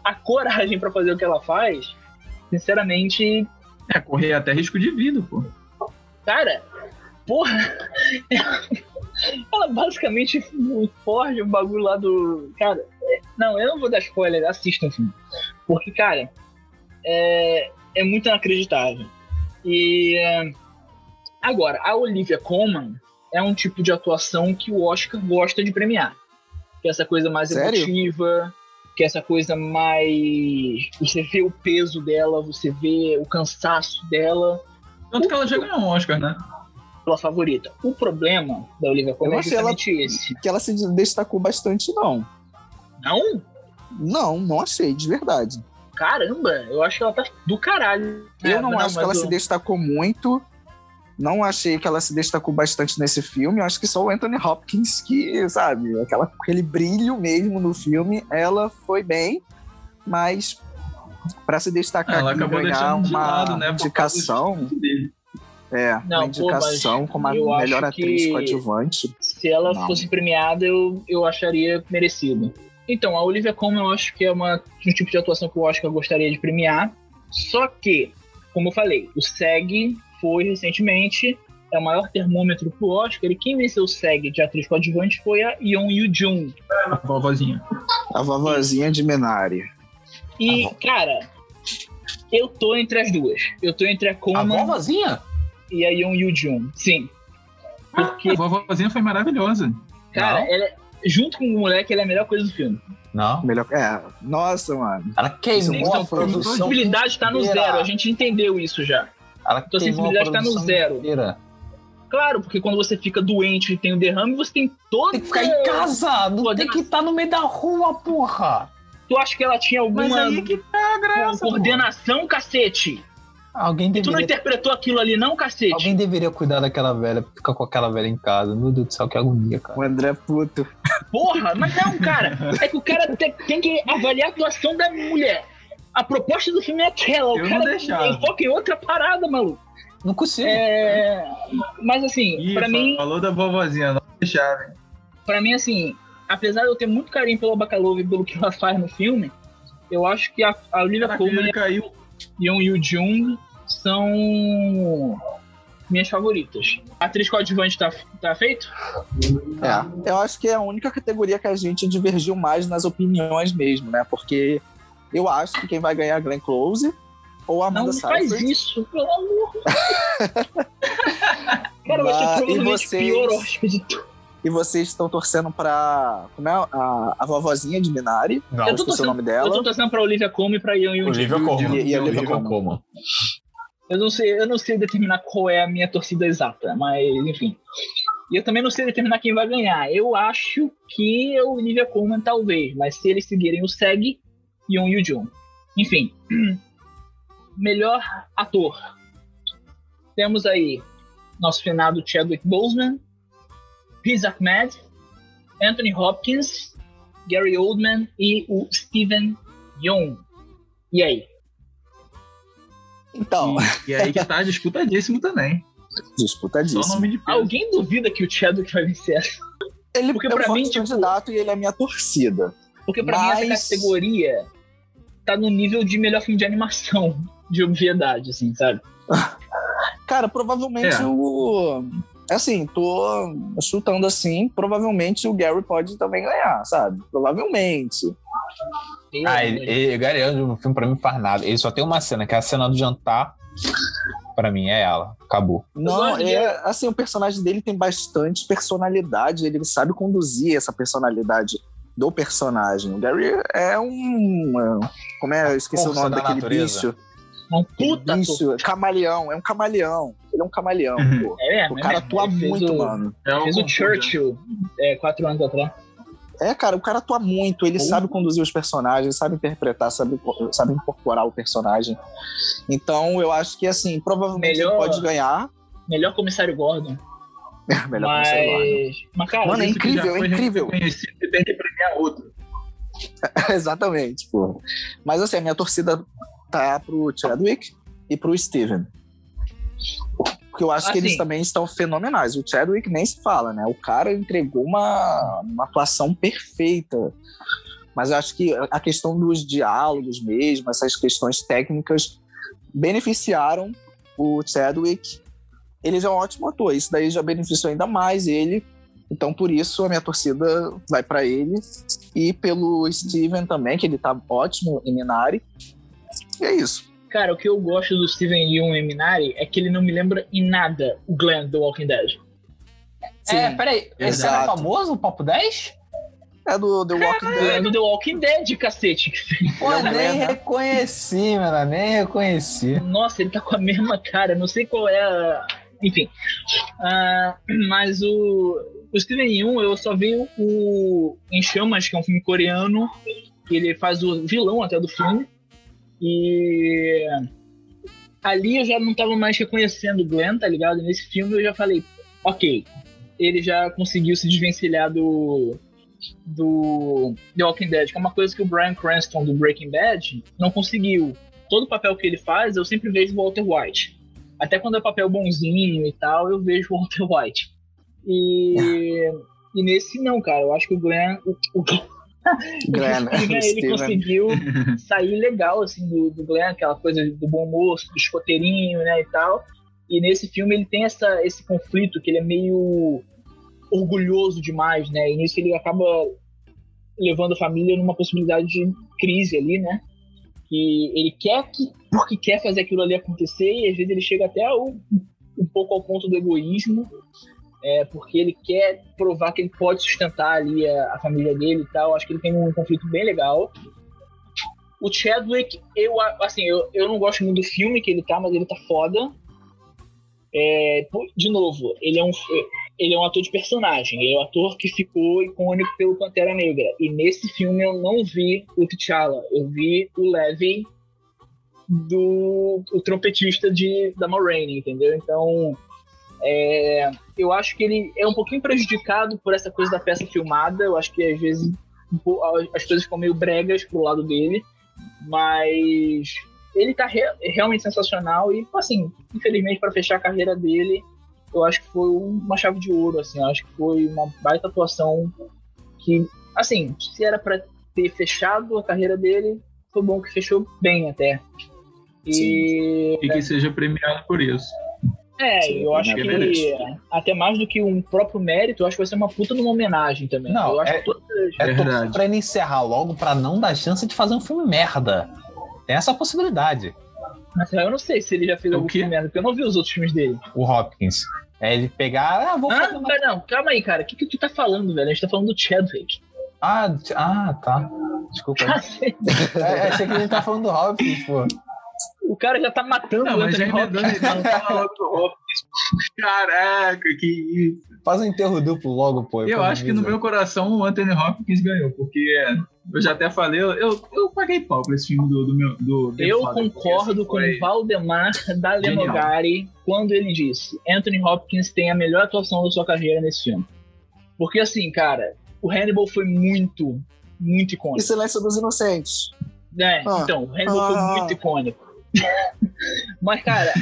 a coragem pra fazer o que ela faz, sinceramente, É, correr até risco de vida, pô. cara, porra, ela basicamente forja o bagulho lá do. Cara, não, eu não vou dar spoiler, assistam o filme. Porque, cara, é, é muito inacreditável. E. é, agora, a Olivia Colman é um tipo de atuação que o Oscar gosta de premiar. Que é essa coisa mais Sério? emotiva, que é essa coisa mais. Você vê o peso dela, você vê o cansaço dela Tanto que ela já ganhou um Oscar, né? pela favorita. O problema da Olivia Colman é achei ela- esse. Que ela se destacou bastante, não. Não? Não, não achei, de verdade. Caramba, eu acho que ela tá do caralho. Eu É, não, acho que ela eu- se destacou muito. Não achei que ela se destacou bastante nesse filme. Eu acho que só o Anthony Hopkins que, sabe, aquela, aquele brilho mesmo no filme, ela foi bem, mas para se destacar Ela aqui acabou ganhar deixando de uma lado, né? indicação, é, Não, uma pô, indicação mas como a melhor atriz coadjuvante. Se ela Não. fosse premiada, eu, eu acharia merecido. Então, a Olivia Colman eu acho que é uma, um tipo de atuação que eu acho que eu gostaria de premiar. Só que, como eu falei, o SEG foi recentemente, é o maior termômetro pro Oscar, e quem venceu o SEG de atriz coadjuvante foi a Yeon Yoo-jung. A vovozinha. A vovozinha de Minari. E, cara, eu tô entre as duas. Eu tô entre a A Colman vovozinha? e a Yeon Yoo-jung. Sim. Porque, A vovozinha foi maravilhosa. cara, Não. ela, é- junto com o moleque, ela é a melhor coisa do filme. Não. Melhor, é, nossa, mano. Ela queimou Então, a produção. A sensibilidade tá no zero, a gente entendeu isso já. Ela Tua a sensibilidade tá no zero. inteira. Claro, porque quando você fica doente e tem o derrame, você tem todo. Tem que ficar em casa, não tem que estar no meio da rua, porra. Tu acha que ela tinha alguma Mas aí que tá a graça, coordenação, cacete? Alguém Tu não deveria, interpretou aquilo ali, não, cacete? alguém deveria cuidar daquela velha, ficar com aquela velha em casa. Meu Deus do céu, que agonia, cara. O André é puto. Porra, mas não, cara. É que o cara tem, tem que avaliar a atuação da mulher. A proposta do filme é aquela. O Eu não cara deixava. ele foca em outra parada, maluco. Não consigo. É... Mas assim, Ih, pra mim, falou da vovozinha, não deixava, hein? para mim, assim, apesar de eu ter muito carinho pela Bacalova e pelo que ela faz no filme, eu acho que a, a Olivia Caraca, Colman caiu. e o Yoo Jung são minhas favoritas. A atriz coadjuvante tá, tá feito? É, eu acho que é a única categoria que a gente divergiu mais nas opiniões mesmo, né? Porque eu acho que quem vai ganhar é a Glenn Close ou a Não Amanda faz Seyfried. isso, pelo amor. Cara, vai ser e provavelmente vocês? pior Oscar de tudo. E vocês estão torcendo pra. Como é? A, a vovozinha de Minari. Não, Eu tô esqueci o nome Eu dela. tô torcendo pra Olivia Colman e pra Yoo Jung. Olivia Colman. E- e a Olivia. Colman. Eu não sei, eu não sei determinar qual é a minha torcida exata, mas enfim. E eu também não sei determinar quem vai ganhar. Eu acho que é o Olivia Colman talvez, mas se eles seguirem o SEG, Yoon Yoo Jung. Enfim. Melhor ator. Temos aí nosso finado Chadwick Boseman, Riz Ahmed, Anthony Hopkins, Gary Oldman e o Steven Yeun. E aí? Então, E, e aí que tá disputadíssimo também. Só disputadíssimo. nome de peso. Alguém duvida que o Chadwick vai vencer essa? Ele Porque é um pra mim, tipo- candidato e ele é minha torcida. Porque pra mim Mas- essa categoria tá no nível de melhor filme de animação, de obviedade, assim, sabe? Cara, provavelmente É. o. Assim, tô chutando assim, provavelmente o Gary pode também ganhar, sabe? Provavelmente. Ah, ele, ele, Gary no filme pra mim faz nada. Ele só tem uma cena, que é a cena do jantar. Pra mim, é ela. Acabou. Não, é assim, o personagem dele tem bastante personalidade, ele sabe conduzir essa personalidade do personagem. O Gary é um. Como é? Eu esqueci o Força nome da daquele natureza. bicho. um Aquele puta bicho, camaleão, é um camaleão. Ele é um camaleão, Uhum. pô. É O é cara mesmo. atua muito, o, mano. É Fez o Churchill é, quatro anos atrás. É, cara, o cara atua muito, ele Uhum. sabe conduzir os personagens, sabe interpretar, sabe, sabe incorporar o personagem. Então, eu acho que, assim, provavelmente Melhor- ele pode ganhar. Melhor comissário Gordon. Melhor mas... mas... mas, cara, Mano, é incrível, é incrível. tem que premiar outro. Exatamente, pô. Mas, assim, a minha torcida tá pro Chadwick e pro Steven. Porque eu acho que eles Assim. também estão fenomenais. O Chadwick nem se fala, né? O cara entregou uma, uma atuação perfeita. Mas eu acho que a questão dos diálogos mesmo, essas questões técnicas, beneficiaram o Chadwick. Ele já é um ótimo ator, isso daí já beneficiou ainda mais ele. Então, por isso, a minha torcida vai para ele. E pelo Steven também, que ele tá ótimo em Minari. E é isso. cara, o que eu gosto do Steven Yeun e Minari é que ele não me lembra em nada o Glenn do Walking Dead. É, peraí. Esse era Exato. famoso, o Papo 10? É do The Walking O Dead. Glenn do The Walking Dead, cacete. Pô, é nem Glenn, né? reconheci, mano. Nem reconheci. Nossa, ele tá com a mesma cara, não sei qual é a. Enfim. Ah, mas o, o Steven Yeun, eu só vi o Em Chamas, que é um filme coreano, que ele faz o vilão até do filme. E ali eu já não tava mais reconhecendo o Glenn, tá ligado? Nesse filme eu já falei, ok, ele já conseguiu se desvencilhar do do The Walking Dead, que é uma coisa que o Bryan Cranston do Breaking Bad não conseguiu todo o papel que ele faz, eu sempre vejo Walter White. Até quando é papel bonzinho e tal, eu vejo o Walter White. E, e nesse não, cara. Eu acho que o Glenn. O, o, Glenn, o Steven, ele Steven. conseguiu sair legal, assim, do, do Glenn, aquela coisa do bom moço, do escoteirinho, né, e tal. E nesse filme ele tem essa, esse conflito que ele é meio orgulhoso demais, né? E nisso ele acaba levando a família numa possibilidade de crise ali, né? Que ele quer que, porque quer fazer aquilo ali acontecer, e às vezes ele chega até ao, um pouco ao ponto do egoísmo, é, porque ele quer provar que ele pode sustentar ali a, a família dele e tal. Acho que ele tem um conflito bem legal. O Chadwick, eu, assim, eu, eu não gosto muito do filme que ele tá, mas ele tá foda. É, de novo, ele é um ele é um ator de personagem, ele é um ator que ficou icônico pelo Pantera Negra. E nesse filme eu não vi o T'Challa, eu vi o Levi do o trompetista de da Moraine, entendeu? Então, é, eu acho que ele é um pouquinho prejudicado por essa coisa da peça filmada. Eu acho que às vezes as coisas ficam meio bregas pro lado dele, mas ele tá re realmente sensacional e, assim, infelizmente, para fechar a carreira dele, eu acho que foi uma chave de ouro, assim, eu acho que foi uma baita atuação que, assim, se era para ter fechado a carreira dele, foi bom que fechou bem até. E, e que seja premiado por isso. É, Sim, eu acho que até mais do que um próprio mérito, eu acho que vai ser uma puta numa homenagem também. Não, eu acho é, todas... é pra ele encerrar logo pra não dar chance de fazer um filme merda. Tem essa possibilidade. Mas eu não sei se ele já fez o algum filme merda, porque eu não vi os outros filmes dele. O Hopkins. É ele pegar. Ah, vou ah, fazer uma... não, calma aí, cara. O que, que tu tá falando, velho? A gente tá falando do Chadwick. Ah, ah tá. Desculpa. é, achei que a gente tá falando do Hopkins, pô. O cara já tá matando não, o Anthony Hopkins. Não, tá Caraca, que isso. Faz um enterro duplo logo, pô. Eu acho que no meu coração o Anthony Hopkins ganhou, porque eu já até falei, eu, eu paguei pau pra esse filme do, do meu. Do eu concordo com o Valdemar da Lemogari quando ele disse: Anthony Hopkins tem a melhor atuação da sua carreira nesse filme. Porque assim, cara, o Hannibal foi muito, muito icônico. E Silêncio dos Inocentes. É, ah. então, o Hannibal ah. foi muito icônico. Mas, cara,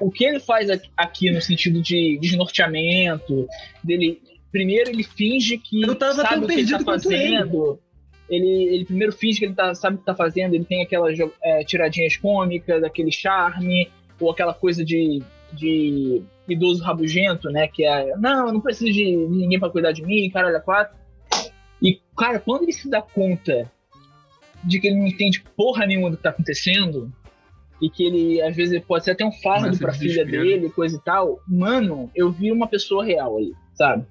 o, o, que ele faz aqui no sentido de desnorteamento, dele. Primeiro ele finge que sabe o que ele tá fazendo. Ele. ele. Ele, primeiro finge que ele tá, sabe o que tá fazendo, ele tem aquelas é, tiradinhas cômicas, aquele charme, ou aquela coisa de, de idoso rabugento, né? Que é, não, eu não preciso de ninguém para cuidar de mim, caralho, quatro. E, cara, quando ele se dá conta de que ele não entende porra nenhuma do que tá acontecendo, e que ele, às vezes, pode ser até um fardo pra filha dele, coisa e tal. Mano, eu vi uma pessoa real ali, sabe?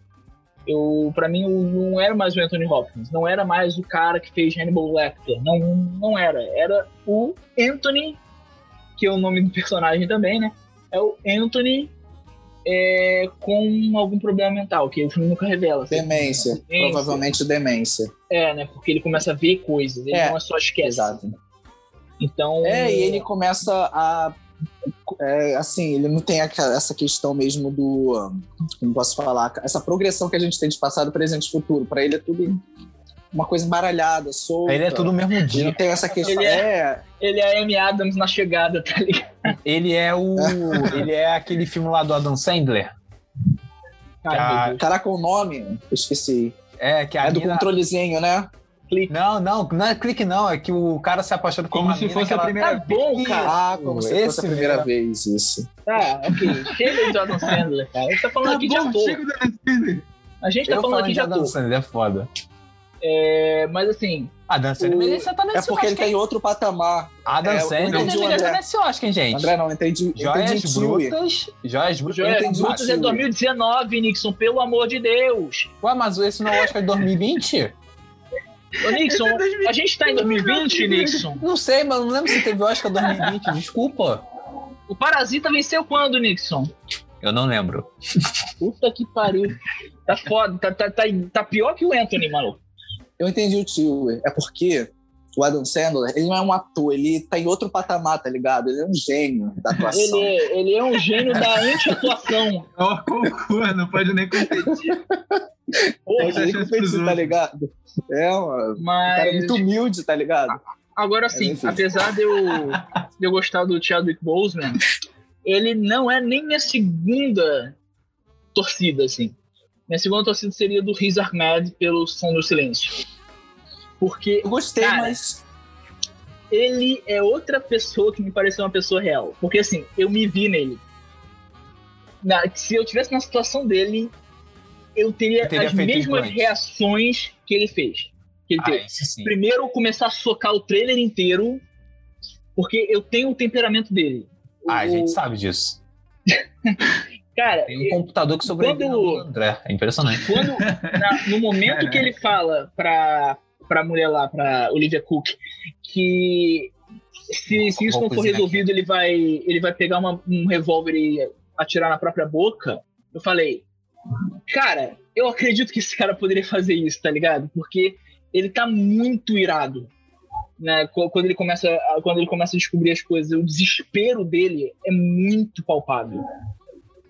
Eu, pra mim, não era mais o Anthony Hopkins, não era mais o cara que fez Hannibal Lecter, não, não era. Era o Anthony, que é o nome do personagem também, né? É o Anthony é, com algum problema mental, que o filme nunca revela. Assim. Demência, demência, provavelmente demência. É, né? Porque ele começa a ver coisas, ele é, não é só esquece. Exato. Então. É, e ele começa a. É, assim, ele não tem essa questão mesmo do. Como posso falar? Essa progressão que a gente tem de passado, presente e futuro. Para ele é tudo uma coisa embaralhada, solta. Ele é tudo no mesmo dia. Ele não tem essa questão. Ele é, é, ele é Amy Adams na chegada, tá ligado? Ele é o. ele é aquele filme lá do Adam Sandler. Cara, Caraca, o nome, eu esqueci. É, que a é do controlezinho, né? Clique. Não, não, não é clique, não. É que o cara se apaixona por como se fosse a primeira tá bom, cara. Ah, como se fosse a primeira mesmo. vez, isso. Tá, ok. Chega de Adam Sandler, cara. A gente tá falando tá aqui bom, de ator. Chega do Adam Sandler. A gente tá Eu falando aqui de, de Adam Sandler, é foda. É, mas assim. Adam Sandler o... merecia estar nesse É porque Oscar, ele tem outro patamar. Adam é, Sandler deveria estar nesse Oscar, hein, gente? André, não, entendi. Joias entendi Brutas. Joias Brutas. Joias Brutas é 2019, Nixon, pelo amor de Deus. Ué, mas esse não é o Oscar de 2020? Ô, Nixon, a gente tá em 2020, Nixon? Não sei, mano. Não lembro se teve Oscar 2020. Desculpa. O Parasita venceu quando, Nixon? Eu não lembro. Puta que pariu. Tá foda. Tá, tá, tá, tá pior que o Anthony, maluco. Eu entendi o tio. É porque o Adam Sandler, ele não é um ator, ele tá em outro patamar, tá ligado? Ele é um gênio da atuação. Ele, é, ele é um gênio da anti-atuação. Oh, não pode nem competir. Porra, pode nem competir, tá ligado? É, mano. Mas... O cara é muito humilde, tá ligado? Agora sim, apesar de eu, de eu gostar do Chadwick Boseman, ele não é nem minha segunda torcida, assim. Minha segunda torcida seria do Riz Ahmed pelo Som do Silêncio. Porque. Eu gostei, cara, mas. Ele é outra pessoa que me pareceu uma pessoa real. Porque assim, eu me vi nele. Na, se eu tivesse na situação dele, eu teria, eu teria as mesmas reações que ele fez. Que ele ah, teve. Primeiro, começar a socar o trailer inteiro, porque eu tenho o temperamento dele. Ah, o... a gente sabe disso. Cara, tem um computador que sobrevive quando, André. É impressionante. Quando, na, no momento que ele fala pra, pra mulher lá, pra Olivia Cook, que se, se isso não for resolvido, ele vai, ele vai pegar uma, um revólver e atirar na própria boca, eu falei, cara, eu acredito que esse cara poderia fazer isso, tá ligado? Porque ele tá muito irado. Né, quando ele começa quando ele começa a descobrir as coisas, o desespero dele é muito palpável.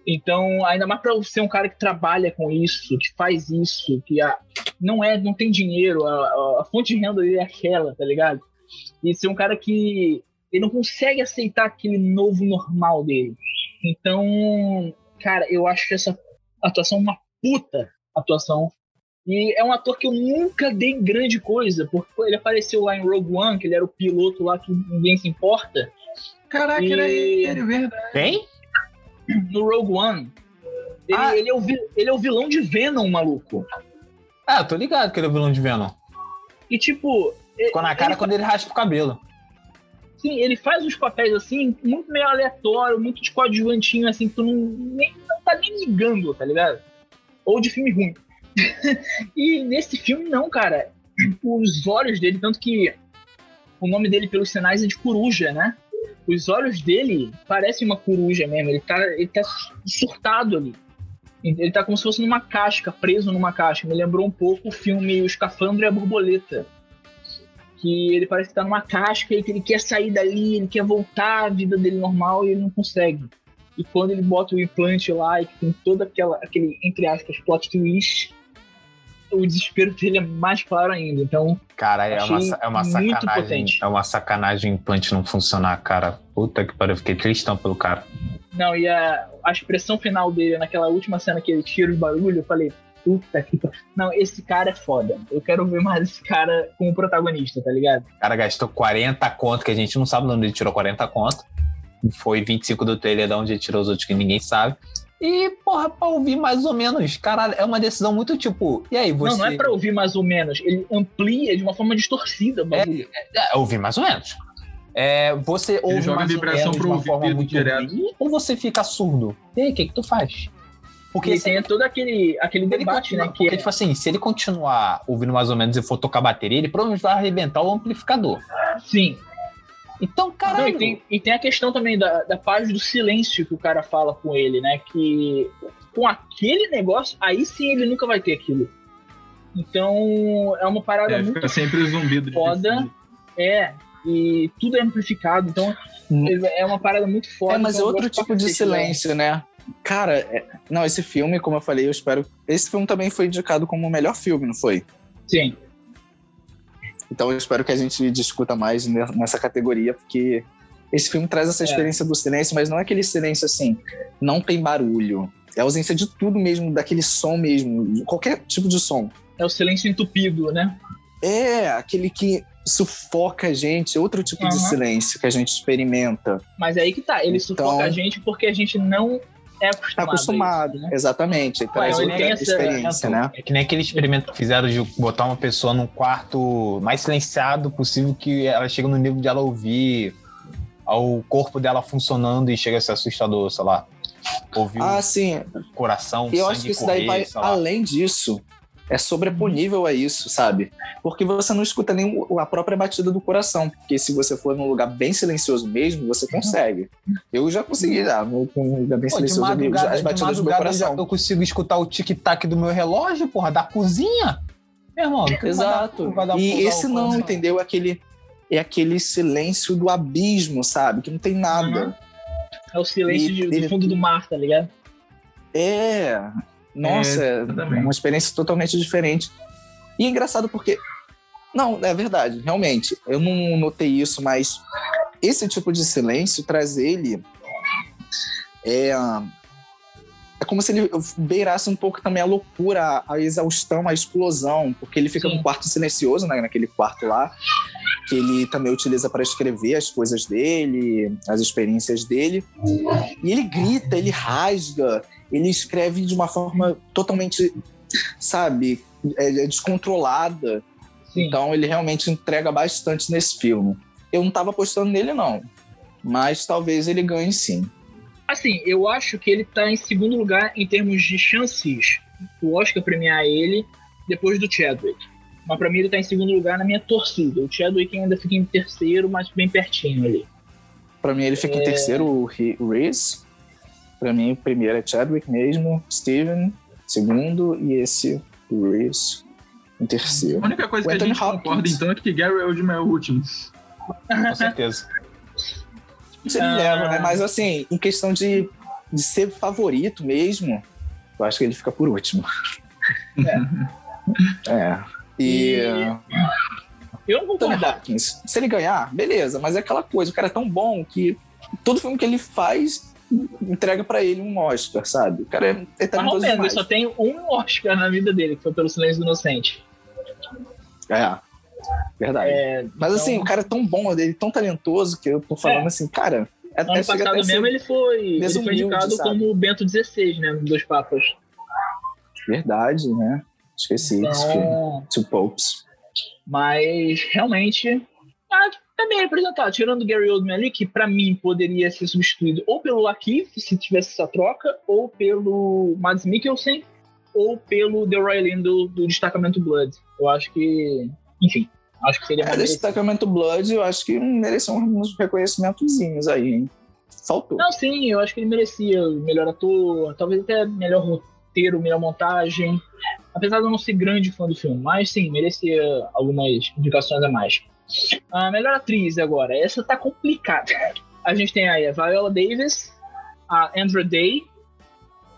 Então, ainda mais para ser um cara que trabalha com isso, que faz isso, que a, não é, não tem dinheiro, a, a, fonte de renda dele é aquela, tá ligado? E ser um cara que ele não consegue aceitar aquele novo normal dele. Então, cara, eu acho essa atuação uma puta atuação. E é um ator que eu nunca dei grande coisa, porque ele apareceu lá em Rogue One, que ele era o piloto lá que ninguém se importa. Caraca, e... era ele, verdade. Quem? No Rogue One. Ele, ah. ele, é o, ele é o vilão de Venom, maluco. Ah, tô ligado que ele é o vilão de Venom. E tipo. Ficou na cara ele quando ele raspa o cabelo. Sim, ele faz uns papéis assim, muito meio aleatório, muito de coadjuvantinho, assim, que tu não, nem, não tá nem ligando, tá ligado? Ou de filme ruim. e nesse filme, não, cara. Os olhos dele, tanto que o nome dele pelos sinais é de coruja, né? Os olhos dele parecem uma coruja mesmo. Ele tá, ele tá surtado ali. Ele tá como se fosse numa casca, preso numa casca. Me lembrou um pouco o filme O Escafandro e a Borboleta. Que ele parece que tá numa casca e que ele quer sair dali, ele quer voltar à vida dele normal e ele não consegue. E quando ele bota o implante lá e tem toda aquela, aquele, entre aspas, plot twist, o desespero dele é mais claro ainda. Então. Cara, é uma, é uma sacanagem. Potente. É uma sacanagem o implante não funcionar, cara. Puta que pariu, fiquei tristão pelo cara. Não, e a, a expressão final dele naquela última cena que ele tira o barulho, eu falei, puta que Não, esse cara é foda. Eu quero ver mais esse cara como protagonista, tá ligado? O cara gastou 40 conto, que a gente não sabe de onde ele tirou 40 conto. Foi 25 do trailer de onde ele tirou os outros que ninguém sabe. E, porra, pra ouvir mais ou menos, caralho, é uma decisão muito tipo. E aí, você. Não, não é pra ouvir mais ou menos. Ele amplia de uma forma distorcida o bagulho. É, é, é ouvir mais ou menos. É, você ele ouve joga mais vibração ou menos de uma forma muito direto. Ou você fica surdo? E aí, o que, que tu faz? Porque ele tem todo aquele, aquele debate, né? Que porque, é... tipo assim, se ele continuar ouvindo mais ou menos e for tocar bateria, ele provavelmente vai arrebentar o amplificador. Sim. Então, cara. E tem, e tem a questão também da, da paz do silêncio que o cara fala com ele, né? Que com aquele negócio, aí sim ele nunca vai ter aquilo. Então, é uma parada é, muito fica sempre zumbido foda. É, e tudo é amplificado, então hum. é uma parada muito foda. É, mas então é outro tipo de silêncio, né? Cara, é... não, esse filme, como eu falei, eu espero. Esse filme também foi indicado como o melhor filme, não foi? Sim. Então eu espero que a gente discuta mais nessa categoria, porque esse filme traz essa é. experiência é. do silêncio, mas não é aquele silêncio assim, não tem barulho. É a ausência de tudo mesmo, daquele som mesmo, qualquer tipo de som. É o silêncio entupido, né? É, aquele que sufoca a gente, outro tipo uhum. de silêncio que a gente experimenta. Mas é aí que tá, ele então, sufoca a gente porque a gente não é acostumado. Tá acostumado, né? exatamente. Traz outra essa, experiência, né? É que nem aquele experimento que fizeram de botar uma pessoa num quarto mais silenciado possível que ela chega no nível de ela ouvir o corpo dela funcionando e chega a ser assustador, sei lá. Ouvir ah, sim. coração, E eu acho que isso correr, daí vai além disso. É sobreponível a isso, sabe? Porque você não escuta nem a própria batida do coração. Porque se você for num lugar bem silencioso mesmo, você consegue. Eu já consegui já, num lugar bem Pô, silencioso mesmo, as batidas do meu coração. Eu consigo escutar o tic-tac do meu relógio, porra, da cozinha. Meu irmão, Exato. Vai dar, vai dar e esse não, entendeu? Aquele, é aquele silêncio do abismo, sabe? Que não tem nada. Uhum. É o silêncio e, de, do fundo do mar, tá ligado? É. Nossa, é, uma experiência totalmente diferente. E é engraçado porque. Não, é verdade, realmente. Eu não notei isso, mas esse tipo de silêncio traz ele. É, é como se ele beirasse um pouco também a loucura, a exaustão, a explosão, porque ele fica Sim. num quarto silencioso, né, naquele quarto lá, que ele também utiliza para escrever as coisas dele, as experiências dele. E ele grita, ele rasga, ele escreve de uma forma totalmente, sabe, é, é descontrolada. Sim. Então ele realmente entrega bastante nesse filme. Eu não estava apostando nele, não. Mas talvez ele ganhe sim. Assim, eu acho que ele está em segundo lugar em termos de chances o Oscar premiar ele depois do Chadwick. Mas para mim ele tá em segundo lugar na minha torcida. O Chadwick ainda fica em terceiro, mas bem pertinho ali. Para mim ele fica é... em terceiro, o Reese. Pra mim, o primeiro é Chadwick mesmo, Steven, segundo, e esse, Reese, em terceiro. A única coisa O que a Anthony gente concorda, Hopkins. então, é que Gary Oldman é o último. Com certeza. Isso ele Ah. leva, né? Mas assim, em questão de, de ser favorito mesmo, eu acho que ele fica por último. É. E. E- Eu não vou concordar. Hopkins, se ele ganhar, beleza, mas é aquela coisa, o cara é tão bom que todo filme que ele faz entrega pra ele um Oscar, sabe? O cara é, todos menos, ele demais. só tem um Oscar na vida dele, que foi pelo Silêncio do Inocente. É. Verdade. É, mas assim, então- o cara é tão bom, ele é tão talentoso que eu tô falando É. assim, cara. É, ano é, passado até ser mesmo ele foi, ele foi indicado sabe? como Bento XVI, né? Dois papas. Verdade, né? Esqueci desse filme. Então, Two Popes. mas realmente ah, bem representado. Tirando o Gary Oldman ali, que pra mim poderia ser substituído ou pelo Lakeith, se tivesse essa troca, ou pelo Mads Mikkelsen, ou pelo Delroy Lindo do, do Destacamento Blood. Eu acho que, enfim, acho que seria É, mais merecido. destacamento Blood, eu acho que mereceu uns reconhecimentozinhos aí, hein? Faltou. Não, sim, eu acho que ele merecia melhor ator, talvez até melhor roteiro, melhor montagem. Apesar de eu não ser grande fã do filme, mas sim, merecia algumas indicações a mais. A melhor atriz agora, essa tá complicada. A gente tem aí a Viola Davis, a Andra Day,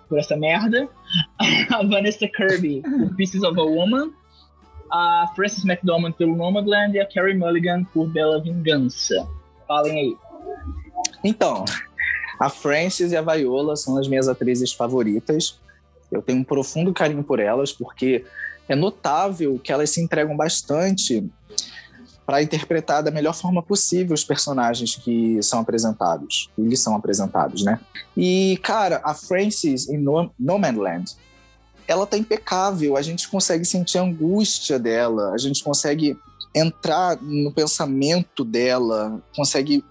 por essa merda, a Vanessa Kirby por Pieces of a Woman, a Frances McDormand pelo Nomadland e a Carrie Mulligan por Bela Vingança. Falem aí. Então, a Frances e a Viola são as minhas atrizes favoritas. Eu tenho um profundo carinho por elas, porque é notável que elas se entregam bastante para interpretar da melhor forma possível os personagens que são apresentados, que são apresentados, né? E, cara, a Frances em No, no Man's Land, ela tá impecável, a gente consegue sentir a angústia dela, a gente consegue entrar no pensamento dela, consegue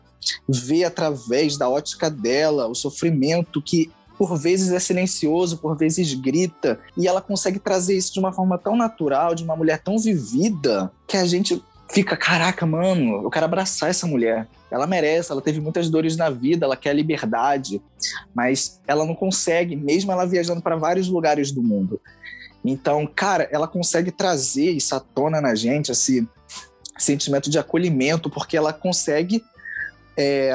ver através da ótica dela o sofrimento que por vezes é silencioso, por vezes grita, e ela consegue trazer isso de uma forma tão natural, de uma mulher tão vivida, que a gente fica, caraca, mano, eu quero abraçar essa mulher. Ela merece, ela teve muitas dores na vida, ela quer liberdade, mas ela não consegue, mesmo ela viajando para vários lugares do mundo. Então, cara, ela consegue trazer isso à tona na gente, esse sentimento de acolhimento, porque ela consegue é,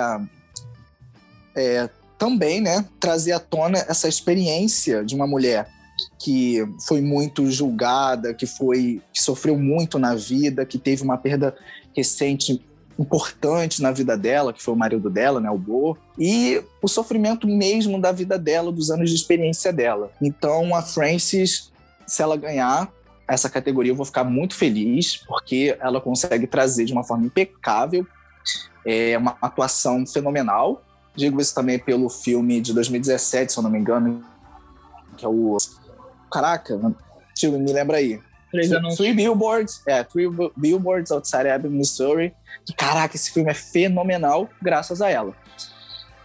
é, também né, trazer à tona essa experiência de uma mulher que foi muito julgada, que foi que sofreu muito na vida, que teve uma perda recente importante na vida dela, que foi o marido dela, né, o Bo, e o sofrimento mesmo da vida dela, dos anos de experiência dela. Então a Frances, se ela ganhar essa categoria, eu vou ficar muito feliz, porque ela consegue trazer de uma forma impecável é uma atuação fenomenal. Digo isso também pelo filme de 2017, se eu não me engano, que é o. Caraca, tio, me lembra aí. Três Three, anúncios. Three Billboards, é, Three Billboards Outside Ebbing, Missouri. Caraca, esse filme é fenomenal graças a ela.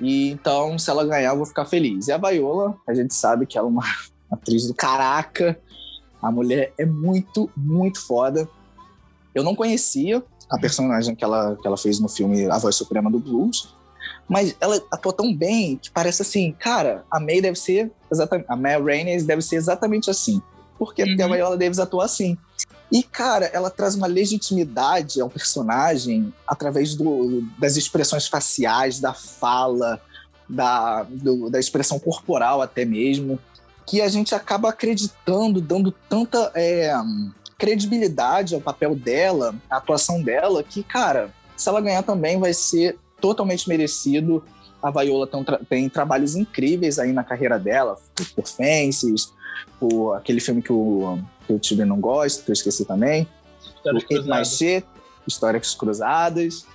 E então, se ela ganhar, eu vou ficar feliz. E a Viola, a gente sabe que ela é uma atriz do caraca. A mulher é muito, muito foda. Eu não conhecia a personagem que ela, que ela fez no filme A Voz Suprema do Blues, mas ela atua tão bem que parece assim, cara, a May deve ser exatamente, a May Rainey deve ser exatamente assim. Por quê? Porque a Uhum. Viola Davis atua assim. E, cara, ela traz uma legitimidade ao personagem através do, das expressões faciais, da fala, da, do- da expressão corporal até mesmo, que a gente acaba acreditando, dando tanta é, credibilidade ao papel dela, à atuação dela, que, cara, se ela ganhar também vai ser totalmente merecido. A Viola tem, tem trabalhos incríveis aí na carreira dela, por, por Fences, por aquele filme que o, que o Tibi não gosta, que eu esqueci também, Histórias. Shit, Histórias Cruzadas.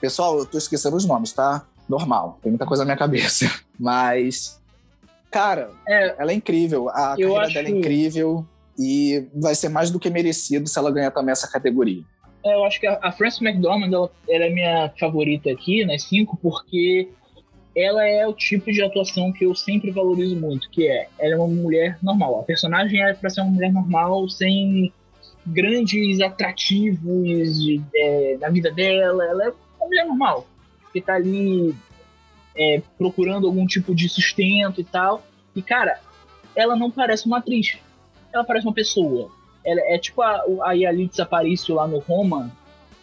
Pessoal, eu tô esquecendo os nomes, tá? Normal, tem muita coisa na minha cabeça. Mas, cara, É. ela é incrível. A carreira acho- dela é incrível e vai ser mais do que merecido se ela ganhar também essa categoria. É, eu acho que a, a Frances McDormand ela, ela é minha favorita aqui nas cinco porque ela é o tipo de atuação que eu sempre valorizo muito, que é ela é uma mulher normal. A personagem é para ser uma mulher normal, sem grandes atrativos de- é, na vida dela. Ela é uma mulher normal que tá ali é, procurando algum tipo de sustento e tal. E, cara, ela não parece uma atriz. Ela parece uma pessoa. Ela é tipo a, a Yalitza Aparicio lá no Roma,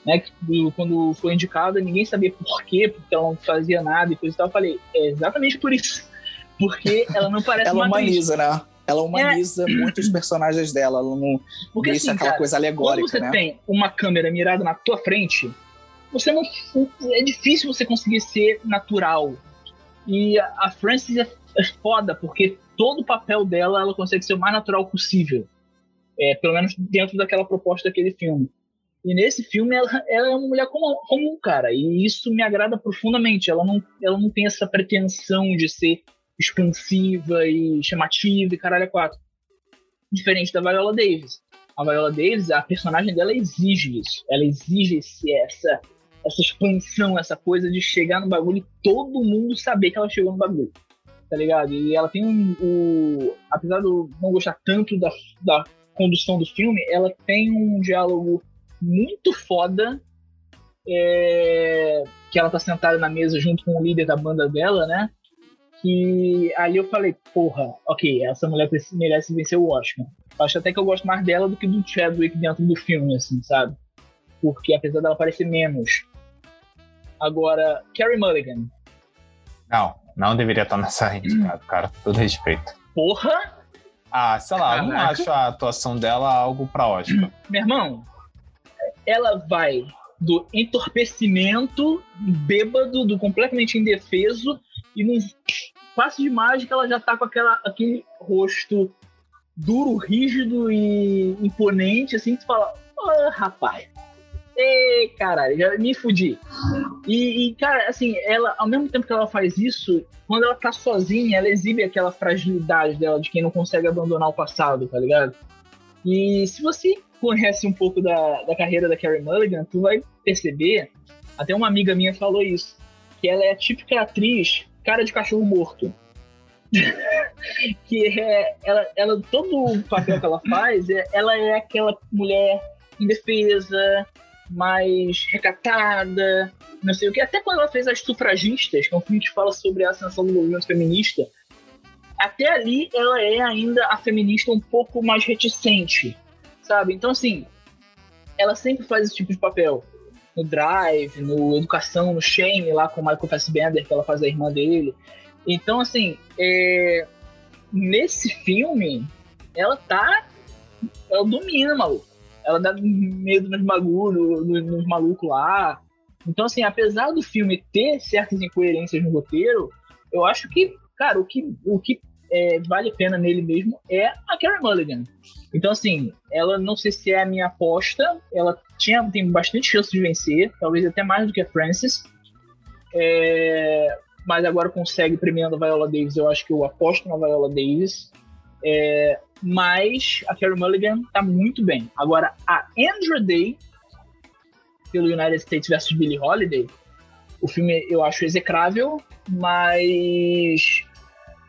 né? Que, quando foi indicada, ninguém sabia por quê, porque ela não fazia nada e coisa e tal. Eu falei, é exatamente por isso. Porque ela não parece ela uma humaniza, atriz. né? Ela humaniza é. muito os personagens dela. Ela não porque, deixa assim, aquela cara, coisa alegórica, Quando você né? tem uma câmera mirada na tua frente, você não. É difícil você conseguir ser natural. E a, a Frances é, é foda, porque todo o papel dela ela consegue ser o mais natural possível. É, pelo menos dentro daquela proposta daquele filme. E nesse filme ela, ela é uma mulher comum, comum, cara. E isso me agrada profundamente. Ela não, ela não tem essa pretensão de ser expansiva e chamativa e caralho é quatro. Diferente da Viola Davis. A Viola Davis, a personagem dela exige isso. Ela exige esse, essa, essa expansão, essa coisa de chegar no bagulho e todo mundo saber que ela chegou no bagulho. Tá ligado? E ela tem um. O, apesar de eu não gostar tanto da, da condução do filme, ela tem um diálogo muito foda. É, que ela tá sentada na mesa junto com o líder da banda dela, né? Que ali eu falei, porra, ok, essa mulher merece vencer o Oscar. Acho até que eu gosto mais dela do que do Chadwick dentro do filme, assim, sabe? Porque apesar dela parecer menos. Agora, Carrie Mulligan. Não, não deveria estar nessa indicado, cara. Todo respeito. Porra! Ah, sei lá, eu não acho a atuação dela algo pra Oscar. Meu irmão, ela vai do entorpecimento, bêbado, do completamente indefeso, e num passe de mágica ela já tá com aquela, aquele rosto duro, rígido e imponente, assim, que tu fala, ô rapaz, ei, caralho, já me fudi. E, e, cara, assim, ela, ao mesmo tempo que ela faz isso, quando ela tá sozinha, ela exibe aquela fragilidade dela de quem não consegue abandonar o passado, tá ligado? E se você conhece um pouco da, da carreira da Carrie Mulligan, tu vai perceber, até uma amiga minha falou isso, que ela é a típica atriz cara de cachorro morto. que é, ela, ela, todo o papel que ela faz, é, ela é aquela mulher indefesa, mais recatada, não sei o que. Até quando ela fez As Sufragistas, que é um filme que fala sobre a ascensão do movimento feminista, até ali ela é ainda a feminista um pouco mais reticente, sabe? Então, assim, ela sempre faz esse tipo de papel. No Drive, no Educação, no Shame, lá com o Michael Fassbender, que ela faz a irmã dele. Então, assim, é... nesse filme, ela tá. Ela domina, maluco. Ela dá medo nos bagulhos, nos, nos malucos lá. Então, assim, apesar do filme ter certas incoerências no roteiro, eu acho que, cara, o que, o que é, vale a pena nele mesmo é a Carrie Mulligan. Então, assim, ela não sei se é a minha aposta, ela tinha, tem bastante chance de vencer, talvez até mais do que a Frances. É, mas agora consegue premiando a Viola Davis, eu acho que eu aposto na Viola Davis. É, mas a Carrie Mulligan tá muito bem. Agora, a Andrew Day, pelo United States vs Billie Holiday, o filme eu acho execrável, mas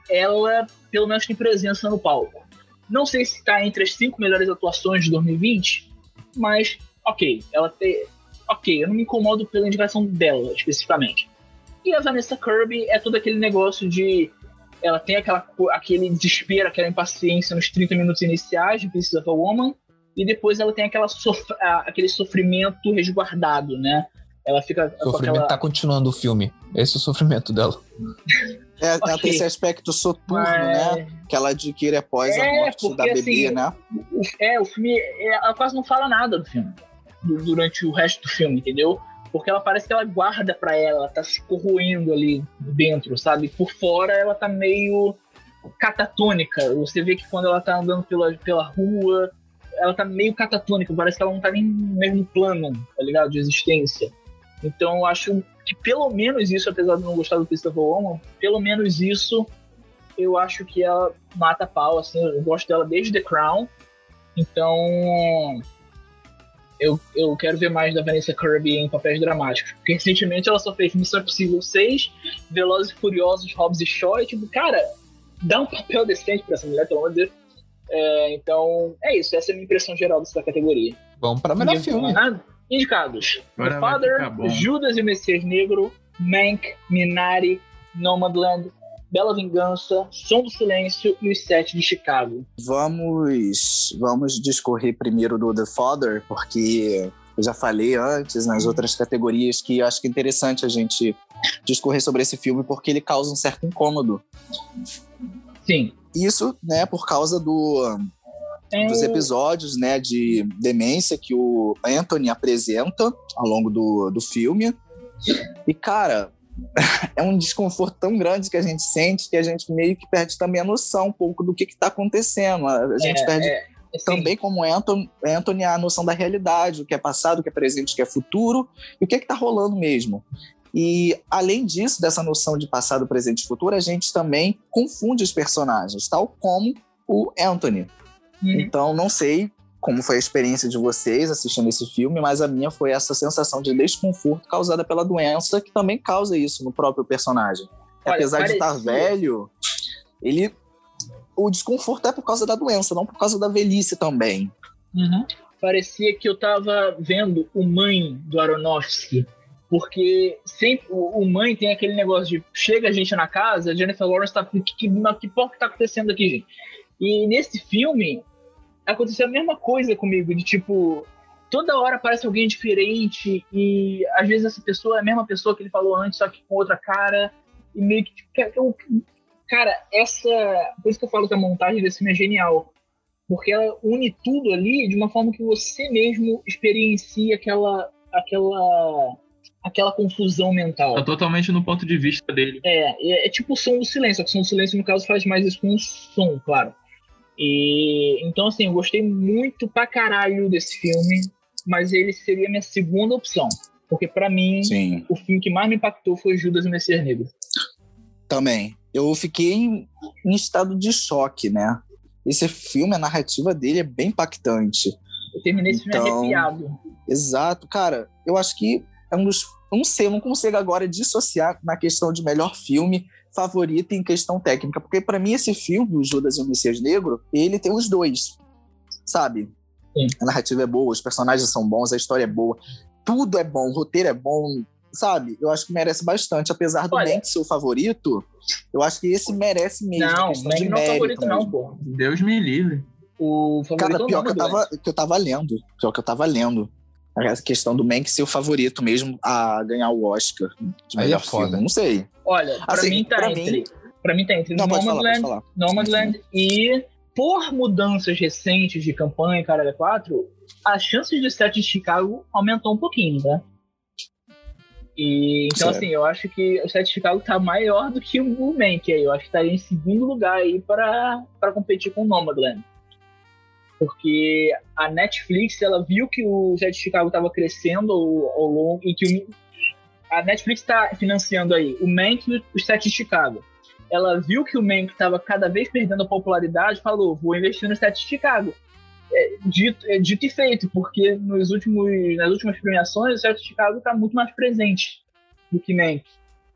ela pelo menos tem presença no palco. Não sei se está entre as cinco melhores atuações de 2020, mas ok, ela tem. Ok, eu não me incomodo pela indicação dela especificamente. E a Vanessa Kirby é todo aquele negócio de. Ela tem aquela, aquele desespero, aquela impaciência nos 30 minutos iniciais de Pieces of a Woman, e depois ela tem aquela sof aquele sofrimento resguardado, né? Ela fica. O sofrimento aquela... tá continuando o filme. Esse é o sofrimento dela. É, okay. Ela tem esse aspecto soturno, Mas... né? Que ela adquire após é, a morte da bebê, assim, né? O, é, o filme. Ela quase não fala nada do filme. Durante o resto do filme, entendeu? Porque ela parece que ela guarda pra ela, ela tá se corroendo ali dentro, sabe? Por fora ela tá meio catatônica. Você vê que quando ela tá andando pela, pela rua, ela tá meio catatônica, parece que ela não tá nem no mesmo plano, tá ligado? De existência. Então eu acho que pelo menos isso, apesar de não gostar do Christopher Woman, pelo menos isso eu acho que ela mata pau, assim, eu gosto dela desde The Crown. Então eu, eu quero ver mais da Vanessa Kirby em papéis dramáticos. Porque recentemente ela só fez Missão Impossível 6, Velozes e Furiosos, Hobbs e Shaw, e tipo, cara, dá um papel decente pra essa mulher, pelo amor de Deus. É, então, é isso. Essa é a minha impressão geral dessa categoria. Vamos pra melhor filme. Nada? Indicados: Agora The Father, Judas e o Messias Negro, Mank, Minari, Nomadland, Bela Vingança, Som do Silêncio e os Sete de Chicago. Vamos, vamos discorrer primeiro do The Father, porque eu já falei antes nas outras categorias que eu acho que é interessante a gente discorrer sobre esse filme porque ele causa um certo incômodo. Sim. Isso, né, por causa do, É dos episódios, né, de demência que o Anthony apresenta ao longo do, do filme. E, cara, é um desconforto tão grande que a gente sente que a gente meio que perde também a noção um pouco do que está acontecendo. A a gente é, perde é, assim, também como Anthony, Anthony a noção da realidade, o que é passado, o que é presente, o que é futuro e o que é está rolando mesmo. E além disso, dessa noção de passado, presente e futuro, a gente também confunde os personagens, tal como o Anthony. uhum. Então, não sei como foi a experiência de vocês assistindo esse filme, mas a minha foi essa sensação de desconforto causada pela doença, que também causa isso no próprio personagem. Olha, Apesar de estar parecia- velho, ele. O desconforto é por causa da doença, não por causa da velhice também. Uhum. Parecia que eu tava vendo o Mãe do Aronofsky. Porque sempre o, Mãe tem aquele negócio de chega a gente na casa, a Jennifer Lawrence tá. Que, que, que porra que tá acontecendo aqui, gente? E nesse filme aconteceu a mesma coisa comigo, de tipo. Toda hora aparece alguém diferente e às vezes essa pessoa é a mesma pessoa que ele falou antes, só que com outra cara. E meio que. tipo, Cara, essa. Por isso que eu falo que a montagem desse filme é genial porque ela une tudo ali de uma forma que você mesmo experiencia aquela aquela aquela confusão mental. Tá totalmente no ponto de vista dele. É, é, é tipo o som do silêncio, só que o som do silêncio no caso faz mais isso com o som, claro. E então assim, eu gostei muito pra caralho desse filme, mas ele seria minha segunda opção, porque pra mim Sim. o filme que mais me impactou foi Judas e o Messias Negro. Também. Eu fiquei em, em estado de choque, né? Esse filme, a narrativa dele é bem impactante. Eu terminei esse filme Então- arrepiado. Exato, cara. Eu acho que é um dos. Não sei, eu não consigo agora dissociar na questão de melhor filme favorito em questão técnica, porque pra mim esse filme, o Judas e o Messias Negro, ele tem os dois, sabe? Sim. A narrativa é boa, os personagens são bons, a história é boa, tudo é bom, o roteiro é bom, sabe? Eu acho que merece bastante, apesar do Olha- Mank ser o favorito, eu acho que esse merece mesmo. Não, de não é favorito não, mesmo. pô. Deus me livre. O favorito Cara, é o pior que eu, tava, que eu tava lendo. Pior que eu tava lendo. Essa questão do Mank ser o favorito mesmo a ganhar o Oscar de Aí é melhor foda. filme. Não sei. Olha, pra Assim, mim tá pra entre. Pra mim tá entre Não, falar, Nomadland, falar. Nomadland e por mudanças recentes de campanha, cara, 4, as chances de set de Chicago aumentou um pouquinho, tá? E então, Certo. assim, eu acho que o set de Chicago tá maior do que o Mank aí. Eu acho que estaria em segundo lugar aí para para competir com o Nomadland. Porque a Netflix, ela viu que o set de Chicago tava crescendo ao, ao longo e que o, a Netflix está financiando aí o Mank e o set de Chicago. Ela viu que o Mank estava cada vez perdendo popularidade, falou: vou investir no set de Chicago. É, dito, é, dito e feito, porque nos últimos, nas últimas premiações, o set de Chicago está muito mais presente do que Mank.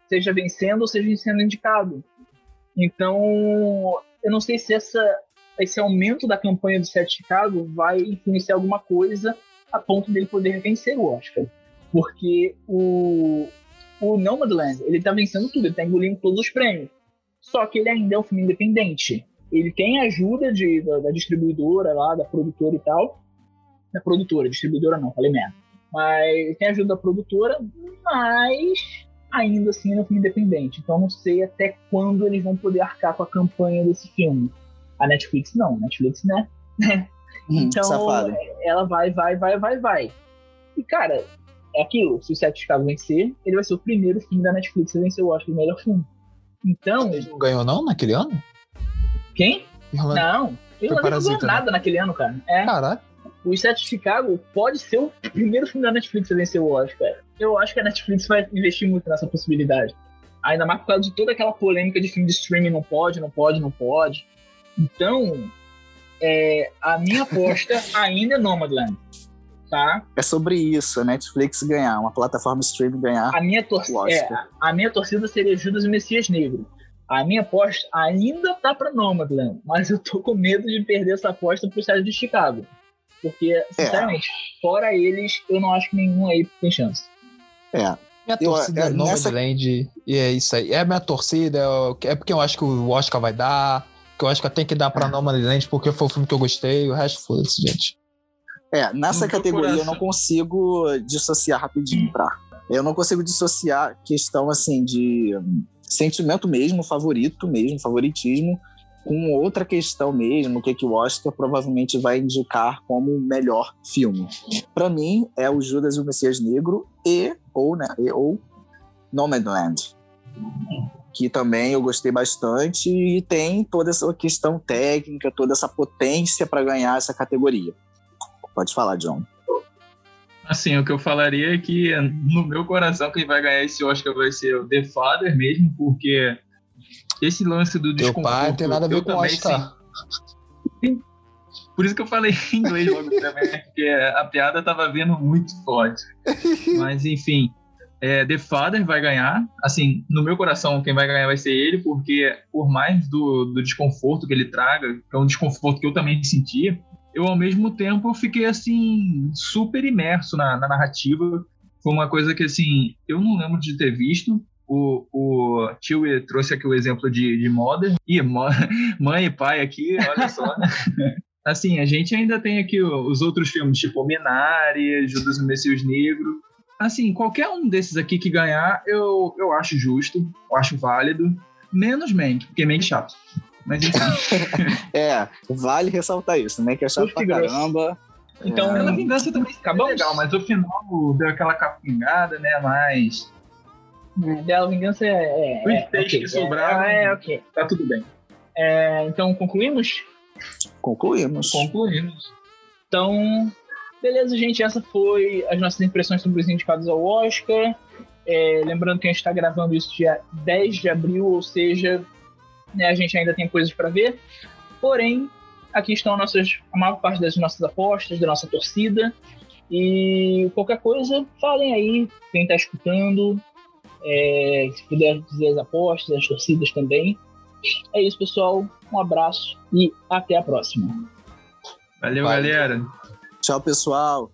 Seja vencendo ou seja sendo indicado. Então, eu não sei se essa, esse aumento da campanha do set de Chicago vai influenciar alguma coisa a ponto dele poder vencer o Oscar. Porque o, o Nomadland, ele tá vencendo tudo, ele tá engolindo todos os prêmios. Só que ele ainda é um filme independente. Ele tem ajuda de, da, da distribuidora lá, da produtora e tal. Da produtora, distribuidora não, falei merda. Mas tem ajuda da produtora, mas ainda assim é um filme independente. Então não sei até quando eles vão poder arcar com a campanha desse filme. A Netflix não, a Netflix, né? Hum, Então, ela vai, vai, vai, vai, vai. E, cara, é aquilo. Se o Sete Chicago vencer, ele vai ser o primeiro filme da Netflix a vencer o Oscar de melhor filme. Então, Ele não ganhou, não, naquele ano? quem? Irlanda- Não. Ele não ganhou né? nada naquele ano, cara. É, Caralho. o Sete de Chicago pode ser o primeiro filme da Netflix a vencer o Oscar. Eu acho que a Netflix vai investir muito nessa possibilidade. Ainda mais por causa de toda aquela polêmica de filme de streaming não pode, não pode, não pode. Então, é, a minha aposta ainda é Nomadland. Tá? É sobre isso, a Netflix ganhar, uma plataforma streaming ganhar. A minha, torcida, Oscar. a minha torcida seria Judas e Messias Negro. A minha aposta ainda tá pra Nomadland, mas eu tô com medo de perder essa aposta pro Sérgio de Chicago. Porque, sinceramente, fora eles, eu não acho que nenhum aí tem chance. É. Minha torcida eu, é, é Nomadland nessa... e é isso aí. É minha torcida, é porque eu acho que o Oscar vai dar, que eu acho que tem que dar pra Nomadland porque foi o filme que eu gostei, o resto foda-se, gente. É, nessa categoria eu não consigo dissociar rapidinho pra. Eu não consigo dissociar questão assim de sentimento mesmo, favorito mesmo, favoritismo, com outra questão mesmo, o que, que o Oscar provavelmente vai indicar como melhor filme. Para mim, é o Judas e o Messias Negro e ou, né, e, ou Nomadland, que também eu gostei bastante e tem toda essa questão técnica, toda essa potência para ganhar essa categoria. Pode falar, John. Assim, o que eu falaria é que no meu coração quem vai ganhar esse Oscar vai ser o The Father mesmo, porque esse lance do desconforto... Teu pai não tem nada a ver com o Oscar. Sim. Por isso que eu falei em inglês logo também, porque a piada tava vindo muito forte. Mas, enfim, é, The Father vai ganhar. Assim, no meu coração, quem vai ganhar vai ser ele, porque por mais do, do desconforto que ele traga, que é um desconforto que eu também sentia, eu ao mesmo tempo fiquei assim super imerso na, na narrativa. Foi uma coisa que assim eu não lembro de ter visto. O, o tio trouxe aqui o exemplo de, de Mother. E mãe e pai aqui, olha só. Assim, a gente ainda tem aqui os outros filmes, tipo Minari, Judas e Messias Negro. Assim, qualquer um desses aqui que ganhar, eu, eu acho justo, eu acho válido. Menos Mank, porque Mank é chato. Mas enfim. é, vale ressaltar isso, né? Que é chato pra caramba. Então, é. vingança também acabou legal, mas o final deu aquela capingada, né? Mas. É, Bela Vingança é. é Os é, okay, que sobraram. É, é, ok. Tá tudo bem. É, então, concluímos? Concluímos. Concluímos. Então, beleza, gente. Essa foi as nossas impressões sobre os indicados ao Oscar. É, lembrando que a gente está gravando isso dia 10 de abril, ou seja, né, a gente ainda tem coisas para ver. Porém, aqui estão nossas, a maior parte das nossas apostas, da nossa torcida. E qualquer coisa, falem aí, quem está escutando. É, se puder dizer as apostas, as torcidas também. É isso, pessoal. Um abraço e até a próxima. Valeu, Valeu. galera. Tchau, pessoal.